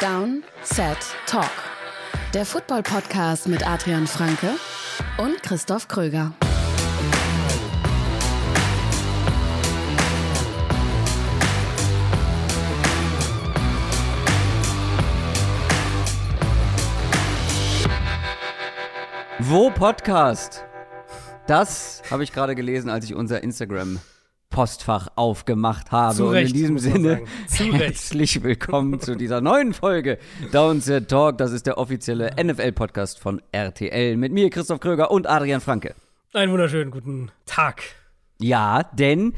Down, Set, Talk. Der Football-Podcast mit Adrian Franke und Christoph Kröger. Wo Podcast? Das habe ich gerade gelesen, als ich unser Instagram Postfach aufgemacht habe. Zu Recht, Und in diesem Sinne, herzlich willkommen zu dieser neuen Folge Downset Talk. Das ist der offizielle NFL-Podcast von RTL mit mir, Christoph Kröger und Adrian Franke. Einen wunderschönen guten Tag. Ja, denn,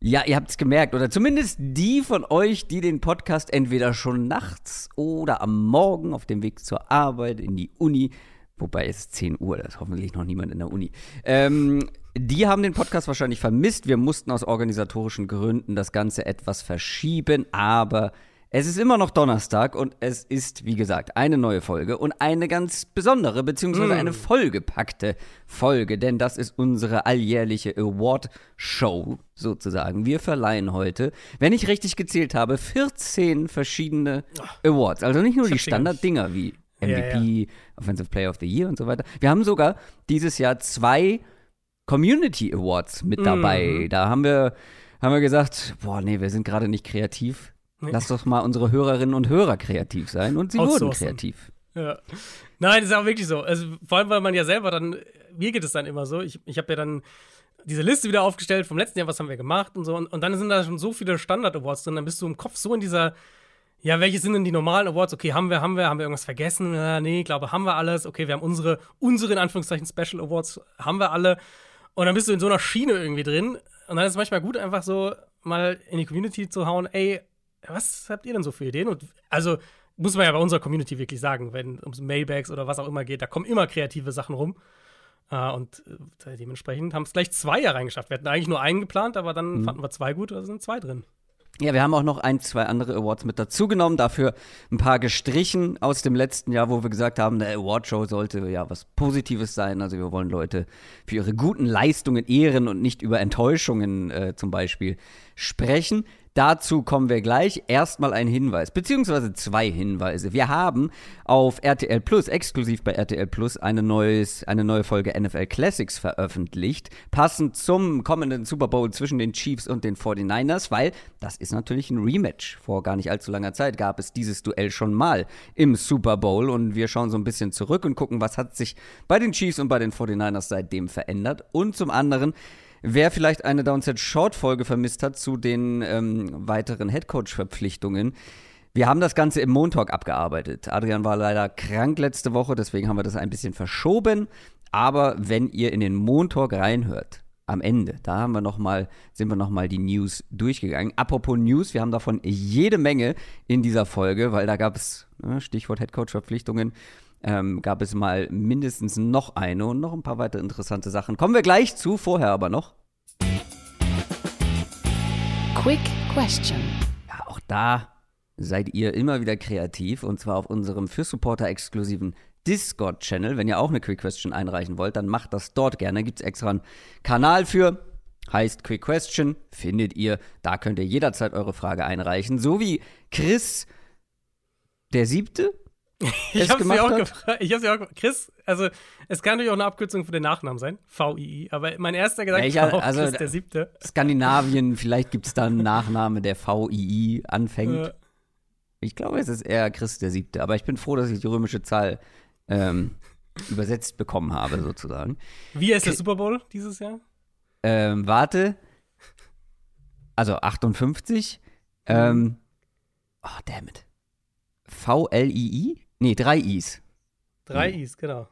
ja, ihr habt es gemerkt, oder zumindest die von euch, die den Podcast entweder schon nachts oder am Morgen auf dem Weg zur Arbeit, in die Uni, wobei es ist 10 Uhr, da ist hoffentlich noch niemand in der Uni, ähm, die haben den Podcast wahrscheinlich vermisst. Wir mussten aus organisatorischen Gründen das Ganze etwas verschieben, aber es ist immer noch Donnerstag und es ist, wie gesagt, eine neue Folge und eine ganz besondere, beziehungsweise eine vollgepackte Folge, denn das ist unsere alljährliche Award-Show sozusagen. Wir verleihen heute, wenn ich richtig gezählt habe, 14 verschiedene Awards. Also nicht nur die. Standarddinger wie Ja, MVP, Offensive Player of the Year und so weiter. Wir haben sogar dieses Jahr zwei Community Awards mit Mhm. dabei. Da haben wir, haben wir gesagt, boah, nee, wir sind gerade nicht kreativ. Nee. Lass doch mal unsere Hörerinnen und Hörer kreativ sein. Und sie wurden kreativ. Ja. Nein, das ist auch wirklich so. Also, vor allem, weil man ja selber dann, mir geht es dann immer so, ich, ich habe ja dann diese Liste wieder aufgestellt vom letzten Jahr, was haben wir gemacht und so. Und, und dann sind da schon so viele Standard-Awards drin, dann bist du im Kopf so in dieser, ja, welche sind denn die normalen Awards? Okay, haben wir, haben wir, haben wir irgendwas vergessen? Ja, nee, ich glaube, haben wir alles. Okay, wir haben unsere, unsere in Anführungszeichen Special Awards, haben wir alle. Und dann bist du in so einer Schiene irgendwie drin. Und dann ist es manchmal gut, einfach so mal in die Community zu hauen, ey, was habt ihr denn so für Ideen? Und also muss man ja bei unserer Community wirklich sagen, wenn es ums Mailbags oder was auch immer geht, da kommen immer kreative Sachen rum. Äh, und äh, dementsprechend haben es gleich zwei ja reingeschafft. Wir hatten eigentlich nur einen geplant, aber dann Mhm. fanden wir zwei gut, also sind zwei drin. Ja, wir haben auch noch ein, zwei andere Awards mit dazugenommen, dafür ein paar gestrichen aus dem letzten Jahr, wo wir gesagt haben, eine Awardshow sollte ja was Positives sein. Also wir wollen Leute für ihre guten Leistungen ehren und nicht über Enttäuschungen äh, zum Beispiel sprechen. Dazu kommen wir gleich. Erstmal ein Hinweis, beziehungsweise zwei Hinweise. Wir haben auf RTL Plus, exklusiv bei RTL Plus, eine, neues, eine neue Folge NFL Classics veröffentlicht, passend zum kommenden Super Bowl zwischen den Chiefs und den 49ers, weil das ist natürlich ein Rematch. Vor gar nicht allzu langer Zeit gab es dieses Duell schon mal im Super Bowl und wir schauen so ein bisschen zurück und gucken, was hat sich bei den Chiefs und bei den 49ers seitdem verändert. Und zum anderen Wer vielleicht eine Downset Short Folge vermisst hat zu den ähm, weiteren Headcoach-Verpflichtungen, wir haben das Ganze im Montalk abgearbeitet. Adrian war leider krank letzte Woche, deswegen haben wir das ein bisschen verschoben. Aber wenn ihr in den Montalk reinhört, am Ende, da haben wir noch mal, sind wir nochmal die News durchgegangen. Apropos News, wir haben davon jede Menge in dieser Folge, weil da gab es, ne, Stichwort Headcoach-Verpflichtungen, ähm, gab es mal mindestens noch eine und noch ein paar weitere interessante Sachen. Kommen wir gleich zu, vorher aber noch. Quick Question. Ja, auch da seid ihr immer wieder kreativ und zwar auf unserem für Supporter exklusiven Discord-Channel. Wenn ihr auch eine Quick Question einreichen wollt, dann macht das dort gerne. Gibt es extra einen Kanal für. Heißt Quick Question, findet ihr. Da könnt ihr jederzeit eure Frage einreichen. So wie Chris, der siebte, Ich gemacht dir auch gefragt. Ich dir auch gefragt. Chris, also es kann natürlich auch eine Abkürzung für den Nachnamen sein. VII. Aber mein erster Gedanke Ja, ich- war auch also- Chris der siebte. Skandinavien, vielleicht gibt es da einen Nachname, der VII anfängt. Äh, Ich glaube, es ist eher Chris der Siebte, aber ich bin froh, dass ich die römische Zahl ähm, übersetzt bekommen habe, sozusagen. wie ist der Super Bowl dieses Jahr? Ähm, warte. Also 58. Ähm, oh, damn it. V-L-I-I? Nee, drei Is. Drei Hm. Is, genau.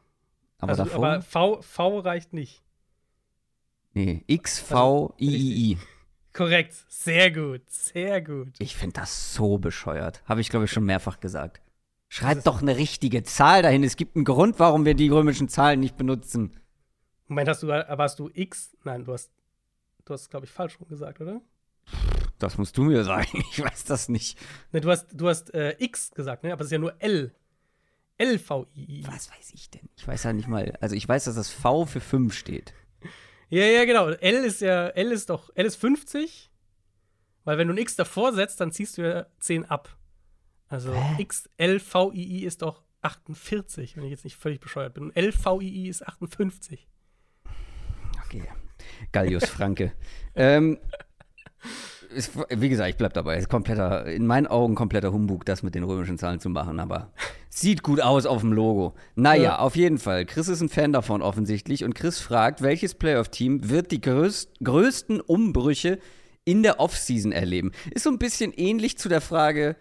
Aber also, davor? aber v, v reicht nicht. nee, X-V-I-I-I. Korrekt. Sehr gut. Sehr gut. Ich finde das so bescheuert. Habe ich, glaube ich, schon mehrfach gesagt. Schreibt doch eine richtige Zahl dahin. Es gibt einen Grund, warum wir die römischen Zahlen nicht benutzen. Moment, hast du, aber hast du X? Nein, du hast, du hast, glaube ich, falsch rum gesagt, oder? Das musst du mir sagen. Ich weiß das nicht. Ne, du hast, du hast äh, X gesagt, ne? Aber es ist ja nur L. L-V-I-I. Was weiß ich denn? Ich weiß ja nicht mal. Also ich weiß, dass das V für 5 steht. Ja, ja, genau. L ist ja, L ist doch, L ist 50. Weil wenn du ein X davor setzt, dann ziehst du ja 10 ab. Also XLVII ist doch 48, wenn ich jetzt nicht völlig bescheuert bin. Und LVII ist 58. Okay. Gallius Franke. ähm, ist, wie gesagt, ich bleib dabei. Ist kompletter, in meinen Augen kompletter Humbug, das mit den römischen Zahlen zu machen, aber sieht gut aus auf dem Logo. Naja, Ja. auf jeden Fall. Chris ist ein Fan davon offensichtlich und Chris fragt, welches Playoff-Team wird die größt, größten Umbrüche in der Offseason erleben? Ist so ein bisschen ähnlich zu der Frage,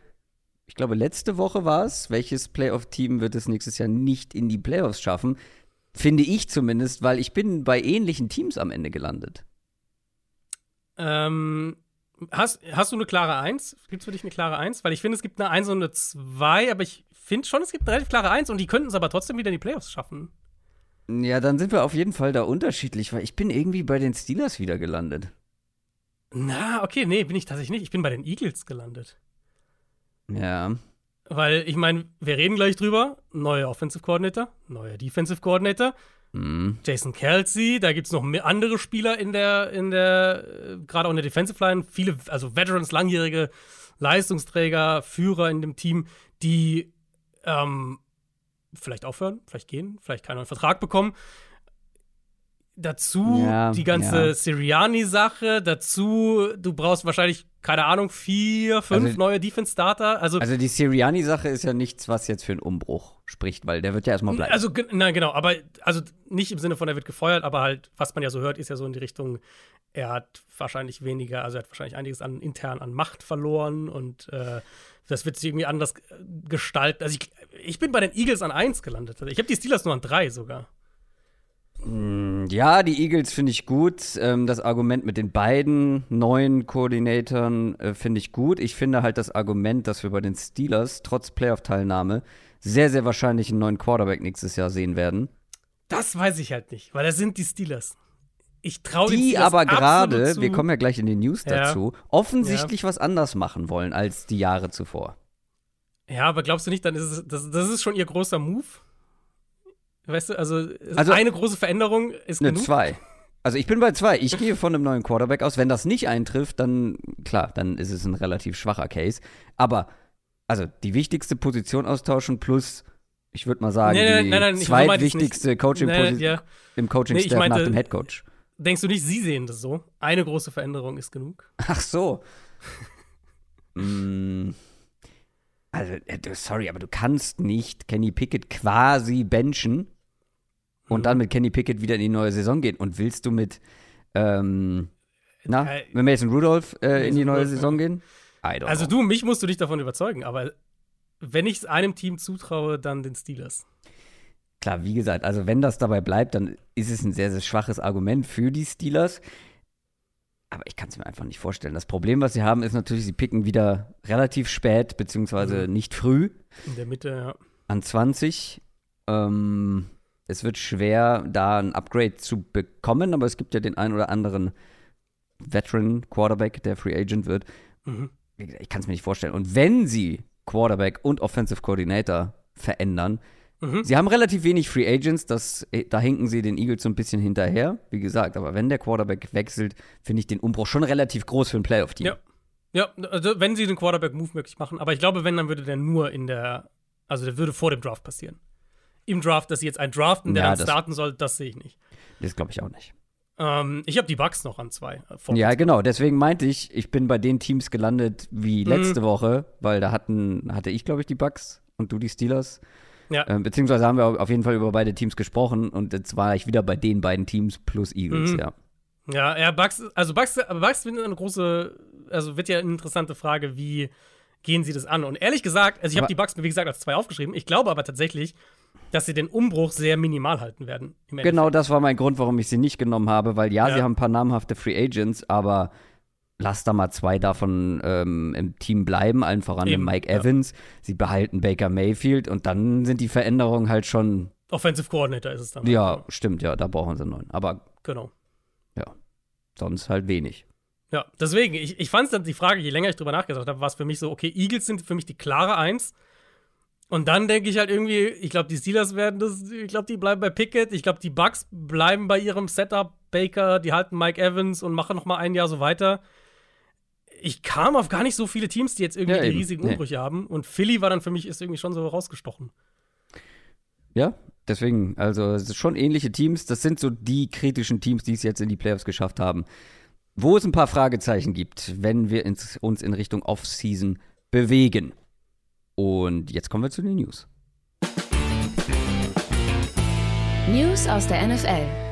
ich glaube, letzte Woche war es, welches Playoff-Team wird es nächstes Jahr nicht in die Playoffs schaffen? Finde ich zumindest, weil ich bin bei ähnlichen Teams am Ende gelandet. Ähm, hast, hast du eine klare Eins? Gibt es für dich eine klare Eins? Weil ich finde, es gibt eine Eins und eine Zwei, aber ich finde schon, es gibt eine relativ klare Eins und die könnten es aber trotzdem wieder in die Playoffs schaffen. Ja, dann sind wir auf jeden Fall da unterschiedlich, weil ich bin irgendwie bei den Steelers wieder gelandet. Na, okay, nee, bin ich tatsächlich nicht. Ich bin bei den Eagles gelandet. Ja. Weil, ich meine, wir reden gleich drüber. Neuer Offensive Coordinator, neuer Defensive Coordinator, Hm. Jason Kelsey, da gibt es noch mehr andere Spieler in der, in der, äh, gerade auch in der Defensive Line, viele, also Veterans, langjährige Leistungsträger, Führer in dem Team, die ähm, vielleicht aufhören, vielleicht gehen, vielleicht keinen neuen Vertrag bekommen. Dazu Ja, die ganze ja. Sirianni-Sache, dazu, du brauchst wahrscheinlich, keine Ahnung, vier, fünf Also- neue Defense-Starter. Also, Also die Sirianni-Sache ist ja nichts, was jetzt für einen Umbruch spricht, weil der wird ja erstmal bleiben. Also, nein, genau, aber also nicht im Sinne von, er wird gefeuert, aber halt, was man ja so hört, ist ja so in die Richtung, er hat wahrscheinlich weniger, also er hat wahrscheinlich einiges an intern an Macht verloren und äh, das wird sich irgendwie anders äh, gestalten. Also ich, ich bin bei den Eagles an 1 gelandet. Ich habe die Steelers nur an 3 sogar. Ja, die Eagles finde ich gut. Ähm, das Argument mit den beiden neuen Koordinatoren äh, finde ich gut. Ich finde halt das Argument, dass wir bei den Steelers trotz Playoff-Teilnahme sehr, sehr wahrscheinlich einen neuen Quarterback nächstes Jahr sehen werden. Das weiß ich halt nicht, weil das sind die Steelers. Ich traue Die Steelers aber gerade, wir kommen ja gleich in die News Ja. dazu, offensichtlich was anders machen wollen als die Jahre zuvor. Ja, aber glaubst du nicht, dann ist es, das, das ist schon ihr großer Move? Weißt du, also, Also- eine große Veränderung ist Eine genug. zwei. Also ich bin bei zwei. Ich gehe von einem neuen Quarterback aus. Wenn das nicht eintrifft, dann klar, dann ist es ein relativ schwacher Case. Aber also die wichtigste Position austauschen plus, ich würde mal sagen, Nee, nee, die nein, nein, zweitwichtigste Nee, Coaching-Position ja. im Coaching-Staff Nee, nach dem Headcoach. Denkst du nicht, sie sehen das so? Eine große Veränderung ist genug? Ach so. mm. Also, äh, sorry, aber du kannst nicht Kenny Pickett quasi benchen und Mhm. dann mit Kenny Pickett wieder in die neue Saison gehen. Und willst du mit, ähm, na, Äh, mit Mason Rudolph äh, in die neue Rudolph, Saison gehen? I don't Also know. du, mich musst du dich davon überzeugen, aber wenn ich es einem Team zutraue, dann den Steelers. Klar, wie gesagt, also wenn das dabei bleibt, dann ist es ein sehr, sehr schwaches Argument für die Steelers. Aber ich kann es mir einfach nicht vorstellen. Das Problem, was sie haben, ist natürlich, sie picken wieder relativ spät, beziehungsweise Mhm. nicht früh. In der Mitte, ja. an 20. Ähm, es wird schwer, da ein Upgrade zu bekommen, aber es gibt ja den ein oder anderen Veteran Quarterback, der Free Agent wird. Mhm. Gesagt, Ich kann es mir nicht vorstellen. Und wenn sie Quarterback und Offensive Coordinator verändern, Mhm. sie haben relativ wenig Free Agents, das, da hinken sie den Eagles so ein bisschen hinterher, wie gesagt. Aber wenn der Quarterback wechselt, finde ich den Umbruch schon relativ groß für ein Playoff-Team. Ja. Ja, also wenn sie den Quarterback-Move möglich machen, aber ich glaube, wenn, dann würde der nur in der, also der würde vor dem Draft passieren. Im Draft, dass sie jetzt einen draften, der Ja, dann starten soll, das sehe ich nicht. Das glaube ich auch nicht. Ähm, ich habe die Bucks noch an zwei. äh, Ja, genau. Deswegen meinte ich, ich bin bei den Teams gelandet wie Mhm. letzte Woche, weil da hatten, hatte ich, glaube ich, die Bucks und du die Steelers. Ja. Ähm, beziehungsweise haben wir auf jeden Fall über beide Teams gesprochen und jetzt war ich wieder bei den beiden Teams plus Eagles, Mhm. ja. Ja, ja, Bucks, also aber Bucks wird eine große, also wird ja eine interessante Frage, wie gehen sie das an? Und ehrlich gesagt, also ich habe die Bucks, wie gesagt, als zwei aufgeschrieben. Ich glaube aber tatsächlich, dass sie den Umbruch sehr minimal halten werden. Genau das war mein Grund, warum ich sie nicht genommen habe, weil ja, Ja. sie haben ein paar namhafte Free Agents, aber lass da mal zwei davon ähm, im Team bleiben, allen voran den Eben, Mike ja. Evans. Sie behalten Baker Mayfield und dann sind die Veränderungen halt schon, Offensive Coordinator ist es dann. ja, stimmt, ja, da brauchen sie einen neuen. Aber Genau. sonst halt wenig. Ja, deswegen, ich, ich fand es dann die Frage, je länger ich drüber nachgedacht habe, war es für mich so, okay, Eagles sind für mich die klare Eins. Und dann denke ich halt irgendwie, ich glaube, die Steelers werden das, ich glaube, die bleiben bei Pickett, ich glaube, die Bucks bleiben bei ihrem Setup, Baker, die halten Mike Evans und machen noch mal ein Jahr so weiter. ich kam auf gar nicht so viele Teams, die jetzt irgendwie Ja, die riesigen Nee. Umbrüche haben. Und Philly war dann für mich ist irgendwie schon so rausgestochen. Ja, deswegen, also es sind schon ähnliche Teams. Das sind so die kritischen Teams, die es jetzt in die Playoffs geschafft haben. Wo es ein paar Fragezeichen gibt, wenn wir ins, uns in Richtung Offseason bewegen. Und jetzt kommen wir zu den News. News aus der NFL.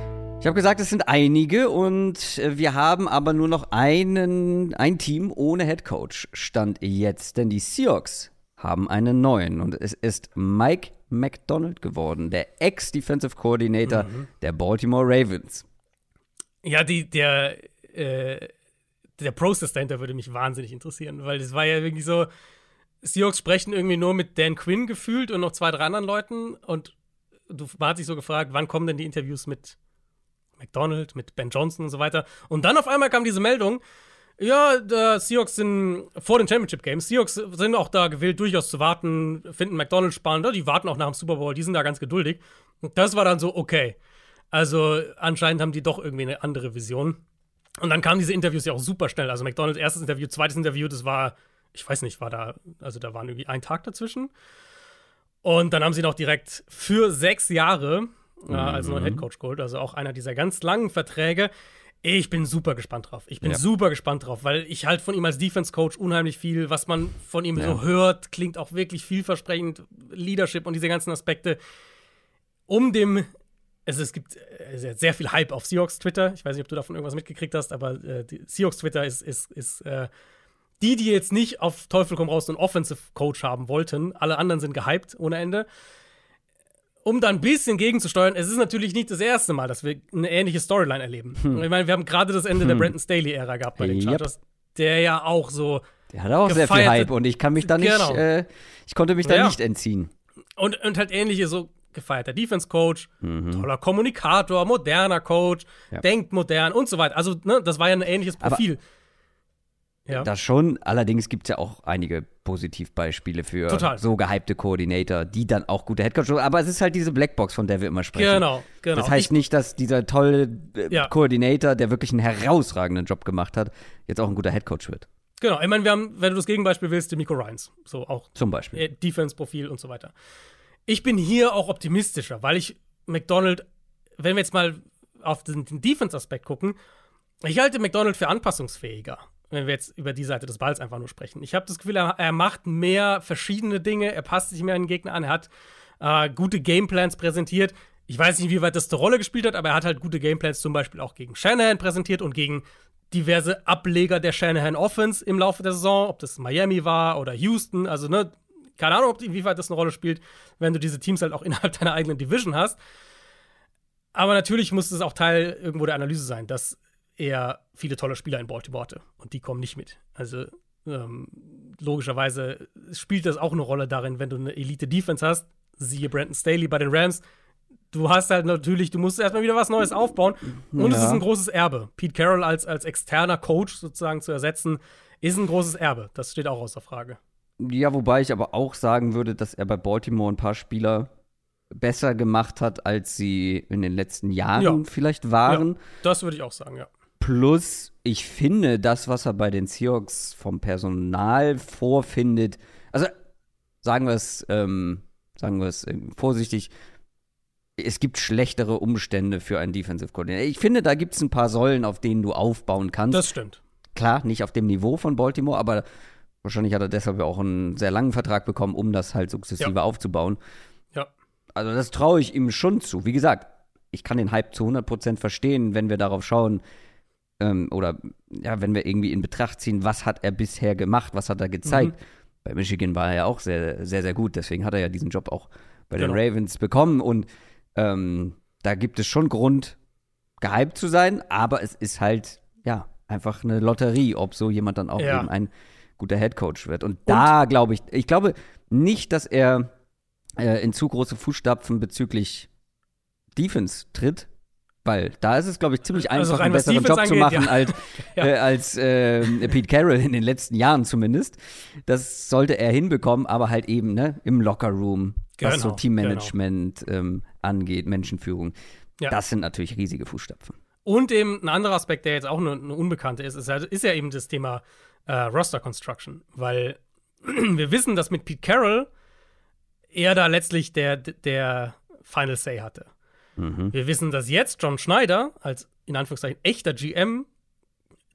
Ich habe gesagt, es sind einige und äh, wir haben aber nur noch einen, ein Team ohne Headcoach. Stand jetzt, denn die Seahawks haben einen neuen und es ist Mike McDonald geworden, der Ex-Defensive Coordinator der Baltimore Ravens. Ja, die, der, äh, der Prozess dahinter würde mich wahnsinnig interessieren, weil das war ja irgendwie so, Seahawks sprechen irgendwie nur mit Dan Quinn gefühlt und noch zwei, drei anderen Leuten und du man hat sich so gefragt, wann kommen denn die Interviews mit McDonald, mit Ben Johnson und so weiter. Und dann auf einmal kam diese Meldung, ja, der Seahawks sind vor den Championship Games. Seahawks sind auch da gewillt, durchaus zu warten, finden McDonald spannend, die warten auch nach dem Super Bowl, die sind da ganz geduldig. Und das war dann so, okay. Also anscheinend haben die doch irgendwie eine andere Vision. Und dann kamen diese Interviews ja auch super schnell. Also McDonalds erstes Interview, zweites Interview, das war, ich weiß nicht, war da, also da waren irgendwie ein Tag dazwischen. Und dann haben sie noch direkt für sechs Jahre äh, als neuen Headcoach geholt, also auch einer dieser ganz langen Verträge. Ich bin super gespannt drauf. Ich bin Ja. super gespannt drauf, weil ich halt von ihm als Defense-Coach unheimlich viel, was man von ihm Ja. so hört, klingt auch wirklich vielversprechend. Leadership und diese ganzen Aspekte. Um dem, also es gibt äh, sehr, viel Hype auf Seahawks Twitter. Ich weiß nicht, ob du davon irgendwas mitgekriegt hast, aber äh, Seahawks Twitter ist, ist, ist äh, die, die jetzt nicht auf Teufel komm raus einen Offensive Coach haben wollten. Alle anderen sind gehypt ohne Ende. Um da ein bisschen gegenzusteuern, es ist natürlich nicht das erste Mal, dass wir eine ähnliche Storyline erleben. Ich meine, wir haben gerade das Ende der Brandon Staley-Ära gehabt bei den Yep. Chargers, der ja auch so Der hat auch sehr viel Hype und ich kann mich da nicht, Genau. äh, ich konnte mich da Ja. nicht entziehen. und, und halt ähnliche, so gefeierter Defense-Coach, Mhm. toller Kommunikator, moderner Coach, Ja. denkt modern und so weiter. Also, ne, das war ja ein ähnliches Aber- Profil. Ja. Das schon, allerdings gibt es ja auch einige Positivbeispiele für Total. so gehypte Koordinator, die dann auch gute Headcoach sind. Aber es ist halt diese Blackbox, von der wir immer sprechen. Genau, genau. Das heißt Ich- nicht, dass dieser tolle äh, Ja. Koordinator, der wirklich einen herausragenden Job gemacht hat, jetzt auch ein guter Headcoach wird. Genau, ich meine, wir haben, wenn du das Gegenbeispiel willst, Miko Ryans. So auch Zum Beispiel. äh, Defense-Profil und so weiter. Ich bin hier auch optimistischer, weil ich McDonald, wenn wir jetzt mal auf den, den Defense-Aspekt gucken, ich halte McDonald für anpassungsfähiger, wenn wir jetzt über die Seite des Balls einfach nur sprechen. Ich habe das Gefühl, er, er macht mehr verschiedene Dinge, er passt sich mehr an den Gegner an, er hat äh, gute Gameplans präsentiert. Ich weiß nicht, wie weit das eine Rolle gespielt hat, aber er hat halt gute Gameplans zum Beispiel auch gegen Shanahan präsentiert und gegen diverse Ableger der Shanahan Offense im Laufe der Saison, ob das Miami war oder Houston, also ne, keine Ahnung, ob, inwieweit das eine Rolle spielt, wenn du diese Teams halt auch innerhalb deiner eigenen Division hast. Aber natürlich muss es auch Teil irgendwo der Analyse sein, dass er viele tolle Spieler in Baltimore hatte und die kommen nicht mit. Also ähm, logischerweise spielt das auch eine Rolle darin, wenn du eine Elite-Defense hast, siehe Brandon Staley bei den Rams, du hast halt natürlich, du musst erstmal wieder was Neues aufbauen. Und es Ja. ist ein großes Erbe. Pete Carroll als, als externer Coach sozusagen zu ersetzen, ist ein großes Erbe. Das steht auch außer Frage. Ja, wobei ich aber auch sagen würde, dass er bei Baltimore ein paar Spieler besser gemacht hat, als sie in den letzten Jahren Ja. vielleicht waren. Das würde ich auch sagen, ja. Plus, ich finde, das, was er bei den Seahawks vom Personal vorfindet, also sagen wir es, ähm, sagen wir es ähm, vorsichtig, es gibt schlechtere Umstände für einen Defensive Coordinator. Ich finde, da gibt es ein paar Säulen, auf denen du aufbauen kannst. Das stimmt. Klar, nicht auf dem Niveau von Baltimore, aber wahrscheinlich hat er deshalb ja auch einen sehr langen Vertrag bekommen, um das halt sukzessive Ja. aufzubauen. Ja. Also das traue ich ihm schon zu. Wie gesagt, ich kann den Hype zu 100% verstehen, wenn wir darauf schauen, ähm, oder ja, wenn wir irgendwie in Betracht ziehen, was hat er bisher gemacht, was hat er gezeigt. Mhm. Bei Michigan war er ja auch sehr, sehr, sehr gut, deswegen hat er ja diesen Job auch bei den Genau. Ravens bekommen und ähm, da gibt es schon Grund, gehypt zu sein, aber es ist halt, ja, einfach eine Lotterie, ob so jemand dann auch Ja. eben ein guter Headcoach wird. Und, da glaube ich, ich glaube nicht, dass er äh, in zu große Fußstapfen bezüglich Defense tritt, weil da ist es, glaube ich, ziemlich Also einfach, rein einen besseren Job Defense zu angeht, machen ja. als, Ja. äh, als äh, Pete Carroll in den letzten Jahren zumindest. Das sollte er hinbekommen, aber halt eben ne, im Lockerroom, was so Genau, Teammanagement ähm, angeht, Menschenführung. Ja. Das sind natürlich riesige Fußstapfen. Und eben ein anderer Aspekt, der jetzt auch eine, eine Unbekannte ist, ist, halt, ist ja eben das Thema äh, Roster Construction. Weil wir wissen, dass mit Pete Carroll er da letztlich der, der Final Say hatte. Mhm. Wir wissen, dass jetzt John Schneider als in Anführungszeichen echter GM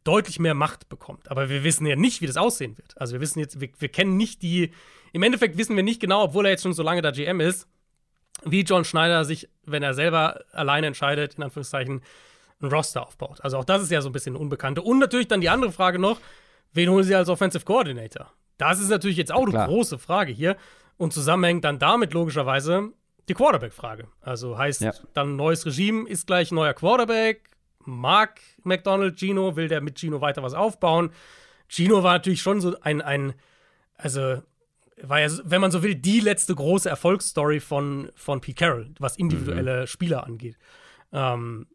deutlich mehr Macht bekommt. Aber wir wissen ja nicht, wie das aussehen wird. Also wir wissen jetzt, wir, wir kennen nicht die, im Endeffekt wissen wir nicht genau, obwohl er jetzt schon so lange da GM ist, wie John Schneider sich, wenn er selber alleine entscheidet, in Anführungszeichen, ein Roster aufbaut. Also auch das ist ja so ein bisschen Unbekannte. Und natürlich dann die andere Frage noch, wen holen sie als Offensive Coordinator? Das ist natürlich jetzt auch eine große Frage hier und zusammenhängt dann damit logischerweise die Quarterback-Frage. Also heißt ja. dann neues Regime ist gleich neuer Quarterback. Mag McDonald Gino, will der mit Gino weiter was aufbauen? Gino war natürlich schon so ein, ein also war ja, wenn man so will, die letzte große Erfolgsstory von, von Pete Carroll, was individuelle mhm. Spieler angeht. Ähm,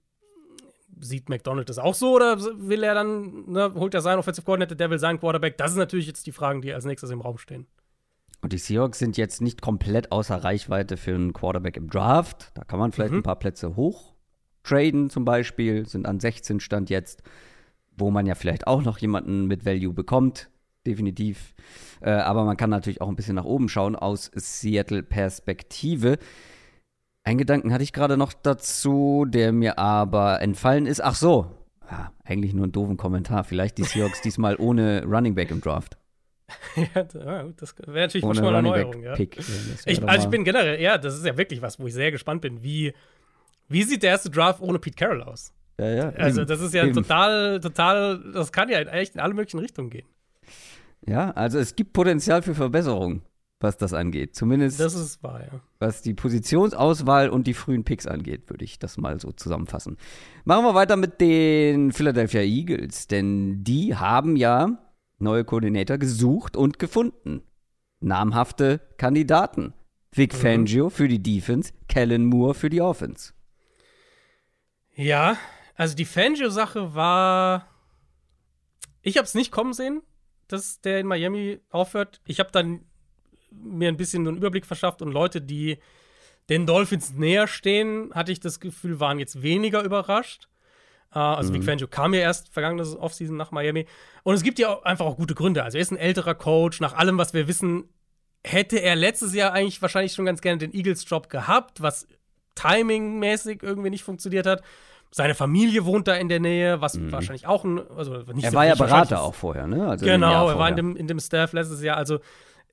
sieht McDonald das auch so oder will er dann, ne, holt er seinen Offensive Coordinator, der will seinen Quarterback? Das ist natürlich jetzt die Fragen, die als nächstes im Raum stehen. Und die Seahawks sind jetzt nicht komplett außer Reichweite für einen Quarterback im Draft. Da kann man vielleicht mhm. ein paar Plätze hoch traden zum Beispiel, sind an 16 Stand jetzt, wo man ja vielleicht auch noch jemanden mit Value bekommt, definitiv. Äh, aber man kann natürlich auch ein bisschen nach oben schauen aus Seattle-Perspektive. Ein Gedanken hatte ich gerade noch dazu, der mir aber entfallen ist. Ach so, ja, eigentlich nur einen doofen Kommentar. Vielleicht die Seahawks diesmal ohne Running Back im Draft. ja, das wäre natürlich Ohne schon mal eine Neuerung. Ja. Pick. Ich, also ich bin generell, ja, das ist ja wirklich was, wo ich sehr gespannt bin. Wie, wie sieht der erste Draft ohne Pete Carroll aus? Ja, ja. Also, das ist ja eben. total, total, das kann ja echt in alle möglichen Richtungen gehen. Ja, also es gibt Potenzial für Verbesserung, was das angeht. Zumindest. Das wahr, ja. Was die Positionsauswahl und die frühen Picks angeht, würde ich das mal so zusammenfassen. Machen wir weiter mit den Philadelphia Eagles, denn die haben ja neue Koordinator gesucht und gefunden. Namhafte Kandidaten. Vic mhm. Fangio für die Defense, Kellen Moore für die Offense. Ja, also die Fangio-Sache war. Ich habe es nicht kommen sehen, dass der in Miami aufhört. Ich habe dann mir ein bisschen einen Überblick verschafft und Leute, die den Dolphins näher stehen, hatte ich das Gefühl, waren jetzt weniger überrascht. Uh, also mhm. Vic Fangio kam ja erst vergangene Offseason nach Miami. Und es gibt ja auch einfach auch gute Gründe. Also er ist ein älterer Coach. Nach allem, was wir wissen, hätte er letztes Jahr eigentlich wahrscheinlich schon ganz gerne den Eagles-Job gehabt, was timingmäßig irgendwie nicht funktioniert hat. Seine Familie wohnt da in der Nähe, was mhm. wahrscheinlich auch ein. Also nicht er war ja Berater auch vorher, ne? Also genau, er war in dem, in dem Staff letztes Jahr. Also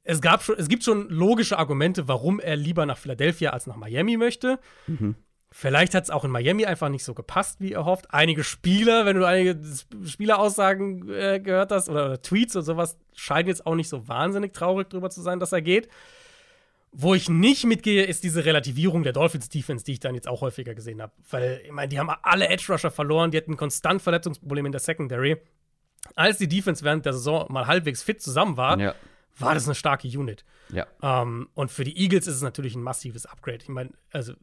es, gab schon, es gibt schon logische Argumente, warum er lieber nach Philadelphia als nach Miami möchte. Mhm. Vielleicht hat es auch in Miami einfach nicht so gepasst, wie erhofft. Einige Spieler, wenn du einige Spieleraussagen äh, gehört hast oder, oder, Tweets und sowas, scheinen jetzt auch nicht so wahnsinnig traurig drüber zu sein, dass er geht. Wo ich nicht mitgehe, ist diese Relativierung der Dolphins Defense, die ich dann jetzt auch häufiger gesehen habe. Weil, ich meine, die haben alle Edge Rusher verloren, die hatten konstant Verletzungsprobleme in der Secondary. Als die Defense während der Saison mal halbwegs fit zusammen war, ja. war das eine starke Unit. Ja. Um, und für die Eagles ist es natürlich ein massives Upgrade. Ich meine, also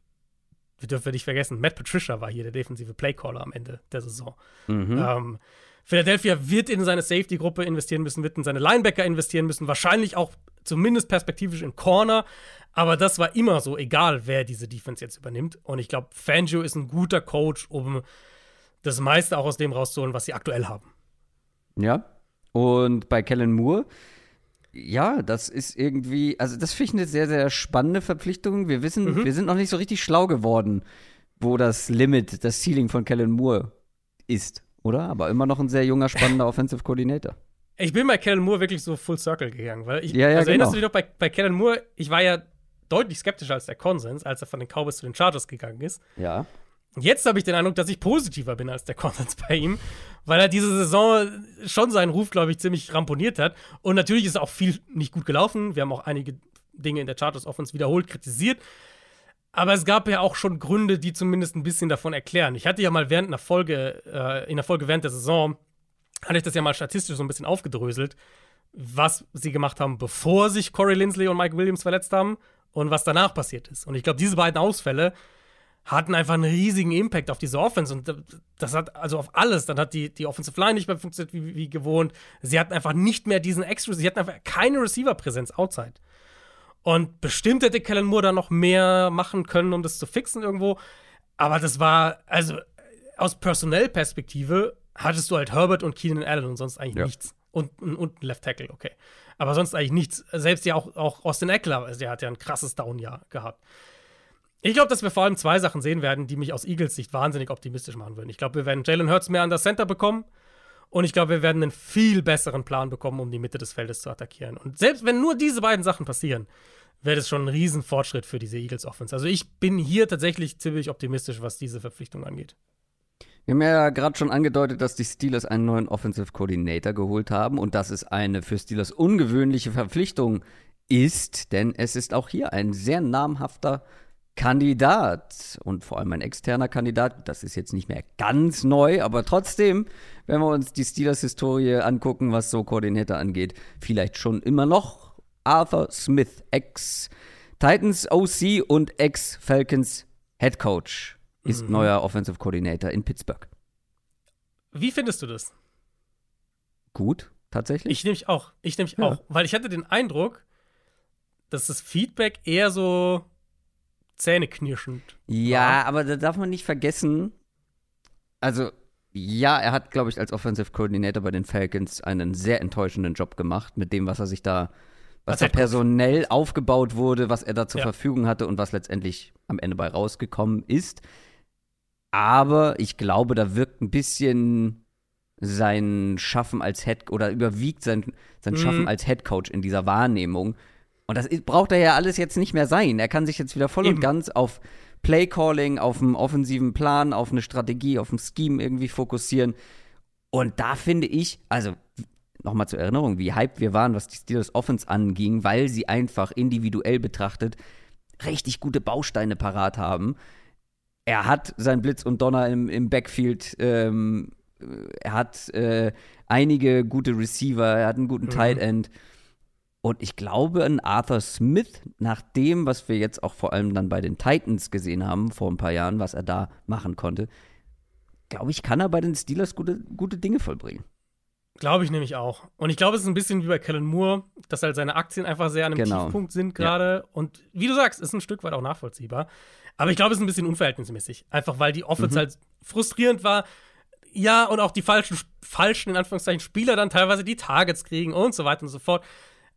wir dürfen nicht vergessen, Matt Patricia war hier der defensive Playcaller am Ende der Saison. Mhm. Ähm, Philadelphia wird in seine Safety-Gruppe investieren müssen, wird in seine Linebacker investieren müssen, wahrscheinlich auch zumindest perspektivisch in Corner. Aber das war immer so, egal wer diese Defense jetzt übernimmt. Und ich glaube, Fangio ist ein guter Coach, um das meiste auch aus dem rauszuholen, was sie aktuell haben. Ja. Und bei Kellen Moore ja, das ist irgendwie, also das finde ich eine sehr, sehr spannende Verpflichtung. Wir wissen, mhm. wir sind noch nicht so richtig schlau geworden, wo das Limit, das Ceiling von Kellen Moore ist, oder? Aber immer noch ein sehr junger, spannender Offensive Coordinator. Ich bin bei Kellen Moore wirklich so full circle gegangen, weil ich, ja, ja, also genau. erinnerst du dich noch bei, bei Kellen Moore, ich war ja deutlich skeptischer als der Konsens, als er von den Cowboys zu den Chargers gegangen ist. Ja. Jetzt habe ich den Eindruck, dass ich positiver bin als der Konsens bei ihm, weil er diese Saison schon seinen Ruf, glaube ich, ziemlich ramponiert hat. Und natürlich ist auch viel nicht gut gelaufen. Wir haben auch einige Dinge in der Chargers Offense wiederholt kritisiert. Aber es gab ja auch schon Gründe, die zumindest ein bisschen davon erklären. Ich hatte ja mal während einer Folge, äh, in der Folge während der Saison, hatte ich das ja mal statistisch so ein bisschen aufgedröselt, was sie gemacht haben, bevor sich Corey Lindsley und Mike Williams verletzt haben und was danach passiert ist. Und ich glaube, diese beiden Ausfälle hatten einfach einen riesigen Impact auf diese Offense und das hat also auf alles. Dann hat die, die Offensive Line nicht mehr funktioniert wie, wie gewohnt. Sie hatten einfach nicht mehr diesen Extra, sie hatten einfach keine Receiver-Präsenz outside. Und bestimmt hätte Kellen Moore da noch mehr machen können, um das zu fixen irgendwo. Aber das war, also, aus Personellperspektive hattest du halt Herbert und Keenan Allen und sonst eigentlich Ja. nichts. Und, und, und ein Left Tackle, okay. Aber sonst eigentlich nichts. Selbst ja auch, auch Austin Eckler, also der hat ja ein krasses Down-Jahr gehabt. Ich glaube, dass wir vor allem zwei Sachen sehen werden, die mich aus Eagles Sicht wahnsinnig optimistisch machen würden. Ich glaube, wir werden Jalen Hurts mehr an das Center bekommen. Und ich glaube, wir werden einen viel besseren Plan bekommen, um die Mitte des Feldes zu attackieren. Und selbst wenn nur diese beiden Sachen passieren, wäre das schon ein Riesenfortschritt für diese Eagles Offense. Also ich bin hier tatsächlich ziemlich optimistisch, was diese Verpflichtung angeht. Wir haben ja gerade schon angedeutet, dass die Steelers einen neuen Offensive Coordinator geholt haben und dass es eine für Steelers ungewöhnliche Verpflichtung ist, denn es ist auch hier ein sehr namhafter Kandidat und vor allem ein externer Kandidat. Das ist jetzt nicht mehr ganz neu, aber trotzdem, wenn wir uns die Steelers-Historie angucken, was so Koordinator angeht, vielleicht schon immer noch Arthur Smith, Ex-Titans OC und Ex-Falcons Head Coach, ist neuer Offensive Coordinator in Pittsburgh. Wie findest du das? Gut, tatsächlich. Ich nehme mich auch. Ich nehme mich Ja. auch. Weil ich hatte den Eindruck, dass das Feedback eher so zähneknirschend ja, aber da darf man nicht vergessen, also ja, er hat, glaube ich, als Offensive Coordinator bei den Falcons einen sehr enttäuschenden Job gemacht mit dem, was er sich da, was Als da personell aufgebaut wurde, was er da zur Ja. Verfügung hatte und was letztendlich am Ende bei rausgekommen ist. Aber ich glaube, da wirkt ein bisschen sein Schaffen als Head oder überwiegt sein, sein Mhm. Schaffen als Head Coach in dieser Wahrnehmung. Und das braucht er ja alles jetzt nicht mehr sein. Er kann sich jetzt wieder voll Eben. und ganz auf Playcalling, auf einen offensiven Plan, auf eine Strategie, auf ein Scheme irgendwie fokussieren. Und da finde ich, also nochmal zur Erinnerung, wie hyped wir waren, was die Steelers Offense anging, weil sie einfach individuell betrachtet richtig gute Bausteine parat haben. Er hat sein Blitz und Donner im, im Backfield, ähm, er hat äh, einige gute Receiver, er hat einen guten Mhm. Tight End. Und ich glaube, ein Arthur Smith, nach dem, was wir jetzt auch vor allem dann bei den Titans gesehen haben, vor ein paar Jahren, was er da machen konnte, glaube ich, kann er bei den Steelers gute, gute Dinge vollbringen. Glaube ich nämlich auch. Und ich glaube, es ist ein bisschen wie bei Kellen Moore, dass halt seine Aktien einfach sehr an einem Genau. Tiefpunkt sind gerade. Und wie du sagst, ist ein Stück weit auch nachvollziehbar. Aber ich glaube, es ist ein bisschen unverhältnismäßig. Einfach weil die Offense Mhm. halt frustrierend war. Ja, und auch die falschen, falschen, in Anführungszeichen, Spieler dann teilweise die Targets kriegen und so weiter und so fort.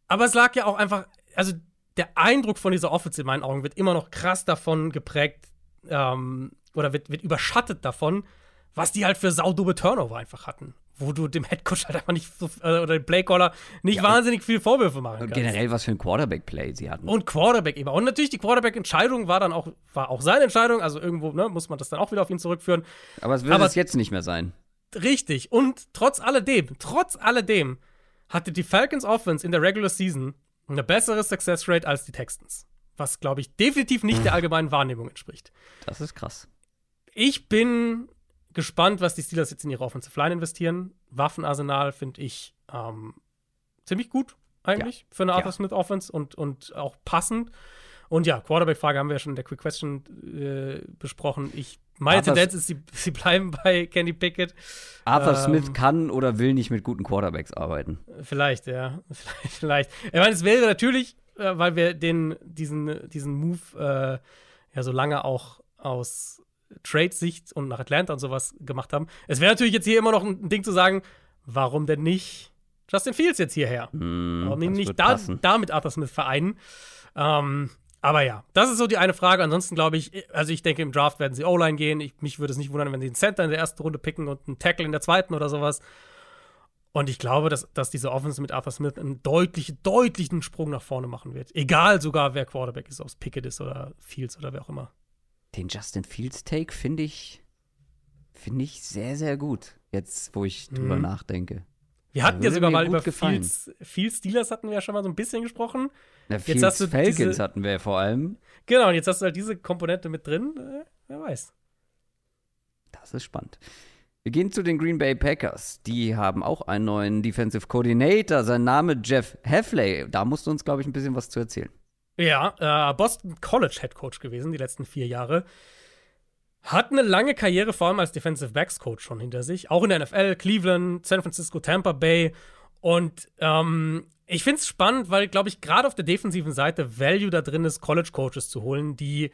Aber es lag ja auch einfach, also der Eindruck von dieser Offense in meinen Augen wird immer noch krass davon geprägt ähm, oder wird, wird überschattet davon, was die halt für saudumme Turnover einfach hatten. Wo du dem Headcoach halt einfach nicht so, äh, oder dem Playcaller nicht wahnsinnig viel Vorwürfe machen Und kannst. generell, was für ein Quarterback-Play sie hatten. Und Quarterback immer. Und natürlich die Quarterback-Entscheidung war dann auch, war auch seine Entscheidung. Also irgendwo ne, muss man das dann auch wieder auf ihn zurückführen. aber es wird es jetzt nicht mehr sein. Richtig. Und trotz alledem, trotz alledem, hatte die Falcons Offense in der Regular Season eine bessere Success Rate als die Texans. Was, glaube ich, definitiv nicht der allgemeinen Wahrnehmung entspricht. Das ist krass. Ich bin gespannt, was die Steelers jetzt in ihre Offensive Line investieren. Waffenarsenal finde ich ähm, ziemlich gut, eigentlich, für eine Arthur Ja. Smith Offense und, und auch passend. Und ja, Quarterback-Frage haben wir ja schon in der Quick Question äh, besprochen. Ich, meine Arthur- Tendenz ist, sie, sie bleiben bei Kenny Pickett. Arthur Ähm, Smith kann oder will nicht mit guten Quarterbacks arbeiten. Vielleicht, ja. Vielleicht, vielleicht. Ich meine, es wäre natürlich, äh, weil wir den, diesen, diesen Move äh, ja so lange auch aus Trade-Sicht und nach Atlanta und sowas gemacht haben. Es wäre natürlich jetzt hier immer noch ein Ding zu sagen, warum denn nicht Justin Fields jetzt hierher? Hm, Warum ihn nicht da, da mit Arthur Smith vereinen? Ähm, aber ja, das ist so die eine Frage. Ansonsten glaube ich, also ich denke, im Draft werden sie O-Line gehen. Ich, mich würde es nicht wundern, wenn sie einen Center in der ersten Runde picken und einen Tackle in der zweiten oder sowas. Und ich glaube, dass, dass diese Offense mit Arthur Smith einen deutlichen, deutlichen Sprung nach vorne machen wird. Egal sogar, wer Quarterback ist, ob es Pickett ist oder Fields oder wer auch immer. Den Justin Fields Take finde ich, finde ich sehr, sehr gut. Jetzt, wo ich drüber Mhm. nachdenke. Wir hatten ja würde sogar mal über gefallen. Fields, Fields Steelers hatten wir ja schon mal so ein bisschen gesprochen. Na, Jetzt hast du Falcons diese- hatten wir ja vor allem. Genau, und jetzt hast du halt diese Komponente mit drin. Äh, wer weiß. Das ist spannend. Wir gehen zu den Green Bay Packers. Die haben auch einen neuen Defensive Coordinator. Sein Name Jeff Heffley. Da musst du uns, glaube ich, ein bisschen was zu erzählen. Ja, äh, Boston College Head Coach gewesen, die letzten vier Jahre. Hat eine lange Karriere, vor allem als Defensive Backs Coach schon hinter sich. Auch in der NFL, Cleveland, San Francisco, Tampa Bay. Und ähm, ich finde es spannend, weil, glaube ich, gerade auf der defensiven Seite Value da drin ist, College Coaches zu holen, die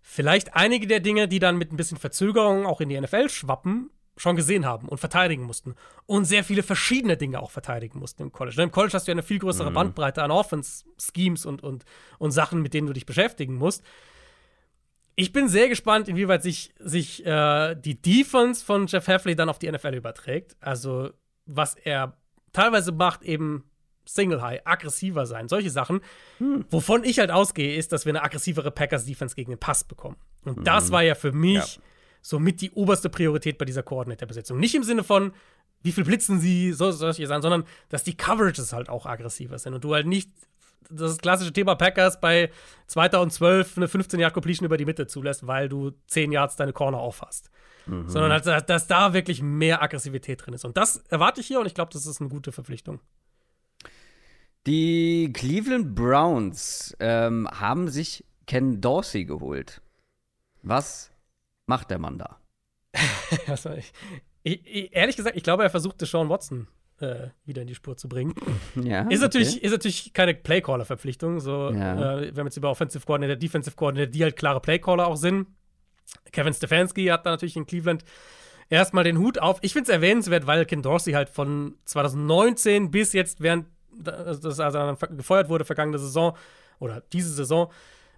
vielleicht einige der Dinge, die dann mit ein bisschen Verzögerung auch in die NFL schwappen, schon gesehen haben und verteidigen mussten. Und sehr viele verschiedene Dinge auch verteidigen mussten im College. Im College hast du ja eine viel größere mhm. Bandbreite an Offense-Schemes und, und, und Sachen, mit denen du dich beschäftigen musst. Ich bin sehr gespannt, inwieweit sich, sich äh, die Defense von Jeff Heffley dann auf die NFL überträgt. Also, was er teilweise macht, eben Single High, aggressiver sein, solche Sachen. Hm. Wovon ich halt ausgehe, ist, dass wir eine aggressivere Packers-Defense gegen den Pass bekommen. Und mhm. das war ja für mich ja. somit die oberste Priorität bei dieser Koordinatorbesetzung. Nicht im Sinne von, wie viel blitzen sie, soll solche sein, sondern dass die Coverages halt auch aggressiver sind und du halt nicht das klassische Thema Packers bei 2012 eine 15 Yard Completion über die Mitte zulässt, weil du 10 Yards deine Corner aufhast. Mhm. Sondern halt, dass da wirklich mehr Aggressivität drin ist. Und das erwarte ich hier und ich glaube, das ist eine gute Verpflichtung. Die Cleveland Browns ähm, haben sich Ken Dorsey geholt. Was macht der Mann da? ich, ich, ehrlich gesagt, ich glaube, er versuchte Sean Watson äh, wieder in die Spur zu bringen. Ja, ist, natürlich, okay. ist natürlich keine Playcaller-Verpflichtung. So, ja. äh, wir haben jetzt über Offensive Coordinator, Defensive Coordinator, die halt klare Playcaller auch sind. Kevin Stefanski hat da natürlich in Cleveland erstmal den Hut auf. Ich finde es erwähnenswert, weil Ken Dorsey halt von 2019 bis jetzt während dass er dann gefeuert wurde vergangene Saison oder diese Saison,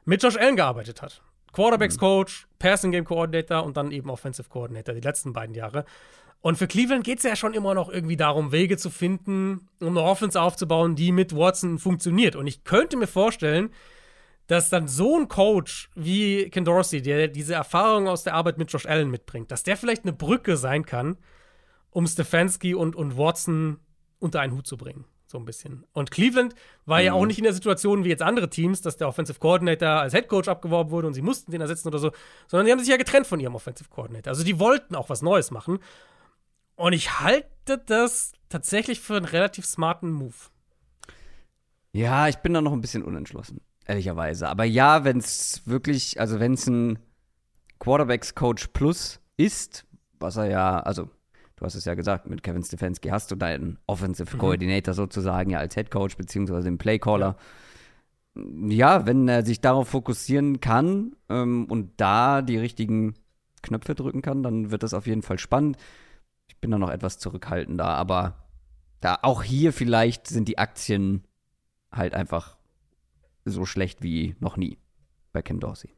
mit Josh Allen gearbeitet hat. Quarterbacks mhm. Coach, Passing Game Coordinator und dann eben Offensive Coordinator die letzten beiden Jahre. Und für Cleveland geht es ja schon immer noch irgendwie darum, Wege zu finden, um eine Offense aufzubauen, die mit Watson funktioniert. Und ich könnte mir vorstellen, dass dann so ein Coach wie Ken Dorsey, der diese Erfahrung aus der Arbeit mit Josh Allen mitbringt, dass der vielleicht eine Brücke sein kann, um Stefanski und, und Watson unter einen Hut zu bringen. So ein bisschen. Und Cleveland war mhm. ja auch mhm. nicht in der Situation wie jetzt andere Teams, dass der Offensive Coordinator als Head Coach abgeworben wurde und sie mussten den ersetzen oder so, sondern die haben sich ja getrennt von ihrem Offensive Coordinator. Also die wollten auch was Neues machen. Und ich halte das tatsächlich für einen relativ smarten Move. Ja, ich bin da noch ein bisschen unentschlossen, ehrlicherweise. Aber ja, wenn es wirklich, also wenn es ein Quarterbacks Coach Plus ist, was er ja, also du hast es ja gesagt, mit Kevin Stefanski hast du deinen Offensive mhm. Coordinator sozusagen ja als Head Coach beziehungsweise den Playcaller. Ja. ja, wenn er sich darauf fokussieren kann ähm, und da die richtigen Knöpfe drücken kann, dann wird das auf jeden Fall spannend. Ich bin da noch etwas zurückhaltender, aber da auch hier vielleicht sind die Aktien halt einfach so schlecht wie noch nie bei Ken Dorsey.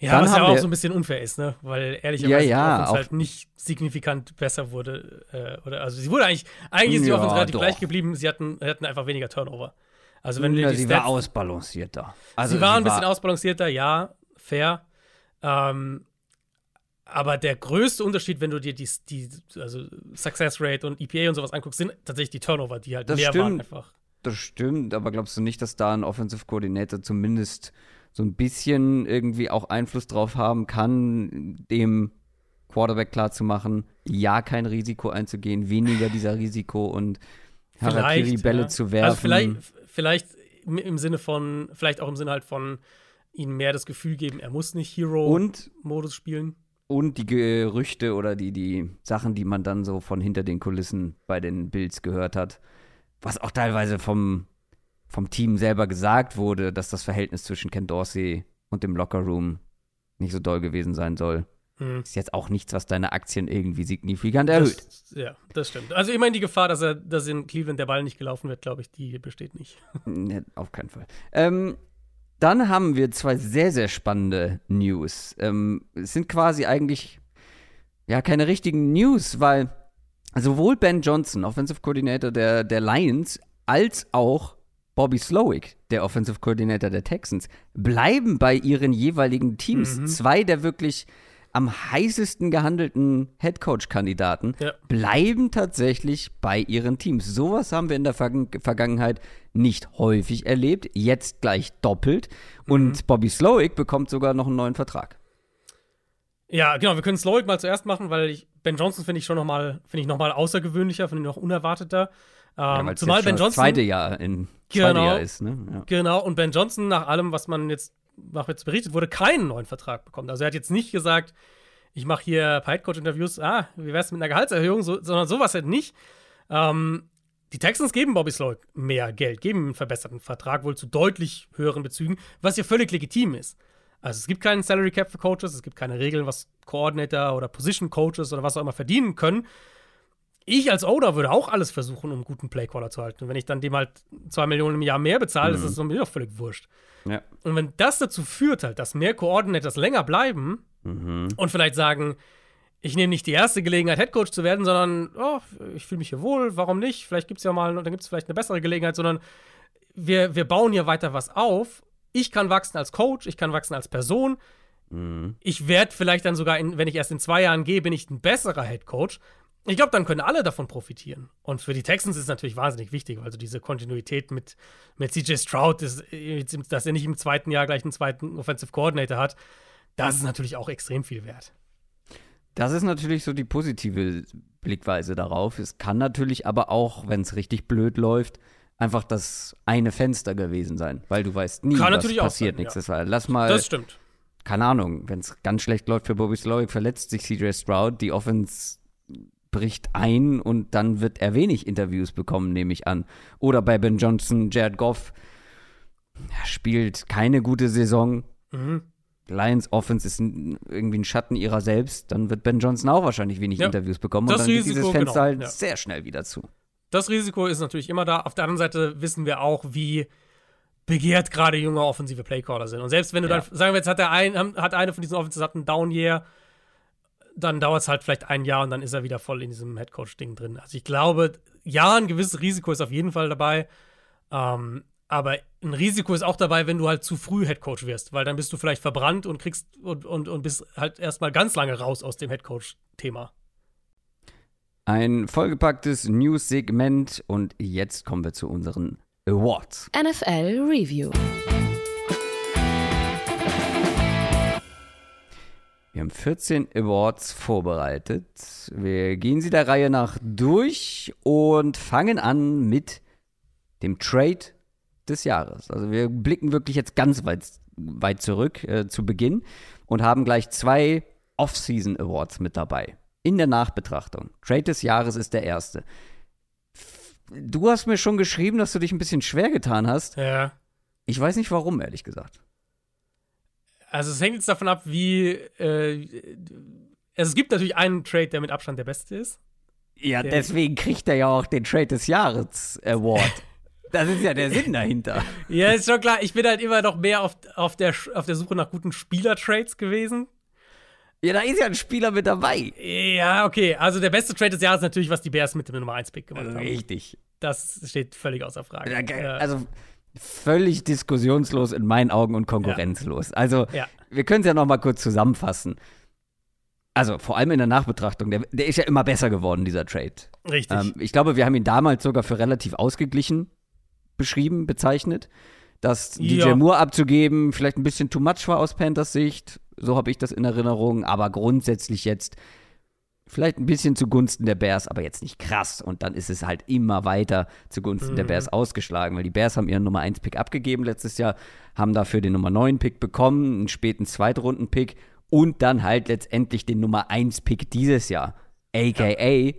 Ja, Dann was ja auch so ein bisschen unfair ist, ne? Weil ehrlicherweise ja, ja, die halt nicht signifikant besser wurde. Äh, oder, also sie wurde eigentlich, eigentlich ist die ja, Offense relativ doch. gleich geblieben, sie hatten, hatten einfach weniger Turnover. Also wenn ja, sie Stats, war ausbalancierter. Also sie war ein bisschen war ausbalancierter, ja, fair. Ähm, aber der größte Unterschied, wenn du dir die, die also Success Rate und EPA und sowas anguckst, sind tatsächlich die Turnover, die halt das mehr stimmt, waren einfach. Das stimmt, aber glaubst du nicht, dass da ein Offensive Coordinator zumindest so ein bisschen irgendwie auch Einfluss drauf haben kann, dem Quarterback klarzumachen, ja, kein Risiko einzugehen, weniger dieser Risiko und Harakiri-Bälle ja. zu werfen. Also vielleicht, vielleicht im Sinne von, vielleicht auch im Sinne halt von ihnen mehr das Gefühl geben, er muss nicht Hero-Modus spielen. Und die Gerüchte oder die, die Sachen, die man dann so von hinter den Kulissen bei den Bills gehört hat, was auch teilweise vom vom Team selber gesagt wurde, dass das Verhältnis zwischen Ken Dorsey und dem Lockerroom nicht so doll gewesen sein soll. Hm. Ist jetzt auch nichts, was deine Aktien irgendwie signifikant erhöht. Das, ja, das stimmt. Also ich meine, die Gefahr, dass er, dass in Cleveland der Ball nicht gelaufen wird, glaube ich, die besteht nicht. Nee, auf keinen Fall. Ähm, dann haben wir zwei sehr, sehr spannende News. Ähm, es sind quasi eigentlich ja keine richtigen News, weil sowohl Ben Johnson, Offensive Coordinator der, der Lions, als auch Bobby Slowick, der Offensive Coordinator der Texans, bleiben bei ihren jeweiligen Teams. Mhm. Zwei der wirklich am heißesten gehandelten Headcoach-Kandidaten ja. bleiben tatsächlich bei ihren Teams. Sowas haben wir in der Vergangenheit nicht häufig erlebt, jetzt gleich doppelt. Mhm. Und Bobby Slowick bekommt sogar noch einen neuen Vertrag. Ja, genau, wir können Slowick mal zuerst machen, weil ich, Ben Johnson finde ich schon noch mal, finde ich noch mal außergewöhnlicher, finde ich noch unerwarteter. Ähm, ja, zumal Ben Johnson. Das zweite Jahr in genau, Jahr ist, ne? Ja. Genau, und Ben Johnson, nach allem, was man jetzt, nach jetzt berichtet wurde, keinen neuen Vertrag bekommt. Also er hat jetzt nicht gesagt, ich mache hier Headcoach-Interviews, ah, wie wär's mit einer Gehaltserhöhung, so, sondern sowas halt nicht. Ähm, die Texans geben Bobby Sloyd mehr Geld, geben einen verbesserten Vertrag, wohl zu deutlich höheren Bezügen, was ja völlig legitim ist. Also es gibt keinen Salary Cap für Coaches, es gibt keine Regeln, was Coordinator oder Position Coaches oder was auch immer verdienen können. Ich als Owner würde auch alles versuchen, um einen guten Playcaller zu halten. Und wenn ich dann dem halt zwei Millionen im Jahr mehr bezahle, mhm. ist das mir doch völlig wurscht. Ja. Und wenn das dazu führt halt, dass mehr Coordinators länger bleiben Mhm. und vielleicht sagen, ich nehme nicht die erste Gelegenheit, Headcoach zu werden, sondern oh, ich fühle mich hier wohl, warum nicht? Vielleicht gibt es ja mal, dann gibt es vielleicht eine bessere Gelegenheit, sondern wir, wir bauen hier weiter was auf. Ich kann wachsen als Coach, ich kann wachsen als Person. Mhm. Ich werde vielleicht dann sogar, in, wenn ich erst in zwei Jahren gehe, bin ich ein besserer Headcoach. Ich glaube, dann können alle davon profitieren. Und für die Texans ist es natürlich wahnsinnig wichtig, also diese Kontinuität mit, mit CJ Stroud, ist, dass er nicht im zweiten Jahr gleich einen zweiten Offensive Coordinator hat, das ist natürlich auch extrem viel wert. Das ist natürlich so die positive Blickweise darauf. Es kann natürlich aber auch, wenn es richtig blöd läuft, einfach das eine Fenster gewesen sein, weil du weißt nie, Kann was passiert sein, nächstes Jahr. Lass mal, Das stimmt. keine Ahnung, wenn es ganz schlecht läuft für Bobby Slowick, verletzt sich CJ Stroud, die Offense bricht ein und dann wird er wenig Interviews bekommen, nehme ich an. Oder bei Ben Johnson, Jared Goff er spielt keine gute Saison. Mhm. Lions Offense ist ein, irgendwie ein Schatten ihrer selbst, dann wird Ben Johnson auch wahrscheinlich wenig Ja. Interviews bekommen Das und dann geht Risiko, dieses Fenster genau, halt ja. sehr schnell wieder zu. Das Risiko ist natürlich immer da. Auf der anderen Seite wissen wir auch, wie begehrt gerade junge offensive Playcaller sind. Und selbst wenn du Ja. dann, sagen wir jetzt, hat, der ein, hat eine von diesen Offenses hat einen Down-Year, dann dauert es halt vielleicht ein Jahr und dann ist er wieder voll in diesem Headcoach-Ding drin. Also ich glaube, ja, ein gewisses Risiko ist auf jeden Fall dabei. Ähm, aber ein Risiko ist auch dabei, wenn du halt zu früh Headcoach wirst, weil dann bist du vielleicht verbrannt und kriegst und, und, und bist halt erstmal ganz lange raus aus dem Headcoach-Thema. Ein vollgepacktes News-Segment und jetzt kommen wir zu unseren Awards. NFL Review. Wir haben 14 Awards vorbereitet. Wir gehen sie der Reihe nach durch und fangen an mit dem Trade des Jahres. Also wir blicken wirklich jetzt ganz weit, weit zurück äh, zu Beginn und haben gleich zwei Off-Season Awards mit dabei. In der Nachbetrachtung. Trade des Jahres ist der erste. Du hast mir schon geschrieben, dass du dich ein bisschen schwer getan hast. Ja. Ich weiß nicht warum, ehrlich gesagt. Also es hängt jetzt davon ab, wie äh, also es gibt natürlich einen Trade, der mit Abstand der beste ist. Ja, Der- deswegen kriegt er ja auch den Trade des Jahres Award. Das ist ja der Sinn dahinter. Ja, ist schon klar. Ich bin halt immer noch mehr auf, auf, der, auf der Suche nach guten Spielertrades gewesen. Ja, da ist ja ein Spieler mit dabei. Ja, okay. Also der beste Trade des Jahres ist natürlich, was die Bears mit dem Nummer 1 Pick gemacht haben. Richtig. Das steht völlig außer Frage. Also völlig diskussionslos in meinen Augen und konkurrenzlos. Also Ja. wir können es ja noch mal kurz zusammenfassen. Also vor allem in der Nachbetrachtung, der, der ist ja immer besser geworden, dieser Trade. richtig. Ähm, ich glaube, wir haben ihn damals sogar für relativ ausgeglichen beschrieben, bezeichnet. Dass DJ Ja. Moore abzugeben vielleicht ein bisschen too much war aus Panthers Sicht. So habe ich das in Erinnerung. Aber grundsätzlich jetzt vielleicht ein bisschen zugunsten der Bears, aber jetzt nicht krass. Und dann ist es halt immer weiter zugunsten der Mhm. Bears ausgeschlagen, weil die Bears haben ihren Nummer 1 Pick abgegeben letztes Jahr, haben dafür den Nummer 9 Pick bekommen, einen späten Zweitrunden Pick und dann halt letztendlich den Nummer 1 Pick dieses Jahr, aka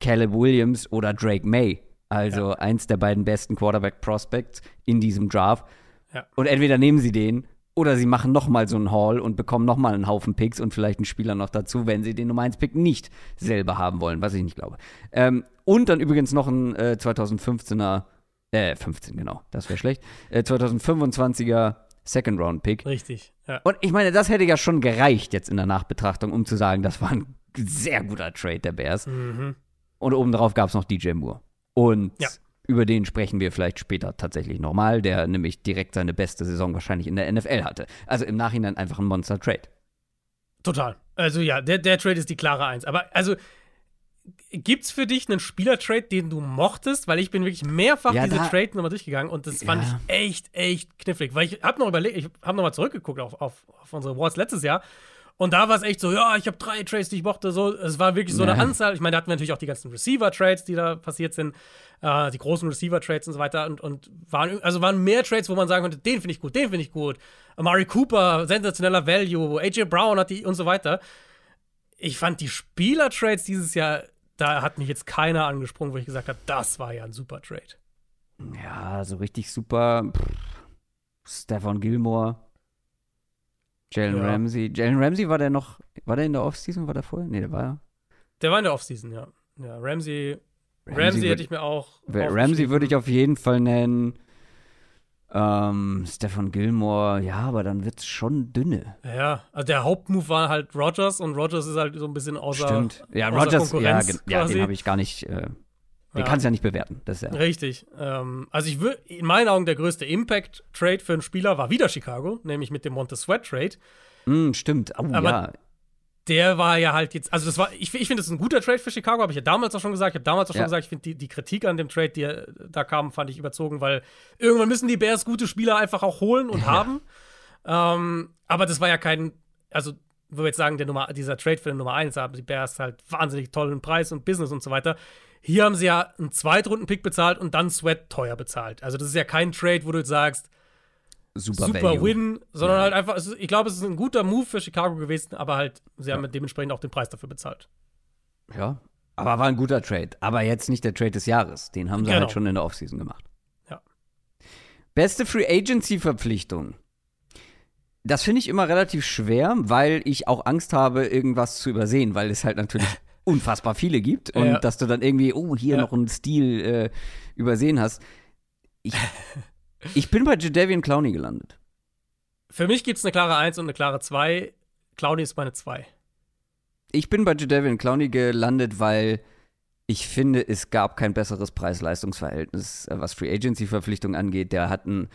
Caleb Williams oder Drake May. Also eins der beiden besten Quarterback Prospects in diesem Draft. Ja. Und entweder nehmen sie den oder sie machen nochmal so einen Haul und bekommen nochmal einen Haufen Picks und vielleicht einen Spieler noch dazu, wenn sie den Nummer 1 Pick nicht selber haben wollen, was ich nicht glaube. Ähm, und dann übrigens noch ein äh, 2015er, äh, 15 genau, das wäre schlecht, äh, 2025er Second Round Pick. richtig. Ja. Und ich meine, das hätte ja schon gereicht jetzt in der Nachbetrachtung, um zu sagen, das war ein sehr guter Trade der Bears. Mhm. Und obendrauf gab es noch DJ Moore. Und Ja. Über den sprechen wir vielleicht später tatsächlich nochmal, der nämlich direkt seine beste Saison wahrscheinlich in der NFL hatte. Also im Nachhinein einfach ein Monster-Trade. Total. Also ja, der, der Trade ist die klare Eins. Aber also gibt's für dich einen Spielertrade, den du mochtest? Weil ich bin wirklich mehrfach Ja, diese Trade nochmal durchgegangen und das fand Ja. ich echt, echt knifflig. Weil ich habe noch überlegt, ich habe nochmal zurückgeguckt auf, auf, auf unsere Awards letztes Jahr. Und da war es echt so, ja, ich habe drei Trades, die ich mochte. So, es war wirklich so Ja. eine Anzahl. Ich meine, da hatten wir natürlich auch die ganzen Receiver-Trades, die da passiert sind, äh, die großen Receiver-Trades und so weiter. Und, und waren, also waren mehr Trades, wo man sagen konnte, den finde ich gut, den finde ich gut. Amari Cooper, sensationeller Value, AJ Brown hat die und so weiter. Ich fand die Spieler-Trades dieses Jahr, da hat mich jetzt keiner angesprungen, wo ich gesagt habe, das war ja ein super Trade. Ja, so richtig super. Stefan Gilmore. Jalen Ja. Ramsey. Jalen Ramsey war der noch, war der in der Offseason, war der vorher? Nee, der war. Der war in der Offseason, ja. Ja, Ramsey, Ramsey, hätte ich mir auch. Ramsey aufgeschrieben. würde ich auf jeden Fall nennen. Ähm, Stefan Gilmore, ja, aber dann wird's schon dünne. Ja, also der Hauptmove war halt Rogers und Rogers ist halt so ein bisschen außer. Stimmt. Ja, außer Rogers, ja, ja den habe ich gar nicht, äh, den Ja. kannst du ja nicht bewerten. Das ist ja. Richtig. Ähm, also ich würde, in meinen Augen der größte Impact-Trade für einen Spieler war wieder Chicago, nämlich mit dem Monte Sweat-Trade. Mm, stimmt. Oh, Aber- ja. Der war ja halt jetzt, also das war, ich, ich finde, das ist ein guter Trade für Chicago, habe ich ja damals auch schon gesagt. Ich habe damals auch schon Ja. gesagt, ich finde die, die Kritik an dem Trade, die äh, da kam, fand ich überzogen, weil irgendwann müssen die Bears gute Spieler einfach auch holen und haben. Ähm, aber das war ja kein, also wo wir jetzt sagen, der Nummer, dieser Trade für den Nummer 1 haben die Bears halt wahnsinnig tollen Preis und Business und so weiter. Hier haben sie ja einen Zweitrunden-Pick bezahlt und dann Sweat teuer bezahlt. Also das ist ja kein Trade, wo du jetzt sagst, Super, super Value. Win, sondern Ja. halt einfach, ist, ich glaube, es ist ein guter Move für Chicago gewesen, aber halt, sie haben dementsprechend auch den Preis dafür bezahlt. Ja. Aber war ein guter Trade. Aber jetzt nicht der Trade des Jahres. Den haben sie Genau. halt schon in der Offseason gemacht. Ja. Beste Free Agency-Verpflichtung. Das finde ich immer relativ schwer, weil ich auch Angst habe, irgendwas zu übersehen, weil es halt natürlich unfassbar viele gibt und Ja. dass du dann irgendwie, oh, hier Ja. noch einen Stil äh, übersehen hast. Ich, ich bin bei Jadavian Clowney gelandet. Für mich gibt es eine klare 1 und eine klare 2. Clowny ist meine 2. Ich bin bei Jadavian Clowney gelandet, weil ich finde, es gab kein besseres Preis-Leistungs-Verhältnis, äh, was Free Agency-Verpflichtung angeht. Der hat einen,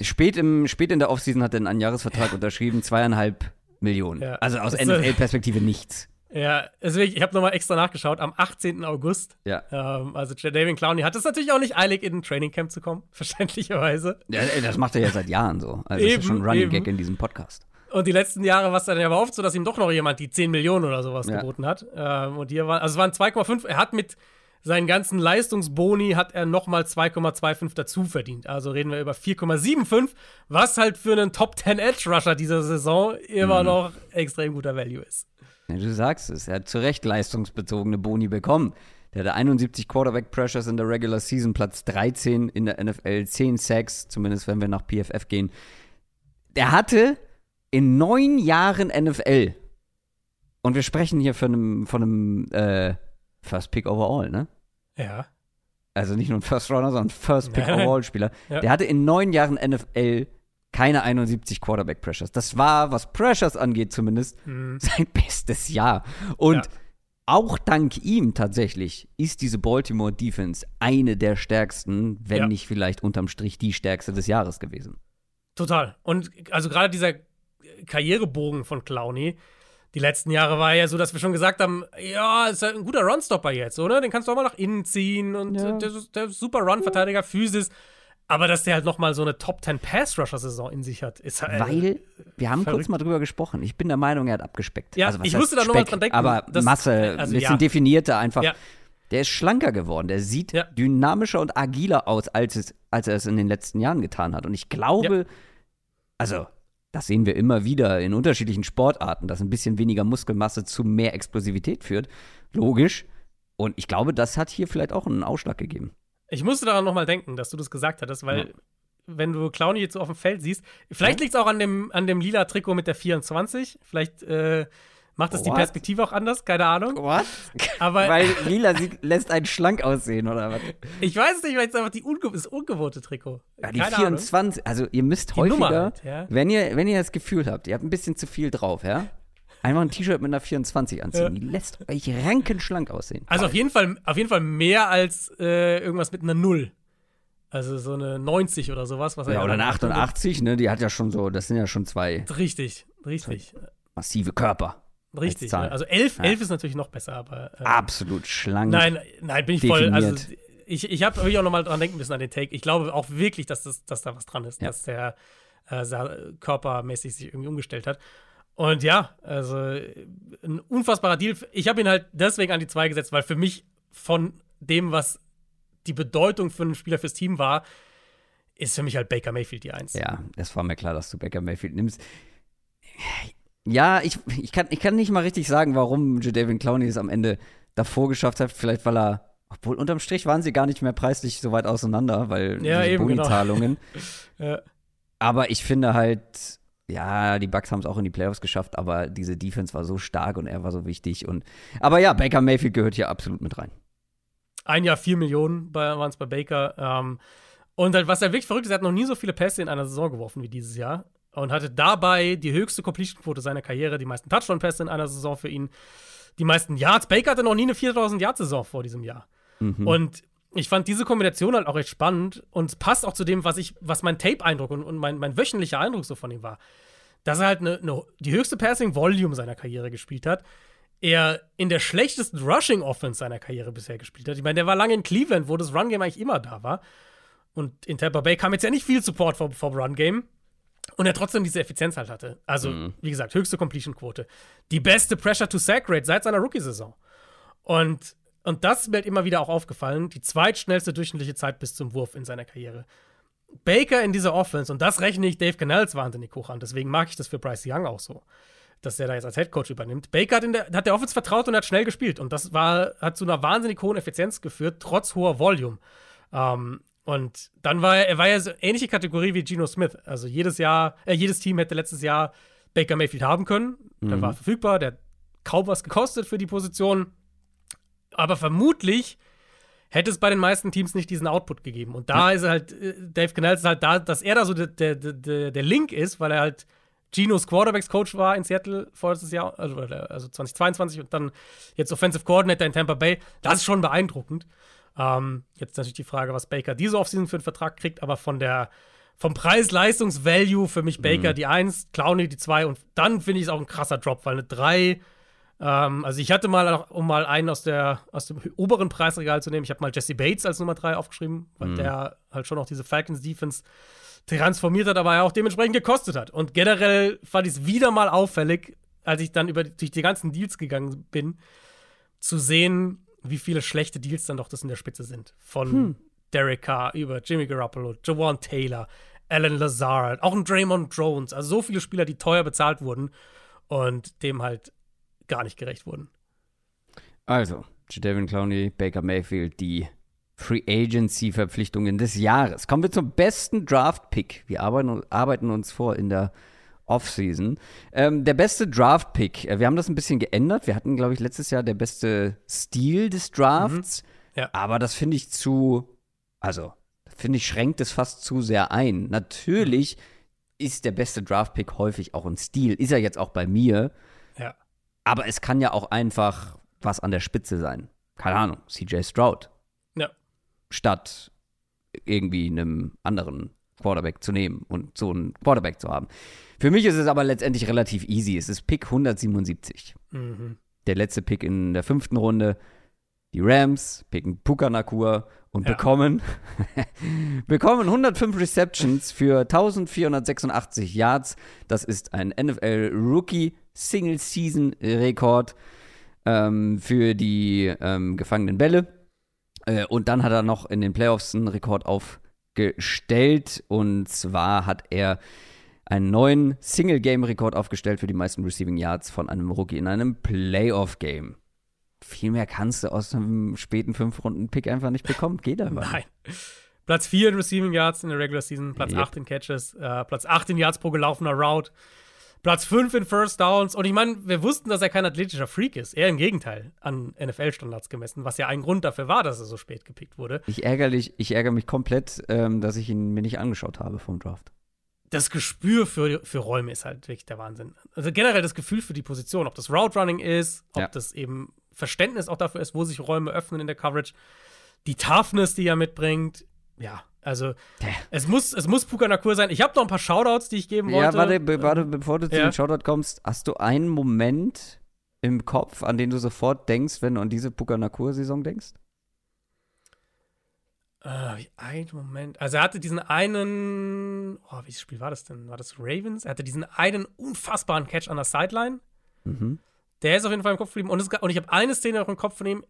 spät, im, spät in der Offseason hat er einen Jahresvertrag unterschrieben, zweieinhalb Millionen. Ja. Also aus NFL-Perspektive nichts. Ja, deswegen, ich habe nochmal extra nachgeschaut, am 18. August. Ja. Ähm, also Jadavian Clowney hat es natürlich auch nicht eilig, in ein Trainingcamp zu kommen, verständlicherweise. ja. Das macht er ja seit Jahren so. Also das ist Eben, schon ein Running eben. Gag in diesem Podcast. Und die letzten Jahre war es dann ja aber oft so, dass ihm doch noch jemand die 10 Millionen oder sowas Ja. geboten hat. Ähm, und hier war, also es waren 2,5. Er hat mit seinen ganzen Leistungsboni hat er nochmal 2,25 dazu verdient. Also reden wir über 4,75, was halt für einen Top 10 Edge Rusher dieser Saison immer Mhm. noch extrem guter Value ist. Ja, du sagst es, er hat zu Recht leistungsbezogene Boni bekommen. Der hatte 71 Quarterback Pressures in der Regular Season, Platz 13 in der NFL, 10 Sacks, zumindest wenn wir nach PFF gehen. Der hatte in neun Jahren NFL, und wir sprechen hier von einem, von einem äh, First Pick Overall, ne? Ja. Also nicht nur ein First Runner, sondern First Pick. Overall Spieler. Ja. Der hatte in neun Jahren NFL keine 71 Quarterback Pressures. Das war, was Pressures angeht zumindest, Mhm. sein bestes Jahr. Und Ja. auch dank ihm tatsächlich ist diese Baltimore Defense eine der stärksten, wenn Ja. nicht vielleicht unterm Strich die stärkste des Jahres gewesen. Total. Und also gerade dieser Karrierebogen von Clowney, die letzten Jahre war ja so, dass wir schon gesagt haben, ja, ist halt ein guter Runstopper jetzt, oder? Den kannst du auch mal nach innen ziehen und Ja. der, ist- der super Run-Verteidiger, Physis. Aber dass der halt noch mal so eine Top 10 Pass-Rusher-Saison in sich hat, ist halt. Weil, wir haben kurz verrückt. mal drüber gesprochen. Ich bin der Meinung, er hat abgespeckt. Ja, also, ich musste da noch mal Speck? dran denken, Aber Masse, also, ein bisschen ja. definierter einfach. Ja. Der ist schlanker geworden. Der sieht Ja. dynamischer und agiler aus, als, es, als er es in den letzten Jahren getan hat. Und ich glaube, also, das sehen wir immer wieder in unterschiedlichen Sportarten, dass ein bisschen weniger Muskelmasse zu mehr Explosivität führt. Logisch. Und ich glaube, das hat hier vielleicht auch einen Ausschlag gegeben. Ich musste daran noch mal denken, dass du das gesagt hattest, weil Ja. wenn du Clowney jetzt so auf dem Feld siehst, vielleicht liegt es auch an dem, an dem lila Trikot mit der 24. Vielleicht äh, macht es die? Perspektive auch anders, keine Ahnung. What? Aber Weil Lila sieht, lässt einen schlank aussehen, oder was? ich weiß es nicht, weil es einfach die unge das ungewohnte Trikot. Ja, die Keine 24, also ihr müsst Die häufiger, halt, ja. wenn, ihr, wenn ihr das Gefühl habt, ihr habt ein bisschen zu viel drauf, ja? Einfach ein T-Shirt mit einer 24 anziehen. Ja. Die lässt euch rankenschlank aussehen. Also auf jeden Fall, auf jeden Fall mehr als äh, irgendwas mit einer Null. Also so eine 90 oder sowas. Was ja, oder eine dann- 88, ne? Die hat ja schon so, das sind ja schon zwei Richtig, richtig, massive Körper. richtig. Ne? Also 11, Ja. 11 ist natürlich noch besser, aber. Äh, Absolut schlank. Nein, nein, bin ich voll. Also, definiert. ich ich habe auch noch mal dran denken müssen an den Take. Ich glaube auch wirklich, dass, das, dass da was dran ist, Ja. dass der äh, körpermäßig sich irgendwie umgestellt hat. Und ja, also ein unfassbarer Deal. Ich habe ihn halt deswegen an die 2 gesetzt, weil für mich von dem, was die Bedeutung für einen Spieler fürs Team war, ist für mich halt Baker Mayfield die 1. Ja, es war mir klar, dass du Baker Mayfield nimmst. Ja, ich, ich, kann, ich kann nicht mal richtig sagen, warum Jadavion Clowney es am Ende davor geschafft hat. Vielleicht, weil er, obwohl unterm Strich waren sie gar nicht mehr preislich so weit auseinander, weil Ja, genau. Boni-Zahlungen. Ja. Aber ich finde halt, ja, die Bucks haben es auch in die Playoffs geschafft, aber diese Defense war so stark und er war so wichtig. Und, aber ja, Baker Mayfield gehört hier absolut mit rein. Ein Jahr vier Millionen waren es bei Baker. Ähm, und halt, was er wirklich verrückt ist, er hat noch nie so viele Pässe in einer Saison geworfen wie dieses Jahr. Und hatte dabei die höchste Completion-Quote seiner Karriere, die meisten Touchdown-Pässe in einer Saison für ihn, die meisten Yards. Baker hatte noch nie eine 4000-Yard-Saison vor diesem Jahr. Mhm. Und ich fand diese Kombination halt auch echt spannend und passt auch zu dem, was ich, was mein Tape-Eindruck und, und mein, mein wöchentlicher Eindruck so von ihm war. Dass er halt ne, ne, die höchste Passing-Volume seiner Karriere gespielt hat. Er in der schlechtesten Rushing-Offense seiner Karriere bisher gespielt hat. Ich meine, der war lange in Cleveland, wo das Run-Game eigentlich immer da war. Und in Tampa Bay kam jetzt ja nicht viel Support vom, vom Run-Game. Und er trotzdem diese Effizienz halt hatte. Also, mhm. wie gesagt, höchste Completion-Quote. Die beste Pressure-to-Sack-Rate seit seiner Rookie-Saison. Und und das ist mir halt immer wieder auch aufgefallen, die zweitschnellste durchschnittliche Zeit bis zum Wurf in seiner Karriere. Baker in dieser Offense, und das rechne ich Dave Canals wahnsinnig hoch an, deswegen mag ich das für Bryce Young auch so, dass er da jetzt als Headcoach übernimmt. Baker hat, der, hat der Offense vertraut und hat schnell gespielt. Und das war, hat zu einer wahnsinnig hohen Effizienz geführt, trotz hoher Volume. Ähm, und dann war er, er war ja so ähnliche Kategorie wie Geno Smith. Also jedes Jahr, äh, jedes Team hätte letztes Jahr Baker Mayfield haben können. Mhm. Der war verfügbar, der hat kaum was gekostet für die Position. Aber vermutlich hätte es bei den meisten Teams nicht diesen Output gegeben. Und da ja. ist halt, äh, Dave Canales ist halt da, dass er da so der, der, der, der Link ist, weil er halt Genos Quarterbacks-Coach war in Seattle vorletztes Jahr, also, also 2022 und dann jetzt Offensive Coordinator in Tampa Bay. Das ist schon beeindruckend. Ähm, jetzt natürlich die Frage, was Baker diese Offseason für einen Vertrag kriegt, aber von der vom Preis-Leistungs-Value für mich Baker mhm. die 1, Clowney die 2 und dann finde ich es auch ein krasser Drop, weil eine 3 ähm, also ich hatte mal, um mal einen aus, der, aus dem oberen Preisregal zu nehmen, ich habe mal Jesse Bates als Nummer 3 aufgeschrieben, weil mhm. der halt schon auch diese Falcons-Defense transformiert hat, aber er auch dementsprechend gekostet hat. Und generell fand ich es wieder mal auffällig, als ich dann über, durch die ganzen Deals gegangen bin, zu sehen, wie viele schlechte Deals dann doch das in der Spitze sind. Von hm. Derek Carr über Jimmy Garoppolo, Jawan Taylor, Alan Lazard, auch ein Draymond Jones. Also so viele Spieler, die teuer bezahlt wurden und dem halt gar nicht gerecht wurden. Also, Jadavion Clowney, Baker Mayfield, die Free Agency Verpflichtungen des Jahres. Kommen wir zum besten Draft Pick. Wir arbeiten, arbeiten uns vor in der Offseason. Ähm, der beste Draft Pick. Äh, wir haben das ein bisschen geändert. Wir hatten, glaube ich, letztes Jahr der beste Stil des Drafts. Mhm. Ja. Aber das finde ich zu, also, finde ich, schränkt es fast zu sehr ein. Natürlich mhm. ist der beste Draft Pick häufig auch ein Stil. Ist er jetzt auch bei mir. Aber es kann ja auch einfach was an der Spitze sein. Keine Ahnung, CJ Stroud. Ja. Statt irgendwie einem anderen Quarterback zu nehmen und so einen Quarterback zu haben. Für mich ist es aber letztendlich relativ easy. Es ist Pick 177. Mhm. Der letzte Pick in der fünften Runde. Die Rams picken Puka Nakur und ja. bekommen, bekommen 105 Receptions für 1486 Yards. Das ist ein NFL-Rookie Single-Season-Rekord ähm, für die ähm, gefangenen Bälle. Äh, und dann hat er noch in den Playoffs einen Rekord aufgestellt. Und zwar hat er einen neuen Single-Game-Rekord aufgestellt für die meisten Receiving Yards von einem Rookie in einem Playoff-Game. Viel mehr kannst du aus einem späten Fünf-Runden-Pick einfach nicht bekommen. Geht aber. Nein. Platz 4 in Receiving Yards in der Regular Season, Platz yep. 8 in Catches, äh, Platz 8 in Yards pro gelaufener Route. Platz 5 in First Downs. Und ich meine, wir wussten, dass er kein athletischer Freak ist. Eher im Gegenteil, an NFL-Standards gemessen, was ja ein Grund dafür war, dass er so spät gepickt wurde. Ich ärgere, ich ärgere mich komplett, ähm, dass ich ihn mir nicht angeschaut habe vom Draft. Das Gespür für, für Räume ist halt wirklich der Wahnsinn. Also generell das Gefühl für die Position, ob das Route Running ist, ob ja. das eben Verständnis auch dafür ist, wo sich Räume öffnen in der Coverage, die Toughness, die er mitbringt. Ja, also, es muss, es muss Puka Nakur sein. Ich habe noch ein paar Shoutouts, die ich geben wollte. Ja, warte, be warte bevor du zu den Shoutout kommst, hast du einen Moment im Kopf, an den du sofort denkst, wenn du an diese Puka Nakur-Saison denkst? Uh, ein Moment. Also er hatte diesen einen, oh, welches Spiel war das denn? War das Ravens? Er hatte diesen einen unfassbaren Catch an der Sideline. Mhm. Der ist auf jeden Fall im Kopf geblieben. Und, es, und ich habe eine Szene noch im Kopf von ihm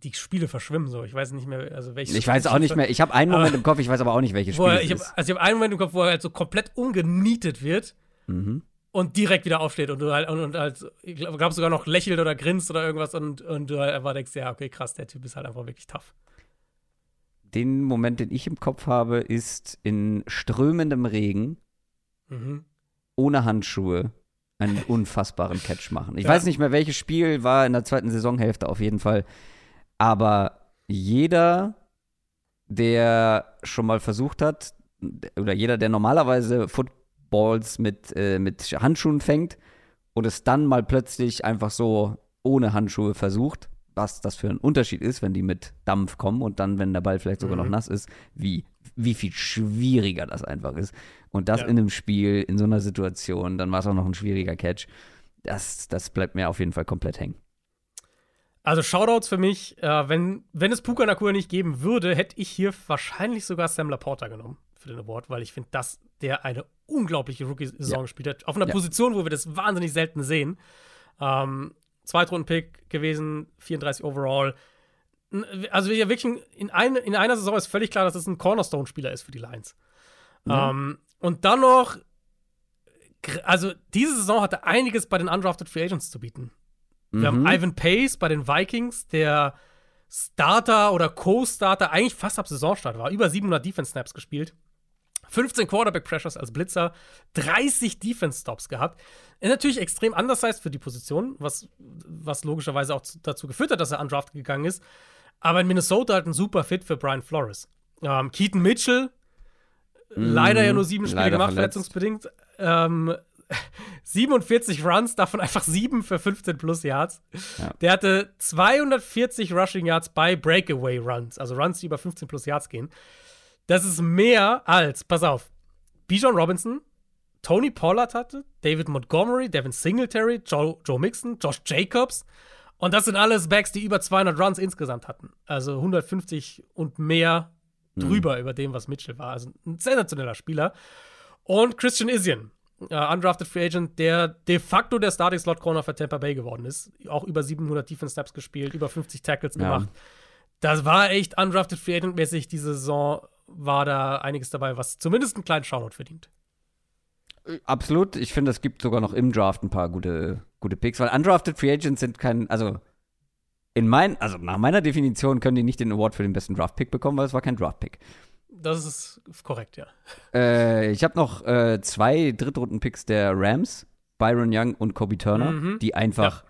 die Spiele verschwimmen so. Ich weiß nicht mehr, also welche. Ich weiß auch nicht mehr. Ich habe einen Moment im Kopf, ich weiß aber auch nicht, welche Spiele. Er, ich hab, also ich habe einen Moment im Kopf, wo er halt so komplett ungenietet wird mhm. und direkt wieder aufsteht und du halt, und, und halt, ich glaube sogar noch lächelt oder grinst oder irgendwas und, und du halt einfach denkst, ja, okay, krass, der Typ ist halt einfach wirklich tough. Den Moment, den ich im Kopf habe, ist in strömendem Regen. Mhm ohne Handschuhe einen unfassbaren Catch machen. Ich Ja. weiß nicht mehr, welches Spiel war in der zweiten Saisonhälfte auf jeden Fall. Aber jeder, der schon mal versucht hat, oder jeder, der normalerweise Footballs mit, äh, mit Handschuhen fängt und es dann mal plötzlich einfach so ohne Handschuhe versucht, was das für ein Unterschied ist, wenn die mit Dampf kommen und dann, wenn der Ball vielleicht sogar Mhm. noch nass ist, wie, wie viel schwieriger das einfach ist. Und das Ja. in einem Spiel, in so einer Situation, dann war es auch noch ein schwieriger Catch. Das, das bleibt mir auf jeden Fall komplett hängen. Also Shoutouts für mich, äh, wenn, wenn es Puka Nakua nicht geben würde, hätte ich hier wahrscheinlich sogar Sam Laporta genommen für den Award, weil ich finde, dass der eine unglaubliche Rookie-Saison Ja. gespielt hat. Auf einer Ja. Position, wo wir das wahnsinnig selten sehen. Ähm, Zweitrunden-Pick gewesen, 34 overall. Also ja, wirklich in, ein, in einer Saison ist völlig klar, dass es ein Cornerstone-Spieler ist für die Lions. Ja. Ähm, und dann noch, also diese Saison hatte einiges bei den Undrafted Free Agents zu bieten. Wir haben Mhm. Ivan Pace bei den Vikings, der Starter oder Co-Starter eigentlich fast ab Saisonstart war. Über 700 Defense-Snaps gespielt. 15 Quarterback-Pressures als Blitzer, 30 Defense-Stops gehabt. Ist natürlich extrem undersized für die Position, was, was logischerweise auch zu, dazu geführt hat, dass er undrafted gegangen ist. Aber in Minnesota halt ein super Fit für Brian Flores. Ähm, Keaton Mitchell, leider ja nur sieben Spiele gemacht, verletzt. verletzungsbedingt. Ähm, 47 Runs, davon einfach 7 für 15 plus Yards. Ja. Der hatte 240 Rushing Yards bei Breakaway Runs, also Runs, die über 15 plus Yards gehen. Das ist mehr als, pass auf, Bijan Robinson, Tony Pollard hatte, David Montgomery, Devin Singletary, Joe, Joe Mixon, Josh Jacobs. Und das sind alles Backs, die über 200 Runs insgesamt hatten. Also 150 und mehr drüber über dem, was Mitchell war. Also ein sensationeller Spieler. Und Christian Isian, äh, undrafted Free Agent, der de facto der Starting Slot Corner für Tampa Bay geworden ist. Auch über 700 Defense Snaps gespielt, über 50 Tackles Ja. gemacht. Das war echt undrafted Free Agent mäßig. Diese Saison war da einiges dabei, was zumindest einen kleinen Shoutout verdient. Absolut. Ich finde, es gibt sogar noch im Draft ein paar gute, gute Picks, weil undrafted Free Agents sind kein, also in mein, also nach meiner Definition können die nicht den Award für den besten Draft-Pick bekommen, weil es war kein Draft-Pick. Das ist korrekt, ja. Äh, ich habe noch äh, zwei Drittrunden-Picks der Rams, Byron Young und Kobe Turner, Mhm. die einfach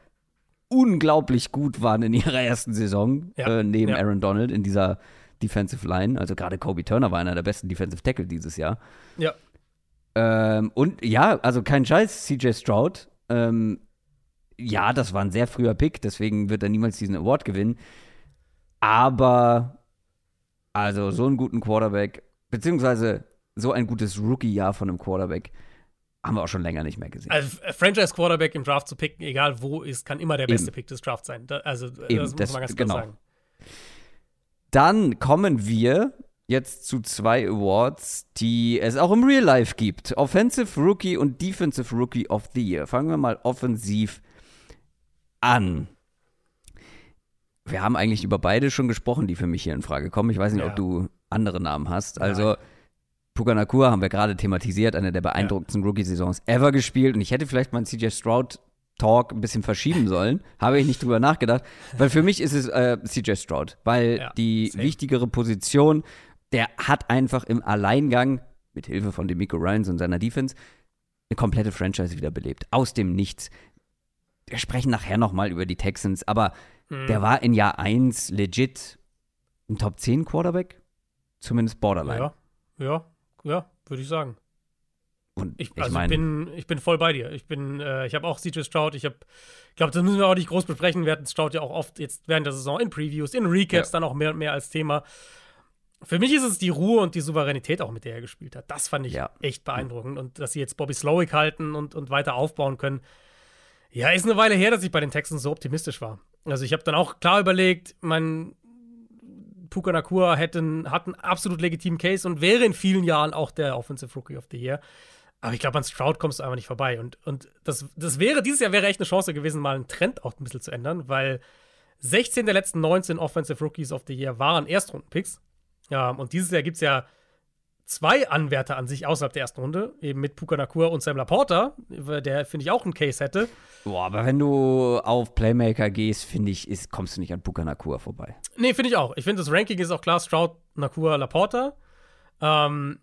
unglaublich gut waren in ihrer ersten Saison, Ja. äh, neben Ja. Aaron Donald in dieser Defensive Line. Also gerade Kobe Turner war einer der besten Defensive Tackle dieses Jahr. Ja. Ähm, und ja, also kein Scheiß, CJ Stroud. Ähm, ja, das war ein sehr früher Pick, deswegen wird er niemals diesen Award gewinnen. Aber, also so einen guten Quarterback, beziehungsweise so ein gutes Rookie-Jahr von einem Quarterback, haben wir auch schon länger nicht mehr gesehen. Also äh, Franchise Quarterback im Draft zu picken, egal wo ist, kann immer der beste Eben. Pick des Drafts sein. Da, also Eben, das muss das- man ganz klar genau. sagen. Dann kommen wir jetzt zu zwei Awards, die es auch im Real Life gibt. Offensive Rookie und Defensive Rookie of the Year. Fangen wir mal offensiv an. Wir haben eigentlich über beide schon gesprochen, die für mich hier in Frage kommen. Ich weiß nicht, Ja. ob du andere Namen hast. Also Puka Nakua haben wir gerade thematisiert, eine der beeindruckendsten Rookie-Saisons ever gespielt. Und ich hätte vielleicht meinen CJ Stroud Talk ein bisschen verschieben sollen. Habe ich nicht drüber nachgedacht. Weil für mich ist es äh, CJ Stroud. Weil Ja, die same. wichtigere Position, der hat einfach im Alleingang, mit Hilfe von Demico Ryans und seiner Defense, eine komplette Franchise wiederbelebt. Aus dem Nichts. Wir sprechen nachher nochmal über die Texans, aber Mhm. der war in Jahr 1 legit ein Top 10 Quarterback. Zumindest Borderline. Ja, ja, ja, würde ich sagen. Und Ich, ich, also ich, bin, ich bin voll bei dir. Ich bin, äh, ich habe auch CJ Stroud. Ich habe, glaube, das müssen wir auch nicht groß besprechen. Wir hatten Stroud ja auch oft jetzt während der Saison in Previews, in Recaps Ja. dann auch mehr und mehr als Thema. Für mich ist es die Ruhe und die Souveränität auch, mit der er gespielt hat. Das fand ich Ja. echt beeindruckend. Und dass sie jetzt Bobby Slowick halten und, und weiter aufbauen können. Ja, ist eine Weile her, dass ich bei den Texans so optimistisch war. Also ich habe dann auch klar überlegt, mein Puka Nakua hätte, einen- hat einen absolut legitimen Case und wäre in vielen Jahren auch der Offensive Rookie of the Year. Aber ich glaube, an Stroud kommst du einfach nicht vorbei. Und, und das, das wäre, dieses Jahr wäre echt eine Chance gewesen, mal einen Trend auch ein bisschen zu ändern, weil 16 der letzten 19 Offensive Rookies of the Year waren Erstrundenpicks. Ja, und dieses Jahr gibt es ja zwei Anwärter an sich außerhalb der ersten Runde, eben mit Puka Nakua und Sam Laporta, der, finde ich, auch einen Case hätte. boah, aber wenn du auf Playmaker gehst, finde ich, ist, kommst du nicht an Puka Nakua vorbei. Nee, finde ich auch. Ich finde, das Ranking ist auch klar: Stroud, Nakua, Laporta. Ähm,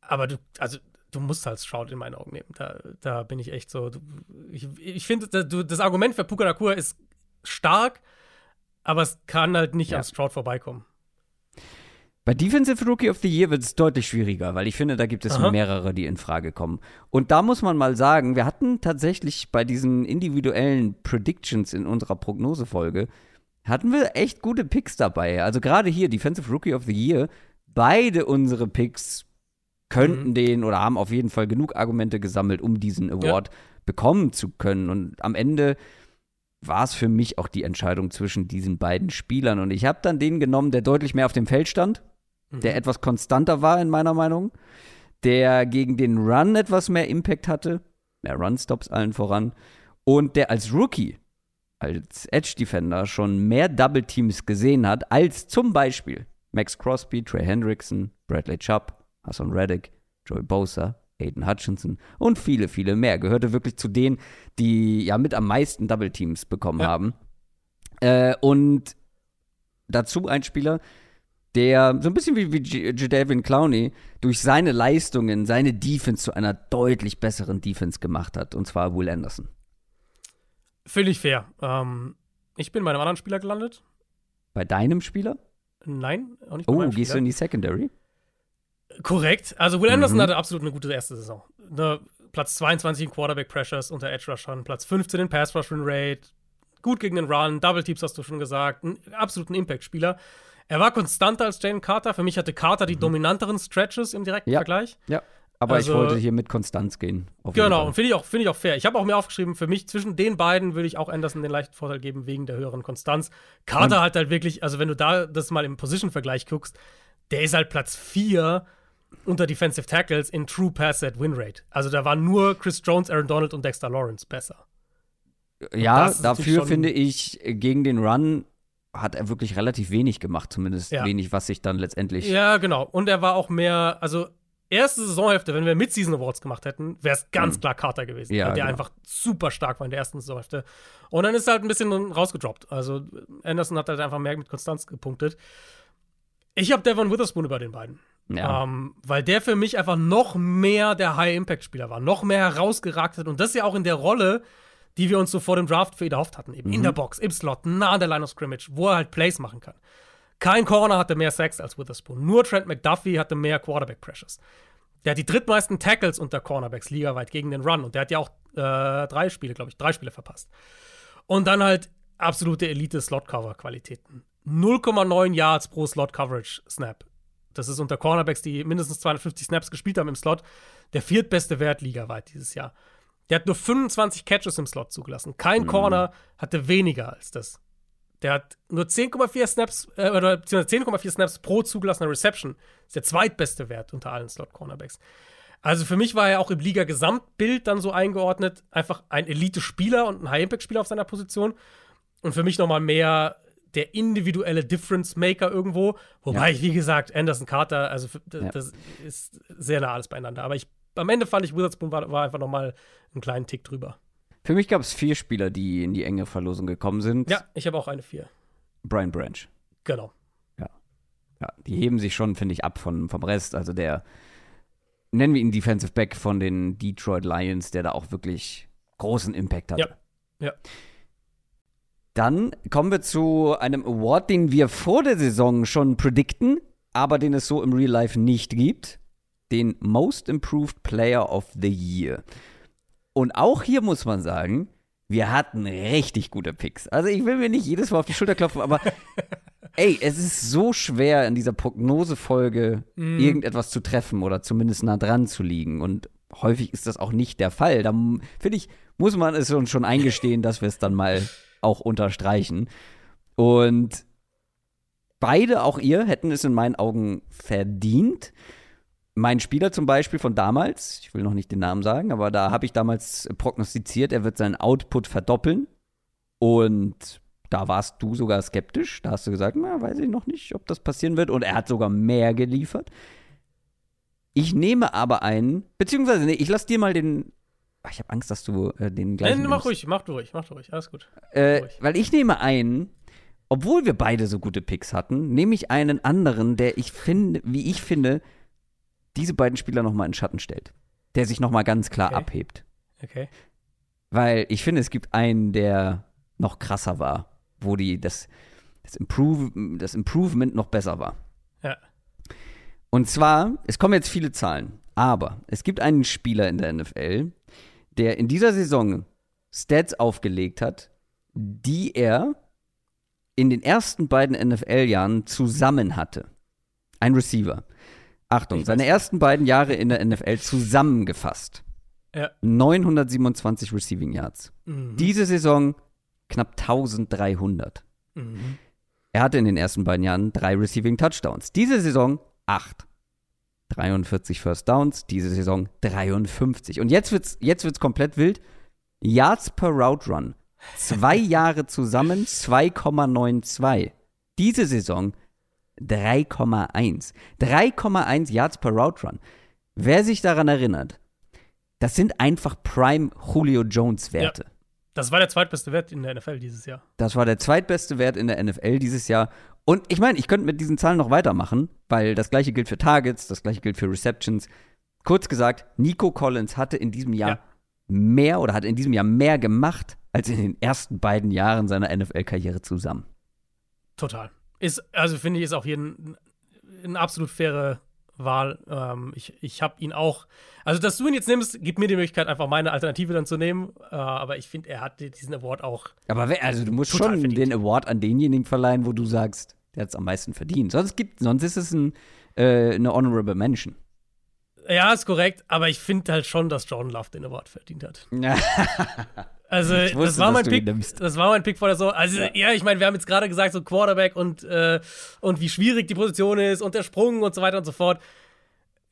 aber du, also du musst halt Stroud in meinen Augen nehmen. Da, da bin ich echt so. Du, ich ich finde, das, das Argument für Puka Nakua ist stark, aber es kann halt nicht Ja. an Stroud vorbeikommen. Bei Defensive Rookie of the Year wird es deutlich schwieriger, weil ich finde, da gibt es Aha. mehrere, die in Frage kommen. Und da muss man mal sagen, wir hatten tatsächlich bei diesen individuellen Predictions in unserer Prognosefolge, hatten wir echt gute Picks dabei. Also gerade hier, Defensive Rookie of the Year, beide unsere Picks könnten Mhm. den oder haben auf jeden Fall genug Argumente gesammelt, um diesen Award bekommen zu können. Und am Ende war es für mich auch die Entscheidung zwischen diesen beiden Spielern. Und ich habe dann den genommen, der deutlich mehr auf dem Feld stand, der etwas konstanter war in meiner Meinung, der gegen den Run etwas mehr Impact hatte, mehr Run-Stops allen voran, und der als Rookie, als Edge-Defender schon mehr Double-Teams gesehen hat, als zum Beispiel Max Crosby, Trey Hendrickson, Bradley Chubb, Hassan Reddick, Joey Bosa, Aiden Hutchinson und viele, viele mehr. Gehörte wirklich zu denen, die ja mit am meisten Double Teams bekommen Ja. haben. Äh, und dazu ein Spieler, der so ein bisschen wie, wie J- Jadavion Clowney durch seine Leistungen seine Defense zu einer deutlich besseren Defense gemacht hat. Und zwar Will Anderson. Finde ich fair. Ähm, ich bin bei einem anderen Spieler gelandet. Bei deinem Spieler? Nein, auch nicht bei Oh, gehst du Spieler. in die Secondary? Korrekt. Also Will Anderson Mhm. hatte absolut eine gute erste Saison. Ne, Platz 22 in Quarterback Pressures unter Edge Rushern, Platz 15 in Pass Rush Rate, gut gegen den Run, Double Teams hast du schon gesagt, ein absoluten Impact-Spieler. Er war konstanter als Jalen Carter. Für mich hatte Carter die dominanteren Stretches im direkten Mhm. Ja. Vergleich. Ja. Aber Also- ich wollte hier mit Konstanz gehen. Genau, und finde ich, auch- finde ich auch fair. Ich habe auch mir aufgeschrieben, für mich zwischen den beiden würde ich auch Anderson den leichten Vorteil geben, wegen der höheren Konstanz. Carter hat halt wirklich, also wenn du da das mal im Position-Vergleich guckst, der ist halt Platz 4 unter Defensive Tackles in True Pass Set Win Rate. Also da waren nur Chris Jones, Aaron Donald und Dexter Lawrence besser. Ja, dafür finde ich, gegen den Run hat er wirklich relativ wenig gemacht, zumindest Ja. wenig, was sich dann letztendlich. Ja, genau. Und er war auch mehr, also erste Saisonhälfte, wenn wir Mid-Season Awards gemacht hätten, wäre es ganz klar Carter gewesen, Mhm. Ja, der genau. einfach super stark war in der ersten Saisonhälfte. Und dann ist er halt ein bisschen rausgedroppt. Also Anderson hat halt einfach mehr mit Konstanz gepunktet. Ich habe Devon Witherspoon über den beiden. Ja. Ähm, weil der für mich einfach noch mehr der High-Impact-Spieler war, noch mehr herausgeragt hat. Und das ja auch in der Rolle, die wir uns so vor dem Draft für ihn erhofft hatten. Eben Mhm. in der Box, im Slot, nah an der Line of Scrimmage, wo er halt Plays machen kann. Kein Corner hatte mehr Sacks als Witherspoon. Nur Trent McDuffie hatte mehr Quarterback-Pressures. Der hat die drittmeisten Tackles unter Cornerbacks ligaweit gegen den Run. Und der hat ja auch äh, drei Spiele, glaube ich, drei Spiele verpasst. Und dann halt absolute Elite-Slot-Cover-Qualitäten. 0,9 Yards pro Slot-Coverage-Snap. Das ist unter Cornerbacks, die mindestens 250 Snaps gespielt haben im Slot, der viertbeste Wert ligaweit dieses Jahr. Der hat nur 25 Catches im Slot zugelassen. Kein Corner hatte weniger als das. Der hat nur 10,4 Snaps, äh, oder beziehungsweise 10,4 Snaps pro zugelassener Reception. Das ist der zweitbeste Wert unter allen Slot-Cornerbacks. Also für mich war er auch im Liga-Gesamtbild dann so eingeordnet, einfach ein Elite-Spieler und ein High-Impact-Spieler auf seiner Position. Und für mich nochmal mehr der individuelle Difference-Maker irgendwo. Wobei ich, wie gesagt, Anderson Carter, also für- d- Ja. das ist sehr nah alles beieinander. Aber ich, am Ende fand ich, Witherspoon war, war einfach nochmal einen kleinen Tick drüber. Für mich gab es vier Spieler, die in die enge Verlosung gekommen sind. Ja, ich habe auch eine 4. Brian Branch. Genau. Ja, die heben sich schon, finde ich, ab von, vom Rest. Also der, nennen wir ihn Defensive Back von den Detroit Lions, der da auch wirklich großen Impact hatte. Ja. Ja. Dann kommen wir zu einem Award, den wir vor der Saison schon predikten, aber den es so im Real Life nicht gibt. Den Most Improved Player of the Year. Und auch hier muss man sagen, wir hatten richtig gute Picks. Also ich will mir nicht jedes Mal auf die Schulter klopfen, aber ey, es ist so schwer in dieser Prognosefolge irgendetwas zu treffen oder zumindest nah dran zu liegen. Und häufig ist das auch nicht der Fall. Da finde ich, muss man es uns schon eingestehen, dass wir es dann mal auch unterstreichen. Und beide, auch ihr, hätten es in meinen Augen verdient. Mein Spieler zum Beispiel von damals, ich will noch nicht den Namen sagen, aber da habe ich damals prognostiziert, er wird seinen Output verdoppeln. Und da warst du sogar skeptisch. Da hast du gesagt, na, weiß ich noch nicht, ob das passieren wird. Und er hat sogar mehr geliefert. Ich nehme aber einen, beziehungsweise, nee, ich lass dir mal den. Ach, ich habe Angst, dass du äh, den gleichen. Nein, mach ruhig, mach du ruhig, mach du ruhig, alles gut. Äh, ruhig. weil ich nehme einen, obwohl wir beide so gute Picks hatten, nehme ich einen anderen, der ich finde, wie ich finde, diese beiden Spieler nochmal in Schatten stellt. der sich noch mal ganz klar Okay. abhebt. Okay. Weil ich finde, es gibt einen, der noch krasser war, wo die das, das, Improve, das Improvement noch besser war. Ja. Und zwar, es kommen jetzt viele Zahlen, aber es gibt einen Spieler in der NFL, der in dieser Saison Stats aufgelegt hat, die er in den ersten beiden NFL-Jahren zusammen hatte. Ein Receiver. Achtung, seine ersten beiden Jahre in der NFL zusammengefasst. Ja. 927 Receiving Yards. Mhm. Diese Saison knapp 1300. Mhm. Er hatte in den ersten beiden Jahren drei Receiving Touchdowns. Diese Saison acht. 43 First Downs, diese Saison 53. Und jetzt wird's, jetzt wird's komplett wild. Yards per Route Run. Zwei Jahre zusammen 2,92. Diese Saison 3,1. 3,1 Yards per Route Run. Wer sich daran erinnert, das sind einfach Prime Julio Jones Werte. Das war der zweitbeste Wert in der NFL dieses Jahr. Das war der zweitbeste Wert in der NFL dieses Jahr. Und ich meine, ich könnte mit diesen Zahlen noch weitermachen, weil das gleiche gilt für Targets, das gleiche gilt für Receptions. Kurz gesagt, Nico Collins hatte in diesem Jahr Ja. mehr oder hat in diesem Jahr mehr gemacht als in den ersten beiden Jahren seiner NFL-Karriere zusammen. Total. Ist, also finde ich, ist auch hier ein, eine absolut faire Wahl. Ähm, ich ich habe ihn auch. Also, dass du ihn jetzt nimmst, gibt mir die Möglichkeit, einfach meine Alternative dann zu nehmen. Äh, aber ich finde, er hat diesen Award auch. Aber wer, also du musst schon verdient. den Award an denjenigen verleihen, wo du sagst, der hat es am meisten verdient. Sonst, gibt, sonst ist es ein, äh, eine Honorable Mention. Ja, ist korrekt, aber ich finde halt schon, dass Jordan Love den Award verdient hat. Also, wusste, das war mein Pick. Das war mein Pick vor der Saison. Also, ja, ich meine, wir haben jetzt gerade gesagt, so Quarterback und, äh, und wie schwierig die Position ist und der Sprung und so weiter und so fort.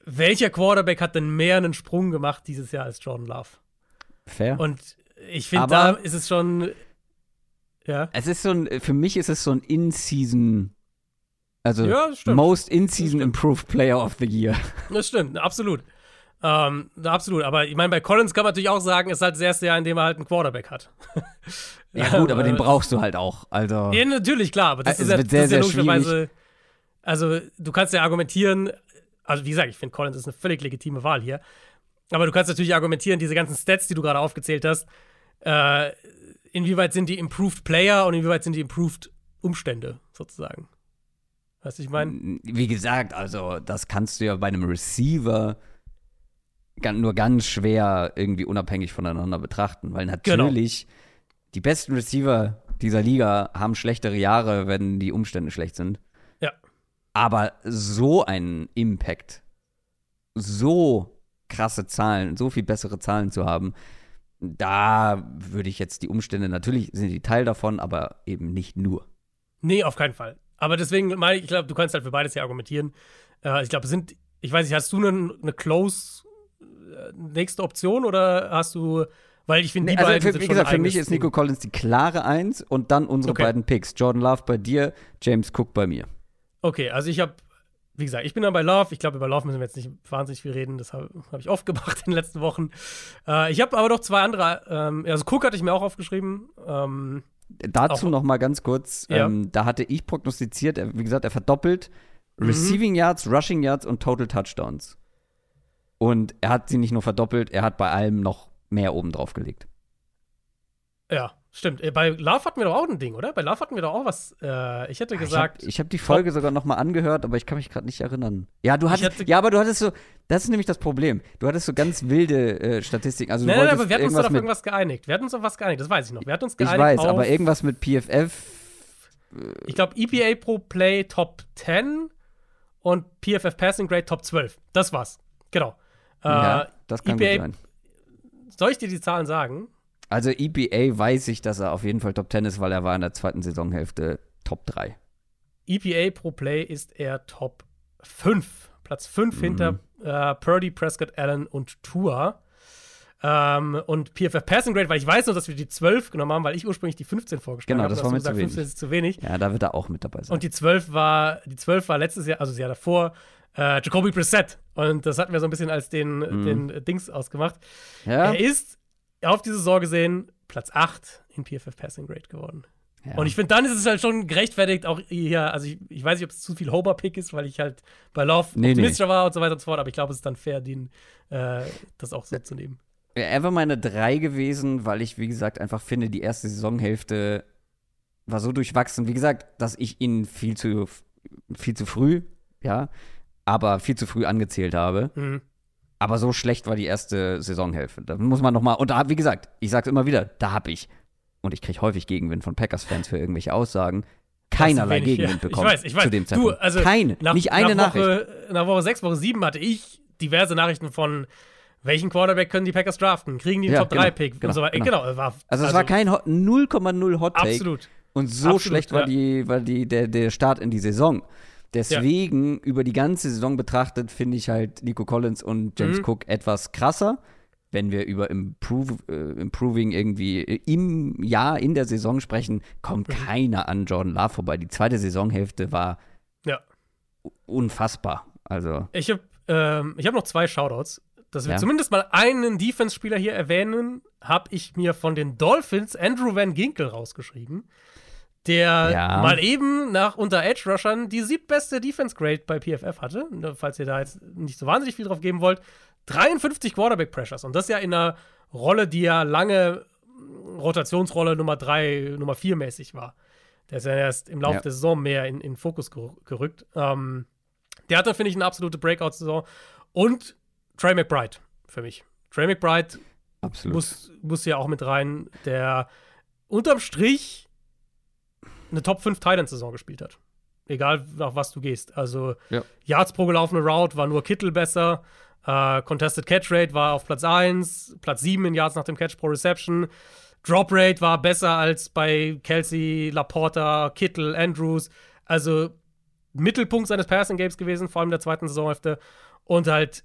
Welcher Quarterback hat denn mehr einen Sprung gemacht dieses Jahr als Jordan Love? Fair. Und ich finde, da ist es schon. Ja. Es ist so ein, für mich ist es so ein In-Season, also Ja. Most In-Season. Improved Player of the Year. Das stimmt, absolut. Ähm, absolut. Aber ich meine, bei Collins kann man natürlich auch sagen, es ist halt das erste Jahr, in dem er halt einen Quarterback hat. Ja gut, aber den Äh, brauchst du halt auch. Also Ja, natürlich, klar, aber das Äh, ist ja, wird das sehr, ist ja sehr logischerweise. Also, du kannst ja argumentieren, also wie gesagt, ich finde Collins ist eine völlig legitime Wahl hier. Aber du kannst natürlich argumentieren, diese ganzen Stats, die du gerade aufgezählt hast, äh, inwieweit sind die Improved Player und inwieweit sind die Improved Umstände, sozusagen. Weißt du, ich meine? wie gesagt, also das kannst du ja bei einem Receiver nur ganz schwer irgendwie unabhängig voneinander betrachten, weil Genau. natürlich die besten Receiver dieser Liga haben schlechtere Jahre, wenn die Umstände schlecht sind. Ja. Aber so einen Impact, so krasse Zahlen, so viel bessere Zahlen zu haben, da würde ich jetzt die Umstände, natürlich sind die Teil davon, aber eben nicht nur. Nee, auf keinen Fall. Aber deswegen ich, glaube, du kannst halt für beides hier argumentieren. Äh, ich glaube, es sind, ich weiß nicht, hast du eine, eine close nächste Option oder hast du, weil ich finde, die also beiden für, wie gesagt, für mich ist Nico. Collins die klare Eins und dann unsere Okay. beiden Picks. Jordan Love bei dir, James Cook bei mir. Okay, also ich habe, wie gesagt, ich bin dann bei Love. Ich glaube, über Love müssen wir jetzt nicht wahnsinnig viel reden. Das habe hab ich oft gemacht in den letzten Wochen. Äh, ich habe aber noch zwei andere. Ähm, also Cook hatte ich mir auch aufgeschrieben. Ähm, Dazu Auch- noch mal ganz kurz, Ja. ähm, da hatte ich prognostiziert, er, wie gesagt, er verdoppelt Mhm. Receiving Yards, Rushing Yards und Total Touchdowns. Und er hat sie nicht nur verdoppelt, er hat bei allem noch mehr oben drauf gelegt. ja, stimmt. Äh, Bei Love hatten wir doch auch ein Ding, oder? Bei Love hatten wir doch auch was. Äh, ich hätte gesagt. Ich habe ich hab die Folge sogar noch mal angehört, aber ich kann mich gerade nicht erinnern. Ja, du hattest, hatte- ja, aber du hattest so, das ist nämlich das Problem. Du hattest so ganz wilde äh, Statistiken. Also Nein, nein, aber wir hatten uns doch auf irgendwas geeinigt. Wir hatten uns auf was geeinigt, das weiß ich noch. Wir hatten uns ich geeinigt weiß, auf, aber irgendwas mit PFF. ich glaube, EPA pro Play Top 10 und PFF Passing Grade Top 12. Das war's. Genau. Äh, ja, das kann EPA gut sein. Soll ich dir die Zahlen sagen? Also EPA weiß ich, dass er auf jeden Fall Top 10 ist, weil er war in der zweiten Saisonhälfte Top 3. EPA E pro Play ist er Top 5. Platz 5 Mhm. hinter äh, Purdy, Prescott, Allen und Tua. Ähm, und PFF Passing Grade, weil ich weiß noch, dass wir die 12 genommen haben, weil ich ursprünglich die 15 vorgeschlagen Genau, habe. das Da war mir zu gesagt, 15 ist zu wenig. Ja, da wird er auch mit dabei sein. Und die 12 war, die 12 war letztes Jahr, also das Jahr davor, äh, Jacoby Brissett. Und das hatten wir so ein bisschen als den, Mhm. den Dings ausgemacht. ja? Er ist auf die Saison gesehen Platz 8 in PFF Passing Grade geworden. Ja. Und ich finde, dann ist es halt schon gerechtfertigt, auch hier, also ich, ich weiß nicht, ob es zu viel Homer-Pick ist, weil ich halt bei Love nee, optimistischer nee. war und so weiter und so fort, aber ich glaube, es ist dann fair, den, äh, das auch so zu nehmen. Er war meine drei gewesen, weil ich, wie gesagt, einfach finde, die erste Saisonhälfte war so durchwachsen, wie gesagt, dass ich ihn viel zu, viel zu früh, ja, aber viel zu früh angezählt habe. Mhm. Aber so schlecht war die erste Saisonhälfte. Da muss man noch mal, und da, wie gesagt, ich sag's immer wieder, da habe ich und ich kriege häufig Gegenwind von Packers-Fans für irgendwelche Aussagen, keinerlei wenig, Gegenwind ja. bekommen. Ich weiß, ich weiß. Zu dem Zeitpunkt. Du, also Keine, nach, nicht eine nach Nachricht. nach Woche 6, Woche 7 hatte ich diverse Nachrichten von welchen Quarterback können die Packers draften? Kriegen die einen ja, Top-3-Pick genau, genau, und so weiter. Genau. genau war, also, es war also kein 0,0 Hot-Take. Absolut. Und so absolut, schlecht war, ja. die, war die, der, der Start in die Saison. Deswegen, ja. über die ganze Saison betrachtet, finde ich halt Nico Collins und James mhm. Cook etwas krasser wenn wir über Improve, äh, Improving irgendwie äh, im Jahr, in der Saison sprechen, kommt mhm. keiner an Jordan Love vorbei. Die zweite Saisonhälfte war ja. unfassbar. Also. Ich habe ähm, hab noch zwei Shoutouts. Dass wir ja. zumindest mal einen Defense-Spieler hier erwähnen, habe ich mir von den Dolphins Andrew Van Ginkel rausgeschrieben der ja. mal eben nach unter Edge Rushern die siebtbeste Defense Grade bei PFF hatte. Falls ihr da jetzt nicht so wahnsinnig viel drauf geben wollt. 53 Quarterback Pressures. Und das ja in einer Rolle, die ja lange Rotationsrolle Nummer 3, Nummer 4 mäßig war. Der ist ja erst im Laufe ja. der Saison mehr in, in Fokus gerückt. Ähm, der hatte, finde ich, eine absolute Breakout-Saison. Und Trey McBride für mich. Trey McBride muss, muss hier auch mit rein, der unterm Strich eine Top 5 Titan-Saison gespielt hat. Egal, nach was du gehst. Also, ja. Yards pro gelaufene Route war nur Kittel besser. Uh, Contested Catch Rate war auf Platz 1, Platz 7 in Yards nach dem Catch pro Reception. Drop Rate war besser als bei Kelsey, Laporta, Kittel, Andrews. Also Mittelpunkt seines Passing Games gewesen, vor allem in der zweiten Saisonhälfte. Und halt,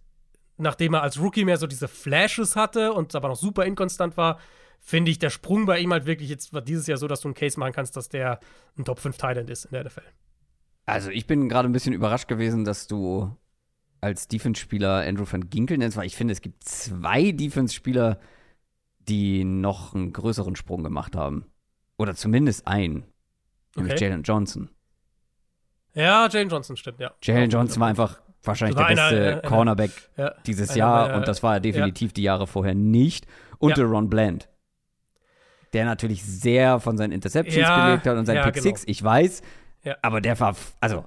nachdem er als Rookie mehr so diese Flashes hatte und aber noch super inkonstant war, finde ich der Sprung bei ihm halt wirklich jetzt war dieses Jahr so, dass du einen Case machen kannst, dass der ein Top 5 Thailand ist in der NFL. Also ich bin gerade ein bisschen überrascht gewesen, dass du als Defense-Spieler Andrew van Ginkel nennst, weil ich finde, es gibt zwei Defense-Spieler, die noch einen größeren Sprung gemacht haben. Oder zumindest einen. Nämlich okay. Jalen Johnson. Ja, Jalen Johnson stimmt, ja. Jalen Johnson war einfach wahrscheinlich war der beste einer, einer, Cornerback ja, dieses einer, Jahr und das war er definitiv ja. die Jahre vorher nicht. Und ja. der Ron Bland. Der natürlich sehr von seinen Interceptions gelebt hat und seinen Pick genau. Six, ich weiß. Aber der war, also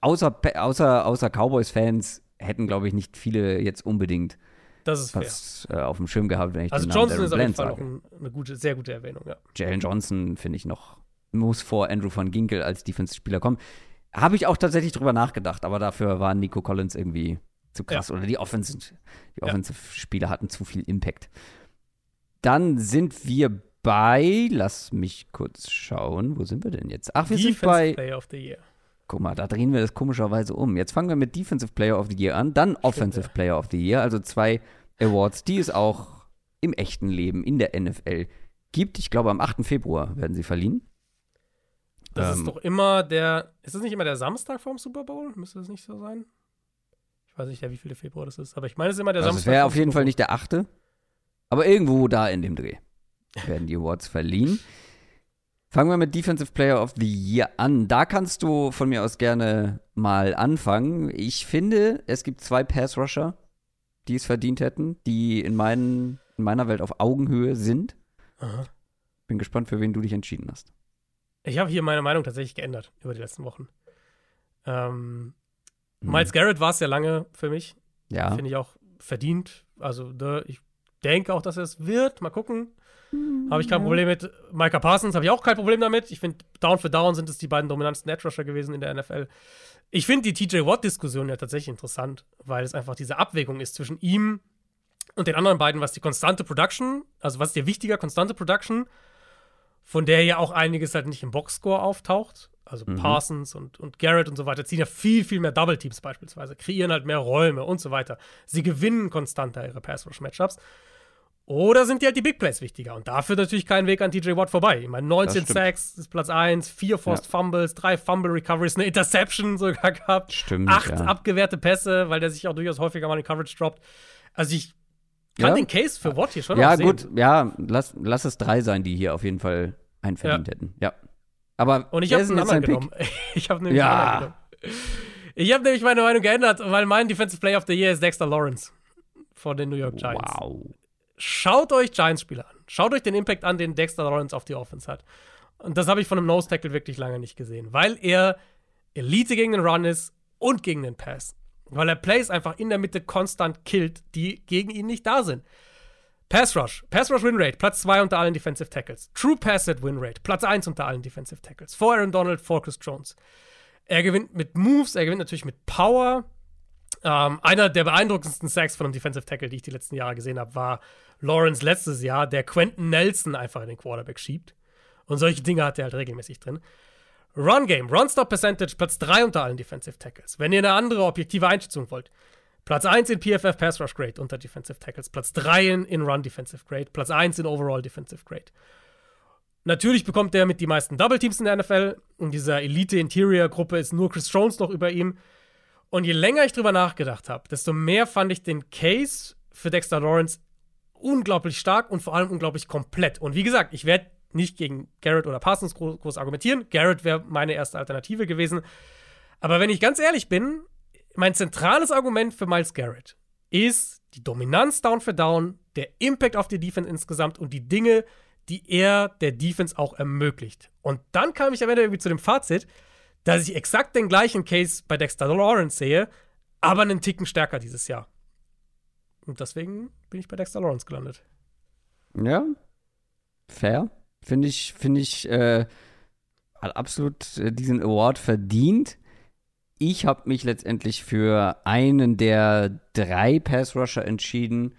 außer, außer, außer Cowboys-Fans hätten, glaube ich, nicht viele jetzt unbedingt das ist was äh, auf dem Schirm gehabt, wenn ich Also Johnson ist auf jeden Fall auch ein, eine gute, sehr gute Erwähnung, ja. Jalen Johnson, finde ich noch, muss vor Andrew van Ginkel als Defense-Spieler kommen. Habe ich auch tatsächlich drüber nachgedacht, aber dafür war Nico Collins irgendwie zu krass. Ja. Oder die Offensive, die Offensive-Spieler hatten zu viel Impact. Dann sind wir bei, lass mich kurz schauen, wo sind wir denn jetzt? Ach, wir Defense sind bei Player of the Year. Guck mal, da drehen wir das komischerweise um. Jetzt fangen wir mit Defensive Player of the Year an, dann Offensive Stimmt, ja. Player of the Year, also zwei Awards, die es auch im echten Leben in der NFL gibt. Ich glaube, am 8. Februar werden sie verliehen. Das ähm, ist doch immer der. Ist das nicht immer der Samstag vorm Super Bowl? Müsste das nicht so sein? Ich weiß nicht, wie viel Februar das ist, aber ich meine, es ist immer der also Samstag. Es wäre auf jeden Fall nicht der 8. Aber irgendwo da in dem Dreh werden die Awards verliehen. Fangen wir mit Defensive Player of the Year an. Da kannst du von mir aus gerne mal anfangen. Ich finde, es gibt zwei Pass-Rusher, die es verdient hätten, die in, meinen, in meiner Welt auf Augenhöhe sind. Aha. Bin gespannt, für wen du dich entschieden hast. Ich habe hier meine Meinung tatsächlich geändert über die letzten Wochen. Ähm, hm. Miles Garrett war es ja lange für mich. Ja. Finde ich auch verdient. Also, ich denke auch, dass er es wird. Mal gucken. Habe ich kein Problem mit. Micah Parsons habe ich auch kein Problem damit. Ich finde, Down für Down sind es die beiden dominantesten Edge Rusher gewesen in der NFL. Ich finde die TJ Watt-Diskussion ja tatsächlich interessant, weil es einfach diese Abwägung ist zwischen ihm und den anderen beiden, was die konstante Production, also was ist dir wichtiger, konstante Production, von der ja auch einiges halt nicht im Boxscore auftaucht. Also mhm. Parsons und, und Garrett und so weiter ziehen ja viel, viel mehr Double Teams beispielsweise, kreieren halt mehr Räume und so weiter. Sie gewinnen konstanter ihre Pass-Rush-Matchups. Oder sind dir halt die Big Plays wichtiger? Und dafür natürlich kein Weg an TJ Watt vorbei. Ich meine, 19 Sacks ist Platz 1, 4 Forced ja. Fumbles, 3 Fumble Recoveries, eine Interception sogar gehabt. Stimmt. 8 ja. abgewehrte Pässe, weil der sich auch durchaus häufiger mal in Coverage droppt. Also ich kann ja. den Case für Watt hier schon Ja, gut, ja, lass, lass es drei sein, die hier auf jeden Fall einen verdient hätten. Ja. Aber Und ich habe einen anderen genommen. Ich habe nämlich Ja. anderen genommen. Ich habe nämlich meine Meinung geändert, weil mein Defensive Player of the Year ist Dexter Lawrence von den New York Giants. Wow. Schaut euch Giants-Spieler an. Schaut euch den Impact an, den Dexter Lawrence auf die Offense hat. Und das habe ich von einem Nose-Tackle wirklich lange nicht gesehen, weil er Elite gegen den Run ist und gegen den Pass. Weil er Plays einfach in der Mitte konstant killt, die gegen ihn nicht da sind. Pass Rush. Pass Rush Win Rate, Platz 2 unter allen Defensive Tackles. True Pass Set Win Platz 1 unter allen Defensive Tackles. Vor Aaron Donald, vor Chris Jones. Er gewinnt mit Moves, er gewinnt natürlich mit Power. Ähm, einer der beeindruckendsten Sacks von einem Defensive Tackle, die ich die letzten Jahre gesehen habe, war Lawrence letztes Jahr, der Quentin Nelson einfach in den Quarterback schiebt. Und solche Dinge hat er halt regelmäßig drin. Run Game, Run Stop Percentage, Platz 3 unter allen Defensive Tackles. Wenn ihr eine andere objektive Einschätzung wollt. Platz 1 in PFF Pass Rush Grade unter Defensive Tackles, Platz 3 in, Run Defensive Grade, Platz 1 in Overall Defensive Grade. Natürlich bekommt er mit die meisten Double Teams in der NFL. In dieser Elite Interior Gruppe ist nur Chris Jones noch über ihm. Und je länger ich drüber nachgedacht habe, desto mehr fand ich den Case für Dexter Lawrence unglaublich stark und vor allem unglaublich komplett. Und wie gesagt, ich werde nicht gegen Garrett oder Parsons groß, groß argumentieren. Garrett wäre meine erste Alternative gewesen. Aber wenn ich ganz ehrlich bin, mein zentrales Argument für Miles Garrett ist die Dominanz Down für Down, der Impact auf die Defense insgesamt und die Dinge, die er der Defense auch ermöglicht. Und dann kam ich am Ende irgendwie zu dem Fazit, dass ich exakt den gleichen Case bei Dexter Lawrence sehe, aber einen Ticken stärker dieses Jahr. Und deswegen bin ich bei Dexter Lawrence gelandet. Ja. Fair. Finde ich, finde ich, äh, absolut äh, diesen Award verdient. Ich habe mich letztendlich für einen der drei Pass-Rusher entschieden.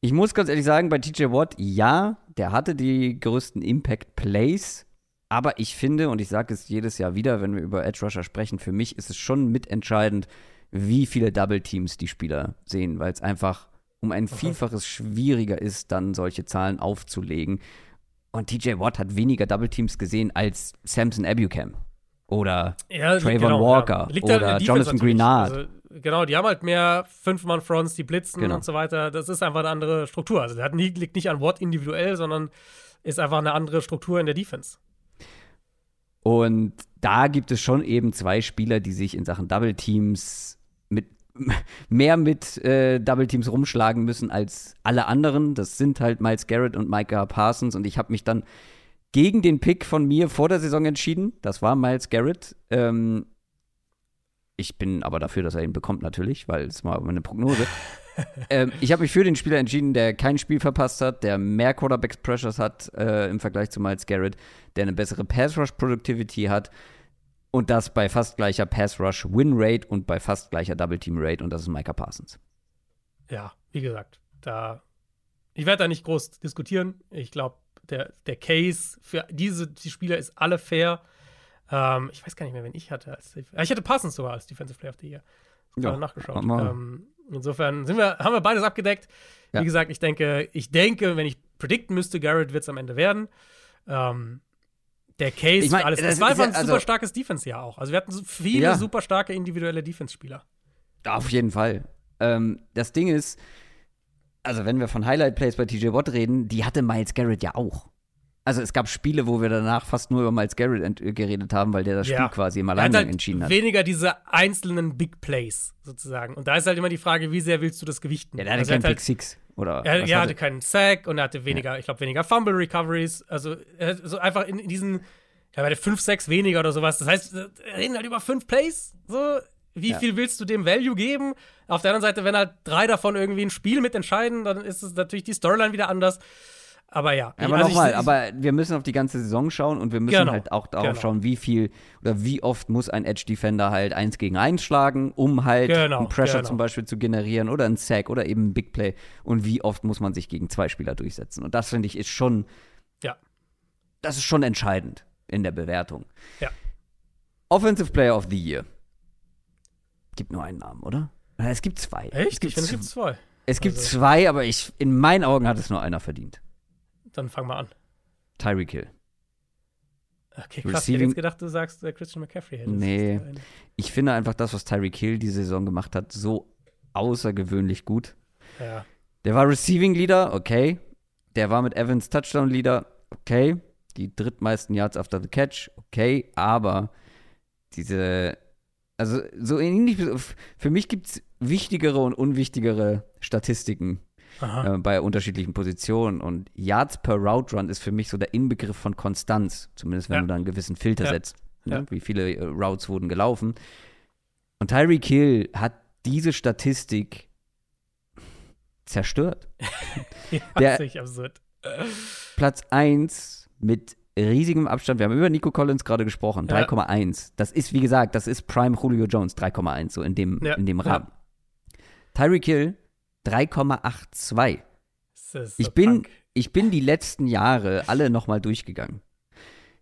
Ich muss ganz ehrlich sagen, bei TJ Watt, ja, der hatte die größten Impact-Plays. Aber ich finde, und ich sage es jedes Jahr wieder, wenn wir über Edge Rusher sprechen, für mich ist es schon mitentscheidend, wie viele Double Teams die Spieler sehen, weil es einfach um ein Vielfaches schwieriger ist, dann solche Zahlen aufzulegen. Und TJ Watt hat weniger Double Teams gesehen als Samson Abucam oder Ja, Trayvon Walker Liegt halt in oder Jonathan. Greenard. Also, genau, die haben halt mehr Fünf-Mann-Fronts, die blitzen Genau. und so weiter. Das ist einfach eine andere Struktur. Also, nie, liegt nicht an Watt individuell, sondern ist einfach eine andere Struktur in der Defense. Und da gibt es schon eben zwei Spieler, die sich in Sachen Double Teams mehr mit äh, Double Teams rumschlagen müssen als alle anderen. Das sind halt Miles Garrett und Micah Parsons. Und ich habe mich dann gegen den Pick von mir vor der Saison entschieden. Das war Miles Garrett. Ähm, ich bin aber dafür, dass er ihn bekommt, natürlich, weil es war meine Prognose. ähm, ich habe mich für den Spieler entschieden, der kein Spiel verpasst hat, der mehr Quarterback Pressures hat äh, im Vergleich zu Miles Garrett, der eine bessere Pass Rush Productivity hat und das bei fast gleicher Pass Rush Win Rate und bei fast gleicher Double Team Rate und das ist Micah Parsons. Ja, wie gesagt, da. Ich werde da nicht groß diskutieren. Ich glaube, der, der Case für diese die Spieler ist alle fair. Ähm, ich weiß gar nicht mehr, wen ich hatte. Als, Ah, ich hatte Parsons sogar als Defensive Player of the Year. Ich Ja, habe nachgeschaut. Ähm, insofern sind wir, haben wir beides abgedeckt. Ja. Wie gesagt, ich denke, ich denke, wenn ich predikten müsste, Garrett wird es am Ende werden. Ähm, der Case Ich mein, alles. das Es war einfach ja- ein also- super starkes Defense-Jahr auch. Also wir hatten viele Ja. super starke individuelle Defense-Spieler. Auf jeden Fall. Ähm, das Ding ist, also wenn wir von Highlight Plays bei TJ Watt reden, die hatte Miles Garrett ja auch. Also es gab Spiele, wo wir danach fast nur über Miles Garrett geredet haben, weil der das Spiel Ja. quasi im hat Alleingang halt entschieden hat. weniger diese einzelnen Big Plays sozusagen. Und da ist halt immer die Frage, wie sehr willst du das gewichten? Ja, der hatte Also keinen Pick halt, Six. Oder er, er hatte- hatte keinen Sack und er hatte weniger, ich glaube, weniger Fumble Recoveries. Also er hat so einfach in, in diesen, ja, bei der 5, 6 weniger oder sowas. Das heißt, wir reden halt über fünf Plays. So, wie Ja. viel willst du dem Value geben? Auf der anderen Seite, wenn halt drei davon irgendwie ein Spiel mitentscheiden, dann ist es natürlich die Storyline wieder anders. Aber ja. Aber also ich- nochmal, ich- aber wir müssen auf die ganze Saison schauen und wir müssen Genau, halt auch darauf genau. schauen, wie viel oder wie oft muss ein Edge Defender halt eins gegen eins schlagen, um halt Genau, einen Pressure genau. zum Beispiel zu generieren oder einen Sack oder eben ein Big Play und wie oft muss man sich gegen zwei Spieler durchsetzen. Und das finde ich ist schon, Ja. das ist schon entscheidend in der Bewertung. Ja. Offensive Player of the Year. Gibt nur einen Namen, oder? Äh, Es gibt zwei. Es Echt? Ich gibt, finde, es gibt zwei. es gibt also- zwei, aber ich, in meinen Augen hat es nur einer verdient. Dann fang mal an. Tyreek Hill. Okay, krass. Ich hätte Receiving- jetzt gedacht, du sagst äh, Christian McCaffrey. hätte. Nee. Ich finde einfach das, was Tyreek Hill diese Saison gemacht hat, so außergewöhnlich gut. Ja. Der war Receiving Leader, okay. Der war mit Evans Touchdown Leader, okay. die drittmeisten Yards after the catch, okay, aber diese, also so ähnlich, für mich gibt es wichtigere und unwichtigere Statistiken äh, bei unterschiedlichen Positionen und Yards per Route Run ist für mich so der Inbegriff von Konstanz, zumindest wenn Ja. du da einen gewissen Filter Ja. setzt. Ne? Ja. Wie viele äh, Routes wurden gelaufen. Und Tyreek Hill hat diese Statistik zerstört. Ja, Der- das ist absurd. Platz 1 mit riesigem Abstand. Wir haben über Nico Collins gerade gesprochen. Ja. 3,1. Das ist, wie gesagt, das ist Prime Julio Jones. 3,1, so in dem, Ja, in dem ja. Rahmen. Tyreek Hill 3,82. Das ist so Ich bin, ich bin die letzten Jahre alle nochmal durchgegangen.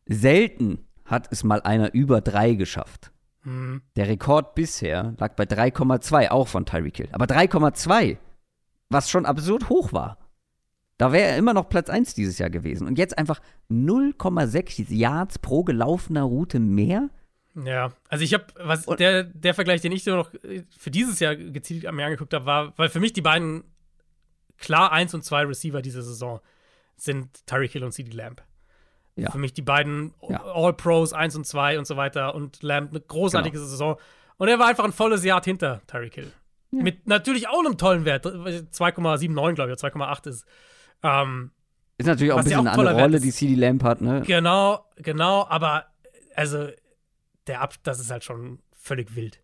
Selten hat es mal einer über 3 geschafft. Mhm. Der Rekord bisher lag bei 3,2, auch von Tyreek Hill. Aber 3,2, was schon absurd hoch war. Da wäre er immer noch Platz 1 dieses Jahr gewesen. Und jetzt einfach 0,6 Yards pro gelaufener Route mehr. Ja, also ich habe, was Und- der, der Vergleich, den ich so noch äh, für dieses Jahr gezielt mir angeguckt habe, war, weil für mich die beiden klar 1 und 2 Receiver dieser Saison sind Tyreek Hill und CD Lamb. Ja. Für mich die beiden Ja. All-Pros 1 und 2 und so weiter und Lamb eine großartige Genau. Saison. Und er war einfach ein volles Jahr hinter Tyreek Hill. Mit natürlich auch einem tollen Wert. 2,79, glaube ich, oder 2,8 ist. Ähm, Ist natürlich auch ein ja bisschen auch eine andere Rolle, die CD Lamp hat, ne? genau, genau, aber also der Ab das ist halt schon völlig wild.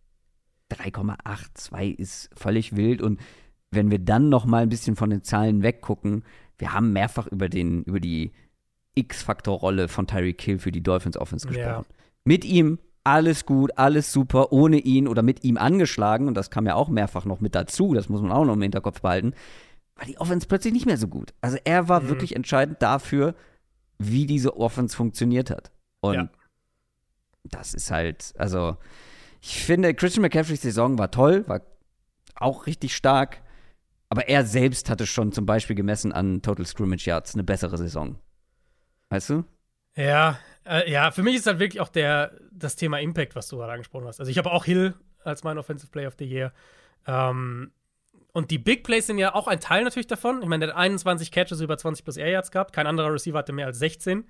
3,82 ist völlig wild. Und wenn wir dann noch mal ein bisschen von den Zahlen weggucken, wir haben mehrfach über, den, über die X-Faktor-Rolle von Tyreek Hill für die Dolphins Offense gesprochen. Ja. Mit ihm alles gut, alles super, ohne ihn oder mit ihm angeschlagen, und das kam ja auch mehrfach noch mit dazu, das muss man auch noch im Hinterkopf behalten, war die Offense plötzlich nicht mehr so gut. Also er war Mhm. wirklich entscheidend dafür, wie diese Offense funktioniert hat. Und Ja. Das ist halt, also ich finde, Christian McCaffreys Saison war toll, war auch richtig stark, aber er selbst hatte schon zum Beispiel gemessen an Total Scrimmage Yards eine bessere Saison. Weißt du? Ja, äh, ja, für mich ist halt wirklich auch der, das Thema Impact, was du gerade angesprochen hast. Also ich habe auch Hill als mein Offensive Player of the Year. Ähm, und die Big Plays sind ja auch ein Teil natürlich davon. Ich meine, der hat 21 Catches über 20 plus Air Yards gehabt. Kein anderer Receiver hatte mehr als 16.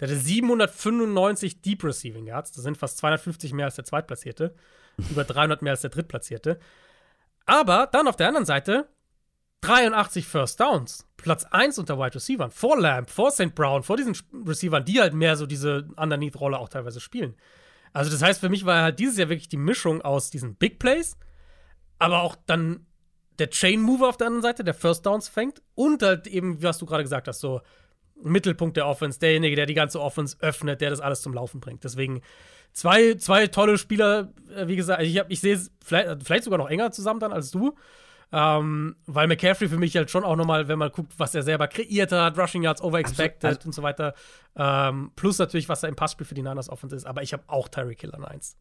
Der hatte 795 Deep Receiving Yards. Das sind fast 250 mehr als der Zweitplatzierte. über 300 mehr als der Drittplatzierte. Aber dann auf der anderen Seite 83 First Downs. Platz 1 unter Wide Receivern. Vor Lamb, vor St. Brown, vor diesen Receivern, die halt mehr so diese Underneath-Rolle auch teilweise spielen. Also, das heißt, für mich war halt dieses Jahr wirklich die Mischung aus diesen Big Plays, aber auch dann der Chain Mover auf der anderen Seite, der First Downs fängt und halt eben, was du gerade gesagt hast, so Mittelpunkt der Offense, derjenige, der die ganze Offense öffnet, der das alles zum Laufen bringt. Deswegen zwei, zwei tolle Spieler, äh, wie gesagt, ich, hab- ich sehe es vielleicht, vielleicht sogar noch enger zusammen dann als du. Ähm, weil McCaffrey für mich halt schon auch nochmal, wenn man guckt, was er selber kreiert hat, Rushing Yards overexpected Also- also- und so weiter. Ähm, plus natürlich, was er im Passspiel für die Niners Offense ist. Aber ich habe auch Tyreek Hill an 1.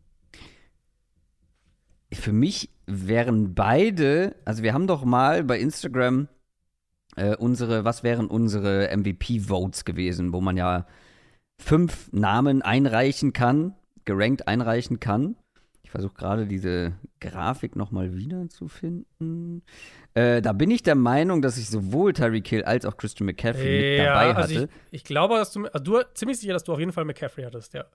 Für mich wären beide, also wir haben doch mal bei Instagram äh, unsere, was wären unsere MVP-Votes gewesen, wo man ja fünf Namen einreichen kann, gerankt einreichen kann. Ich versuche gerade diese Grafik nochmal wiederzufinden. Äh, da bin ich der Meinung, dass ich sowohl Tyreek Hill als auch Christian McCaffrey mit dabei also hatte. ich, ich glaube, dass du, also du ziemlich sicher, dass du auf jeden Fall McCaffrey hattest, ja.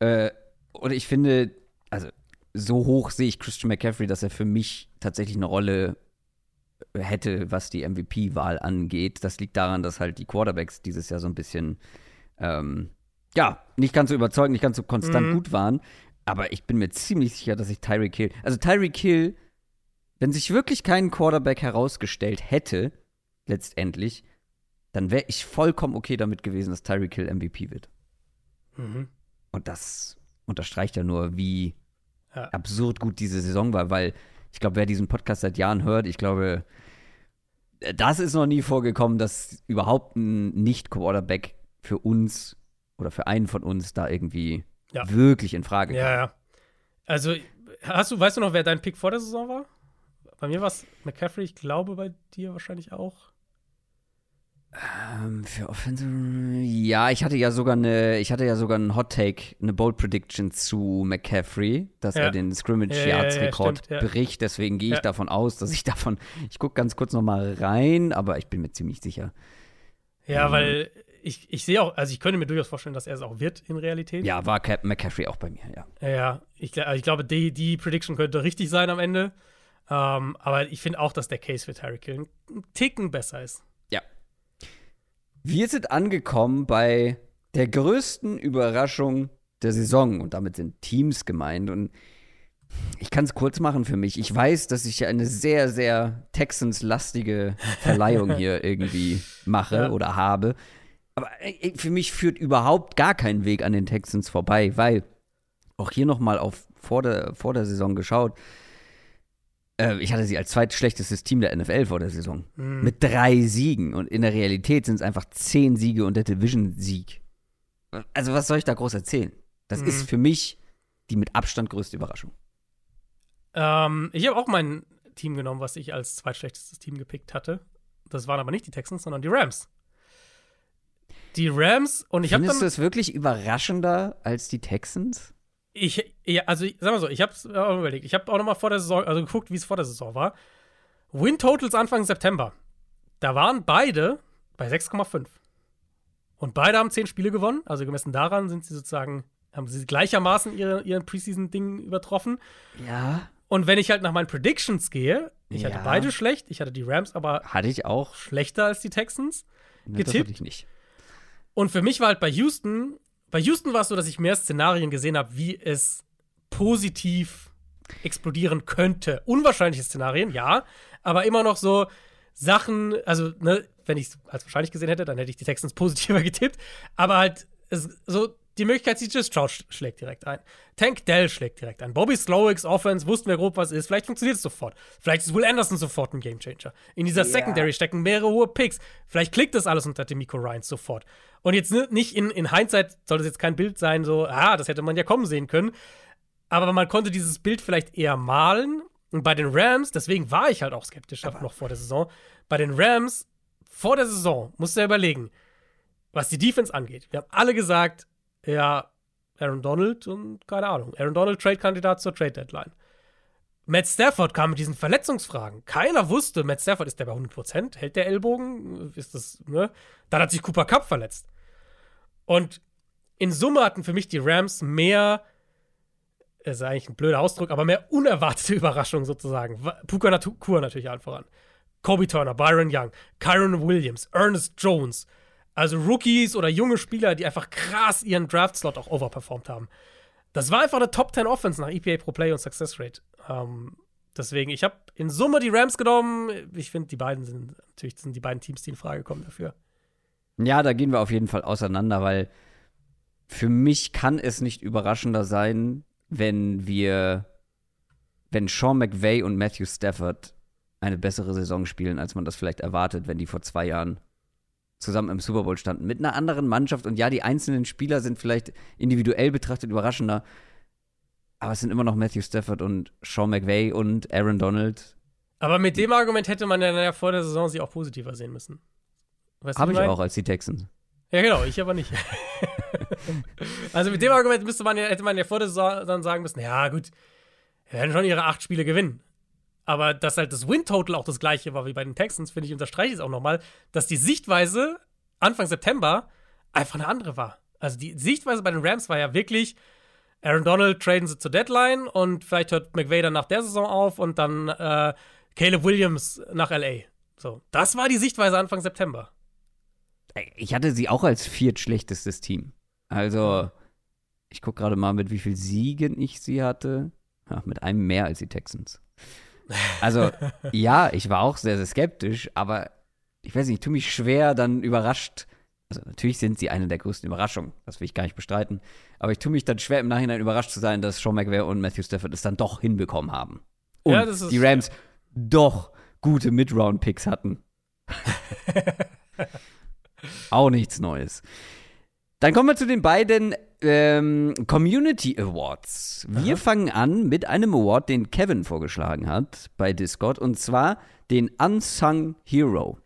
Äh, und ich finde, also so hoch sehe ich Christian McCaffrey, dass er für mich tatsächlich eine Rolle hätte, was die MVP-Wahl angeht. Das liegt daran, dass halt die Quarterbacks dieses Jahr so ein bisschen, ähm, ja, nicht ganz so überzeugend, nicht ganz so konstant Mhm. gut waren. Aber ich bin mir ziemlich sicher, dass ich Tyreek Hill, also Tyreek Hill, wenn sich wirklich kein Quarterback herausgestellt hätte, letztendlich, dann wäre ich vollkommen okay damit gewesen, dass Tyreek Hill MVP wird. Mhm. Und das unterstreicht ja nur, wie Ja. absurd gut diese Saison war, weil ich glaube, wer diesen Podcast seit Jahren hört, ich glaube, das ist noch nie vorgekommen, dass überhaupt ein Nicht-Quarterback für uns oder für einen von uns da irgendwie Ja. wirklich in Frage Ja, kam. ja. Also, hast du, weißt du noch, wer dein Pick vor der Saison war? Bei mir war es McCaffrey, ich glaube bei dir wahrscheinlich auch. Ähm, für Offensive, ja, ich hatte ja sogar eine, ich hatte ja sogar einen Hot Take, eine Bold Prediction zu McCaffrey, dass Ja. er den Scrimmage Ja, ja, ja, Yards Rekord stimmt, ja. bricht. Deswegen gehe ich Ja. davon aus, dass ich davon, ich gucke ganz kurz noch mal rein, aber ich bin mir ziemlich sicher. Ja, Mhm. weil ich, ich sehe auch, also ich könnte mir durchaus vorstellen, dass er es auch wird in Realität. Ja, war Captain McCaffrey auch bei mir, ja. Ja, ich, ich glaube, die, die Prediction könnte richtig sein am Ende. Ähm, aber ich finde auch, dass der Case für Tyreek Hill ein Ticken besser ist. Wir sind angekommen bei der größten Überraschung der Saison und damit sind Teams gemeint und ich kann es kurz machen für mich. Ich weiß, dass ich eine sehr, sehr Texans-lastige Verleihung hier irgendwie mache ja. oder habe. Aber äh, für mich führt überhaupt gar kein Weg an den Texans vorbei, weil auch hier nochmal auf vor der, vor der Saison geschaut. Äh, ich hatte sie als zweitschlechtestes Team der NFL vor der Saison. Mhm. Mit drei Siegen. Und in der Realität sind es einfach zehn Siege und der Division-Sieg. Also, was soll ich da groß erzählen? Das mhm. ist für mich die mit Abstand größte Überraschung. Ähm, ich habe auch mein Team genommen, was ich als zweitschlechtestes Team gepickt hatte. Das waren aber nicht die Texans, sondern die Rams. Die Rams und ich habe Findest du es wirklich überraschender als die Texans? Ich, ja, also sag mal so, ich habe es auch überlegt. Ich habe auch noch mal vor der Saison, also geguckt, wie es vor der Saison war. Win Totals Anfang September. Da waren beide bei 6,5. Und beide haben 10 Spiele gewonnen. Also gemessen daran sind sie sozusagen, haben sie gleichermaßen ihre, ihren Preseason-Ding übertroffen. Ja. Und wenn ich halt nach meinen Predictions gehe, ich ja. hatte beide schlecht, ich hatte die Rams aber hatte ich auch schlechter als die Texans ne, getippt. Das hatte ich nicht. Und für mich war halt bei Houston, bei Houston war es so, dass ich mehr Szenarien gesehen habe, wie es positiv explodieren könnte. Unwahrscheinliche Szenarien, ja, aber immer noch so Sachen, also, ne, wenn ich es als wahrscheinlich gesehen hätte, dann hätte ich die Texans positiver getippt, aber halt es, so die Möglichkeit, CJ Stroud schlägt direkt ein. Tank Dell schlägt direkt ein. Bobby Slowicks Offense, wussten wir grob, was ist. Vielleicht funktioniert es sofort. Vielleicht ist Will Anderson sofort ein Gamechanger. In dieser yeah. Secondary stecken mehrere hohe Picks. Vielleicht klickt das alles unter Demico Ryans sofort. Und jetzt nicht in, in Hindsight soll das jetzt kein Bild sein, so, ah, das hätte man ja kommen sehen können. Aber man konnte dieses Bild vielleicht eher malen. Und bei den Rams, deswegen war ich halt auch skeptisch noch vor der Saison. Bei den Rams vor der Saison, musst du ja überlegen, was die Defense angeht. Wir haben alle gesagt, ja, Aaron Donald und keine Ahnung. Aaron Donald Trade-Kandidat zur Trade-Deadline. Matt Stafford kam mit diesen Verletzungsfragen. Keiner wusste, Matt Stafford ist der bei 100%? Hält der Ellbogen? Ist das, ne? Dann hat sich Cooper Cup verletzt. Und in Summe hatten für mich die Rams mehr, ist eigentlich ein blöder Ausdruck, aber mehr unerwartete Überraschungen sozusagen. Puka Natur natürlich allen voran. Kobe Turner, Byron Young, Kyron Williams, Ernest Jones, also Rookies oder junge Spieler, die einfach krass ihren Draft-Slot auch overperformed haben. Das war einfach eine Top 10 Offense nach EPA Pro Play und Success Rate. Ähm, deswegen, ich habe in Summe die Rams genommen. Ich finde, die beiden sind natürlich sind die beiden Teams, die in Frage kommen dafür. Ja, da gehen wir auf jeden Fall auseinander, weil für mich kann es nicht überraschender sein, wenn wir, wenn Sean McVay und Matthew Stafford eine bessere Saison spielen, als man das vielleicht erwartet, wenn die vor zwei Jahren zusammen im Super Bowl standen. Mit einer anderen Mannschaft. Und ja, die einzelnen Spieler sind vielleicht individuell betrachtet überraschender. Aber es sind immer noch Matthew Stafford und Sean McVay und Aaron Donald. Aber mit dem Argument hätte man ja vor der Saison sie auch positiver sehen müssen. Habe ich, ich auch als die Texans. Ja, genau, ich aber nicht. also mit dem Argument müsste man ja, hätte man ja vor der Saison dann sagen müssen, ja gut, wir werden schon ihre acht Spiele gewinnen. Aber dass halt das Win-Total auch das gleiche war wie bei den Texans, finde ich, unterstreiche ich es auch nochmal, dass die Sichtweise Anfang September einfach eine andere war. Also die Sichtweise bei den Rams war ja wirklich, Aaron Donald traden sie zur Deadline und vielleicht hört McVay dann nach der Saison auf und dann äh, Caleb Williams nach LA. So, das war die Sichtweise Anfang September. Ich hatte sie auch als viertschlechtestes Team. Also, ich gucke gerade mal, mit wie viel Siegen ich sie hatte. Ja, mit einem mehr als die Texans. Also, ja, ich war auch sehr, sehr skeptisch, aber ich weiß nicht, ich tue mich schwer, dann überrascht. Also, natürlich sind sie eine der größten Überraschungen, das will ich gar nicht bestreiten. Aber ich tue mich dann schwer, im Nachhinein überrascht zu sein, dass Sean McVay und Matthew Stafford es dann doch hinbekommen haben. Und ja, die Rams doch gute Mid-Round-Picks hatten. auch nichts Neues. Dann kommen wir zu den beiden ähm, Community Awards. Wir Aha. fangen an mit einem Award, den Kevin vorgeschlagen hat bei Discord, und zwar den Unsung Hero.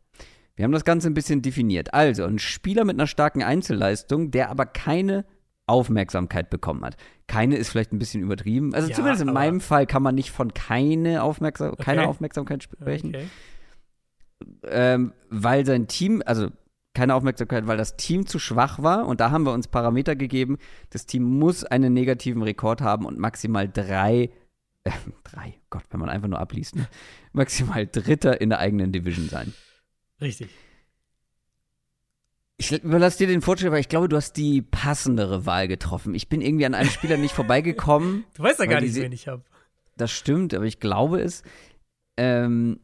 Wir haben das Ganze ein bisschen definiert. Also, ein Spieler mit einer starken Einzelleistung, der aber keine Aufmerksamkeit bekommen hat. Keine ist vielleicht ein bisschen übertrieben. Also, ja, zumindest in meinem Fall kann man nicht von keine Aufmerksam okay. keiner Aufmerksamkeit sprechen. Okay. Ähm, weil sein Team, also keine Aufmerksamkeit, weil das Team zu schwach war. Und da haben wir uns Parameter gegeben. Das Team muss einen negativen Rekord haben und maximal drei, äh, drei, Gott, wenn man einfach nur abliest, ne? maximal Dritter in der eigenen Division sein. Richtig. Ich überlasse dir den Vorschlag, weil ich glaube, du hast die passendere Wahl getroffen. Ich bin irgendwie an einem Spieler nicht vorbeigekommen. Du weißt ja gar nicht, wen ich habe. Das stimmt, aber ich glaube es. Ähm,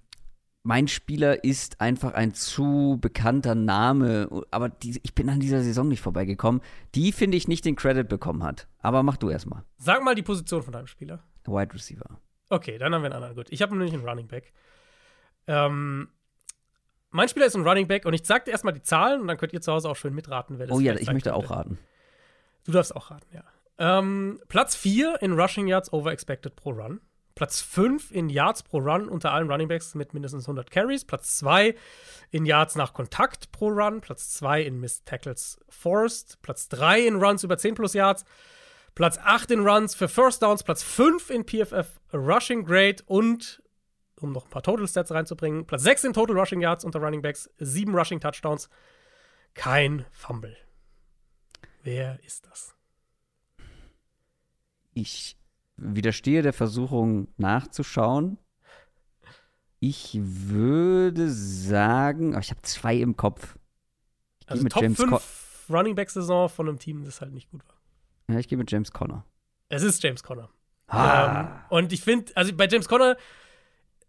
mein Spieler ist einfach ein zu bekannter Name, aber die, ich bin an dieser Saison nicht vorbeigekommen, die, finde ich, nicht den Credit bekommen hat. Aber mach du erstmal. Sag mal die Position von deinem Spieler. Wide Receiver. Okay, dann haben wir einen anderen. Gut. Ich habe nämlich einen Running Back. Ähm, mein Spieler ist ein Running Back und ich sag dir erstmal die Zahlen und dann könnt ihr zu Hause auch schön mitraten, wer das Oh ja, ich möchte könnte. auch raten. Du darfst auch raten, ja. Ähm, Platz 4 in Rushing Yards over expected pro Run. Platz 5 in Yards pro Run unter allen Running Backs mit mindestens 100 Carries. Platz 2 in Yards nach Kontakt pro Run. Platz 2 in Missed Tackles forced. Platz 3 in Runs über 10 plus Yards. Platz 8 in Runs für First Downs. Platz 5 in PFF Rushing Grade und, um noch ein paar Total Stats reinzubringen, Platz 6 in Total Rushing Yards unter Running Backs. 7 Rushing Touchdowns. Kein Fumble. Wer ist das? Ich widerstehe der Versuchung nachzuschauen. Ich würde sagen, aber ich habe zwei im Kopf. Ich Also mit Top James 5 Con Running Back Saison von einem Team, das halt nicht gut war. ja, ich gehe mit James Conner. Es ist James Conner. Ah. Ähm, und ich finde, also bei James Conner,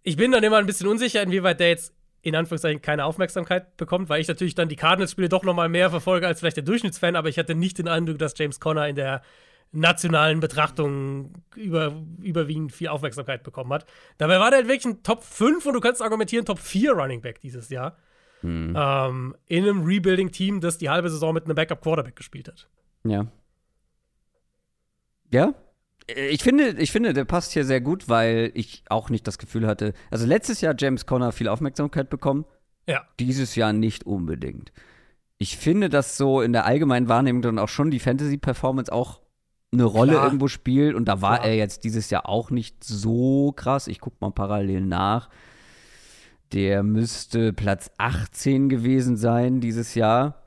ich bin dann immer ein bisschen unsicher, inwieweit der jetzt in Anführungszeichen keine Aufmerksamkeit bekommt, weil ich natürlich dann die Cardinals-Spiele doch noch mal mehr verfolge als vielleicht der Durchschnittsfan, aber ich hatte nicht den Eindruck, dass James Conner in der nationalen Betrachtung über, überwiegend viel Aufmerksamkeit bekommen hat. Dabei war der halt wirklich ein Top 5 und du kannst argumentieren, Top 4 Running Back dieses Jahr. Ähm, in einem Rebuilding-Team, das die halbe Saison mit einem Backup-Quarterback gespielt hat. Ja. Ja? Ich finde, ich finde, der passt hier sehr gut, weil ich auch nicht das Gefühl hatte. Also letztes Jahr James Conner viel Aufmerksamkeit bekommen, Ja. dieses Jahr nicht unbedingt. Ich finde, dass so in der allgemeinen Wahrnehmung dann auch schon die Fantasy-Performance auch eine Rolle Klar. irgendwo spielt. Und da war Klar. er jetzt dieses Jahr auch nicht so krass. Ich gucke mal parallel nach. Der müsste Platz 18 gewesen sein dieses Jahr.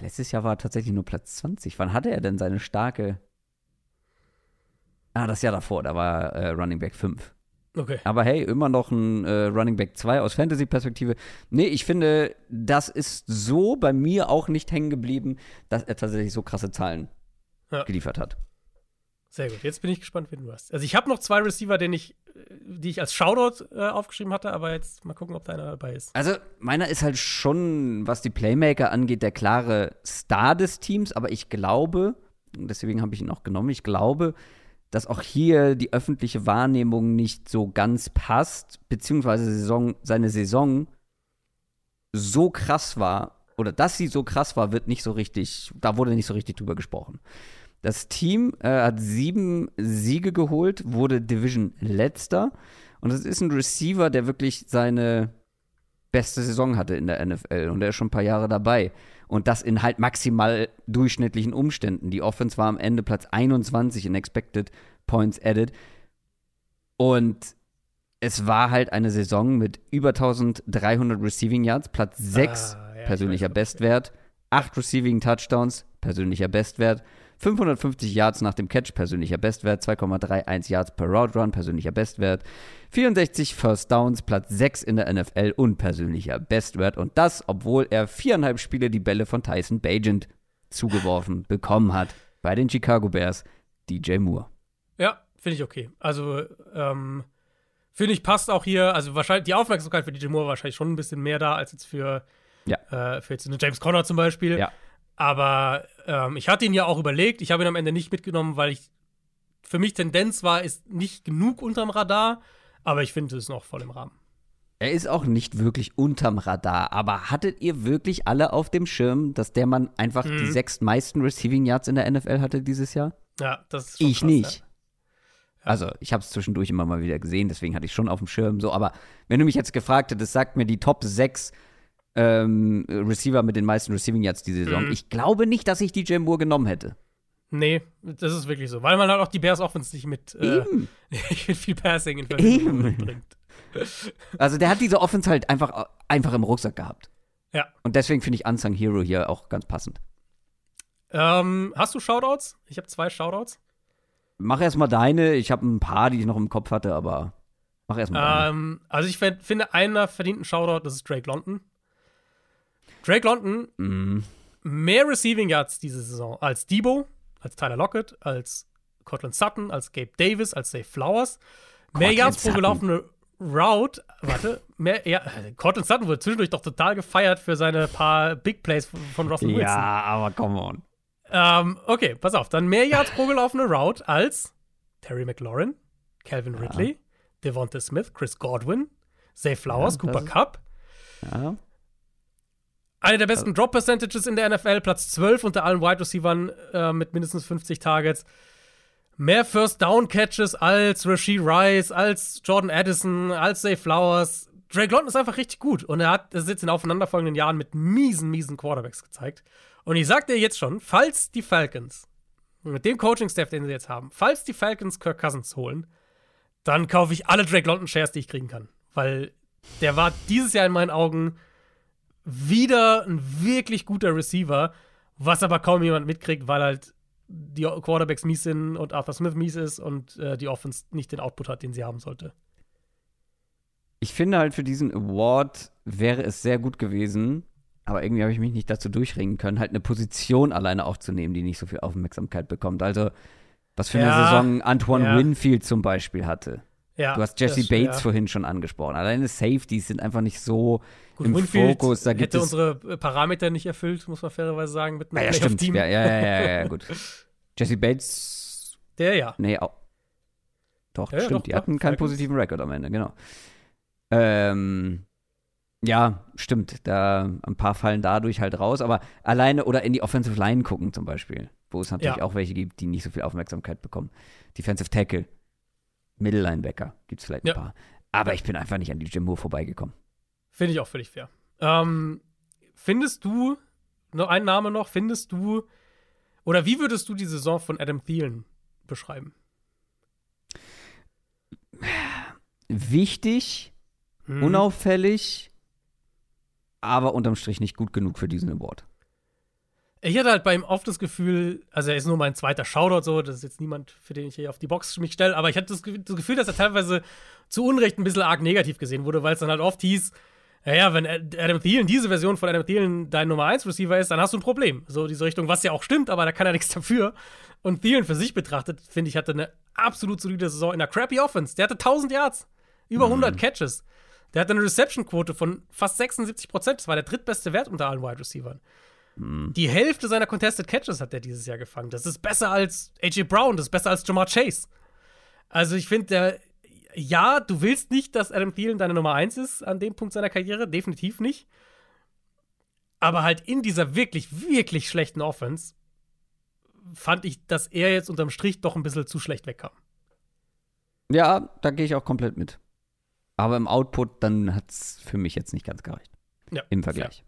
Letztes Jahr war er tatsächlich nur Platz 20. Wann hatte er denn seine starke? Ah, das Jahr davor, da war äh, Running Back 5. Okay. Aber hey, immer noch ein äh, Running Back 2 aus Fantasy-Perspektive. Nee, ich finde, das ist so bei mir auch nicht hängen geblieben, dass er tatsächlich so krasse Zahlen Ja. geliefert hat. Sehr gut. Jetzt bin ich gespannt, wen du hast. Also ich habe noch zwei Receiver, den ich, äh, die ich als Shoutout äh, aufgeschrieben hatte, aber jetzt mal gucken, ob da einer dabei ist. Also, meiner ist halt schon, was die Playmaker angeht, der klare Star des Teams, aber ich glaube, und deswegen habe ich ihn auch genommen, ich glaube, dass auch hier die öffentliche Wahrnehmung nicht so ganz passt, beziehungsweise Saison, seine Saison so krass war, oder dass sie so krass war, wird nicht so richtig, da wurde nicht so richtig drüber gesprochen. Das Team äh, hat sieben Siege geholt, wurde Division letzter und es ist ein Receiver, der wirklich seine beste Saison hatte in der NFL und er ist schon ein paar Jahre dabei. Und das in halt maximal durchschnittlichen Umständen. Die Offense war am Ende Platz 21 in Expected Points Added. Und es war halt eine Saison mit über 1300 Receiving Yards, Platz 6 Ah, ja, ich persönlicher Bestwert, 8 Receiving Touchdowns, persönlicher Bestwert, 550 Yards nach dem Catch, persönlicher Bestwert, 2,31 Yards per Route Run, persönlicher Bestwert, 64 First Downs, Platz 6 in der NFL und persönlicher Bestwert. Und das, obwohl er viereinhalb Spiele die Bälle von Tyson Bagent zugeworfen bekommen hat bei den Chicago Bears, DJ Moore. Ja, finde ich okay. Also, ähm, finde ich, passt auch hier, also wahrscheinlich die Aufmerksamkeit für DJ Moore wahrscheinlich schon ein bisschen mehr da als jetzt für, Ja. äh, für jetzt einen James Conner zum Beispiel. Ja. Aber ähm, ich hatte ihn ja auch überlegt. Ich habe ihn am Ende nicht mitgenommen, weil ich für mich Tendenz war, ist nicht genug unterm Radar. Aber ich finde es noch voll im Rahmen. Er ist auch nicht wirklich unterm Radar, aber hattet ihr wirklich alle auf dem Schirm, dass der Mann einfach die sechs meisten Receiving Yards in der NFL hatte dieses Jahr? Ja, das ist schon Ich krass, nicht. Also, ich habe es zwischendurch immer mal wieder gesehen, deswegen hatte ich schon auf dem Schirm so. Aber wenn du mich jetzt gefragt hättest, sag mir die Top 6 ähm, Receiver mit den meisten Receiving Yards diese Saison. Mhm. Ich glaube nicht, dass ich DJ Moore genommen hätte. Nee, das ist wirklich so. Weil man halt auch die Bears offensichtlich mit, äh, mit viel Passing in. Verbindung bringt. Also, der hat diese Offense halt einfach, einfach im Rucksack gehabt. Ja. Und deswegen finde ich Unsung Hero hier auch ganz passend. Ähm, hast du Shoutouts? Ich habe zwei Shoutouts. Mach erstmal deine. Ich habe ein paar, die ich noch im Kopf hatte, aber mach erstmal deine. Ähm, also ich find- finde, einer verdient einen Shoutout, das ist Drake London. Drake London, Mhm. mehr Receiving Yards diese Saison als Debo, als Tyler Lockett, als Cortland Sutton, als Gabe Davis, als Dave Flowers. Mehr Cortland Yards pro gelaufene Route. Warte, mehr, ja, Cortland Sutton wurde zwischendurch doch total gefeiert für seine paar Big Plays von, Russell Wilson. Ja, aber come on. Ähm, okay, pass auf. Dann mehr Yards pro gelaufene Route als Terry McLaurin, Calvin Ridley, Devonta Smith, Chris Godwin, Zay Flowers, Ja, Cooper Cup. Ja. Eine der besten Drop Percentages in der NFL, Platz 12 unter allen Wide Receivern äh, mit mindestens 50 Targets. Mehr First Down Catches als Rasheed Rice, als Jordan Addison, als Zay Flowers. Drake London ist einfach richtig gut und er hat das jetzt in aufeinanderfolgenden Jahren mit miesen, miesen Quarterbacks gezeigt. Und ich sag dir jetzt schon, falls die Falcons mit dem Coaching-Staff, den sie jetzt haben, falls die Falcons Kirk Cousins holen, dann kaufe ich alle Drake London Shares, die ich kriegen kann. Weil der war dieses Jahr in meinen Augen wieder ein wirklich guter Receiver, was aber kaum jemand mitkriegt, weil halt die Quarterbacks mies sind und Arthur Smith mies ist und äh, die Offense nicht den Output hat, den sie haben sollte. Ich finde halt für diesen Award wäre es sehr gut gewesen, aber irgendwie habe ich mich nicht dazu durchringen können, halt eine Position alleine aufzunehmen, die nicht so viel Aufmerksamkeit bekommt. Also, was für Ja, eine Saison Antoine ja. Winfield zum Beispiel hatte. Ja, Du hast Jesse Bates ja. vorhin schon angesprochen. Alleine Safeties sind einfach nicht so Gut, im Winfield Fokus. Da gibt hätte es. unsere äh, Parameter nicht erfüllt, muss man fairerweise sagen, mit einem Ah, ja, stimmt. Playoff-Team. Ja, ja, ja, ja, gut. Jesse Bates. Der ja. Nee, auch. Doch, Ja, stimmt. doch, die doch, hatten keinen positiven Rekord am Ende, genau. Ähm, ja, stimmt. Da ein paar fallen dadurch halt raus, aber alleine oder in die Offensive Line gucken zum Beispiel, wo es natürlich auch welche gibt, die nicht so viel Aufmerksamkeit bekommen. Defensive Tackle, Middle Linebacker gibt es vielleicht ein Ja. paar. Aber ich bin einfach nicht an die Jim Moore vorbeigekommen. Finde ich auch völlig fair. Ähm, findest du, noch ein Name noch, findest du, oder wie würdest du die Saison von Adam Thielen beschreiben? Wichtig, Mhm. unauffällig, aber unterm Strich nicht gut genug für diesen Award. Ich hatte halt bei ihm oft das Gefühl, also er ist nur mein zweiter Shoutout, so, das ist jetzt niemand, für den ich hier auf die Box mich stelle, aber ich hatte das, Ge- das Gefühl, dass er teilweise zu Unrecht ein bisschen arg negativ gesehen wurde, weil es dann halt oft hieß, naja, wenn Ad- Adam Thielen, diese Version von Adam Thielen dein Nummer 1 Receiver ist, dann hast du ein Problem. So diese Richtung, was ja auch stimmt, aber da kann er nichts dafür. Und Thielen für sich betrachtet, finde ich, hatte eine absolut solide Saison in einer crappy Offense. Der hatte 1000 Yards, über 100 Catches. Der hatte eine Reception-Quote von fast 76 Prozent. Das war der drittbeste Wert unter allen Wide Receivern. Die Hälfte seiner Contested Catches hat er dieses Jahr gefangen. Das ist besser als AJ Brown, das ist besser als Jamar Chase. Also ich finde, der, ja, du willst nicht, dass Adam Thielen deine Nummer 1 ist an dem Punkt seiner Karriere, definitiv nicht. Aber halt in dieser wirklich, wirklich schlechten Offense fand ich, dass er jetzt unterm Strich doch ein bisschen zu schlecht wegkam. Ja, da gehe ich auch komplett mit. Aber im Output, dann hat es für mich jetzt nicht ganz gereicht. Ja, Im Vergleich.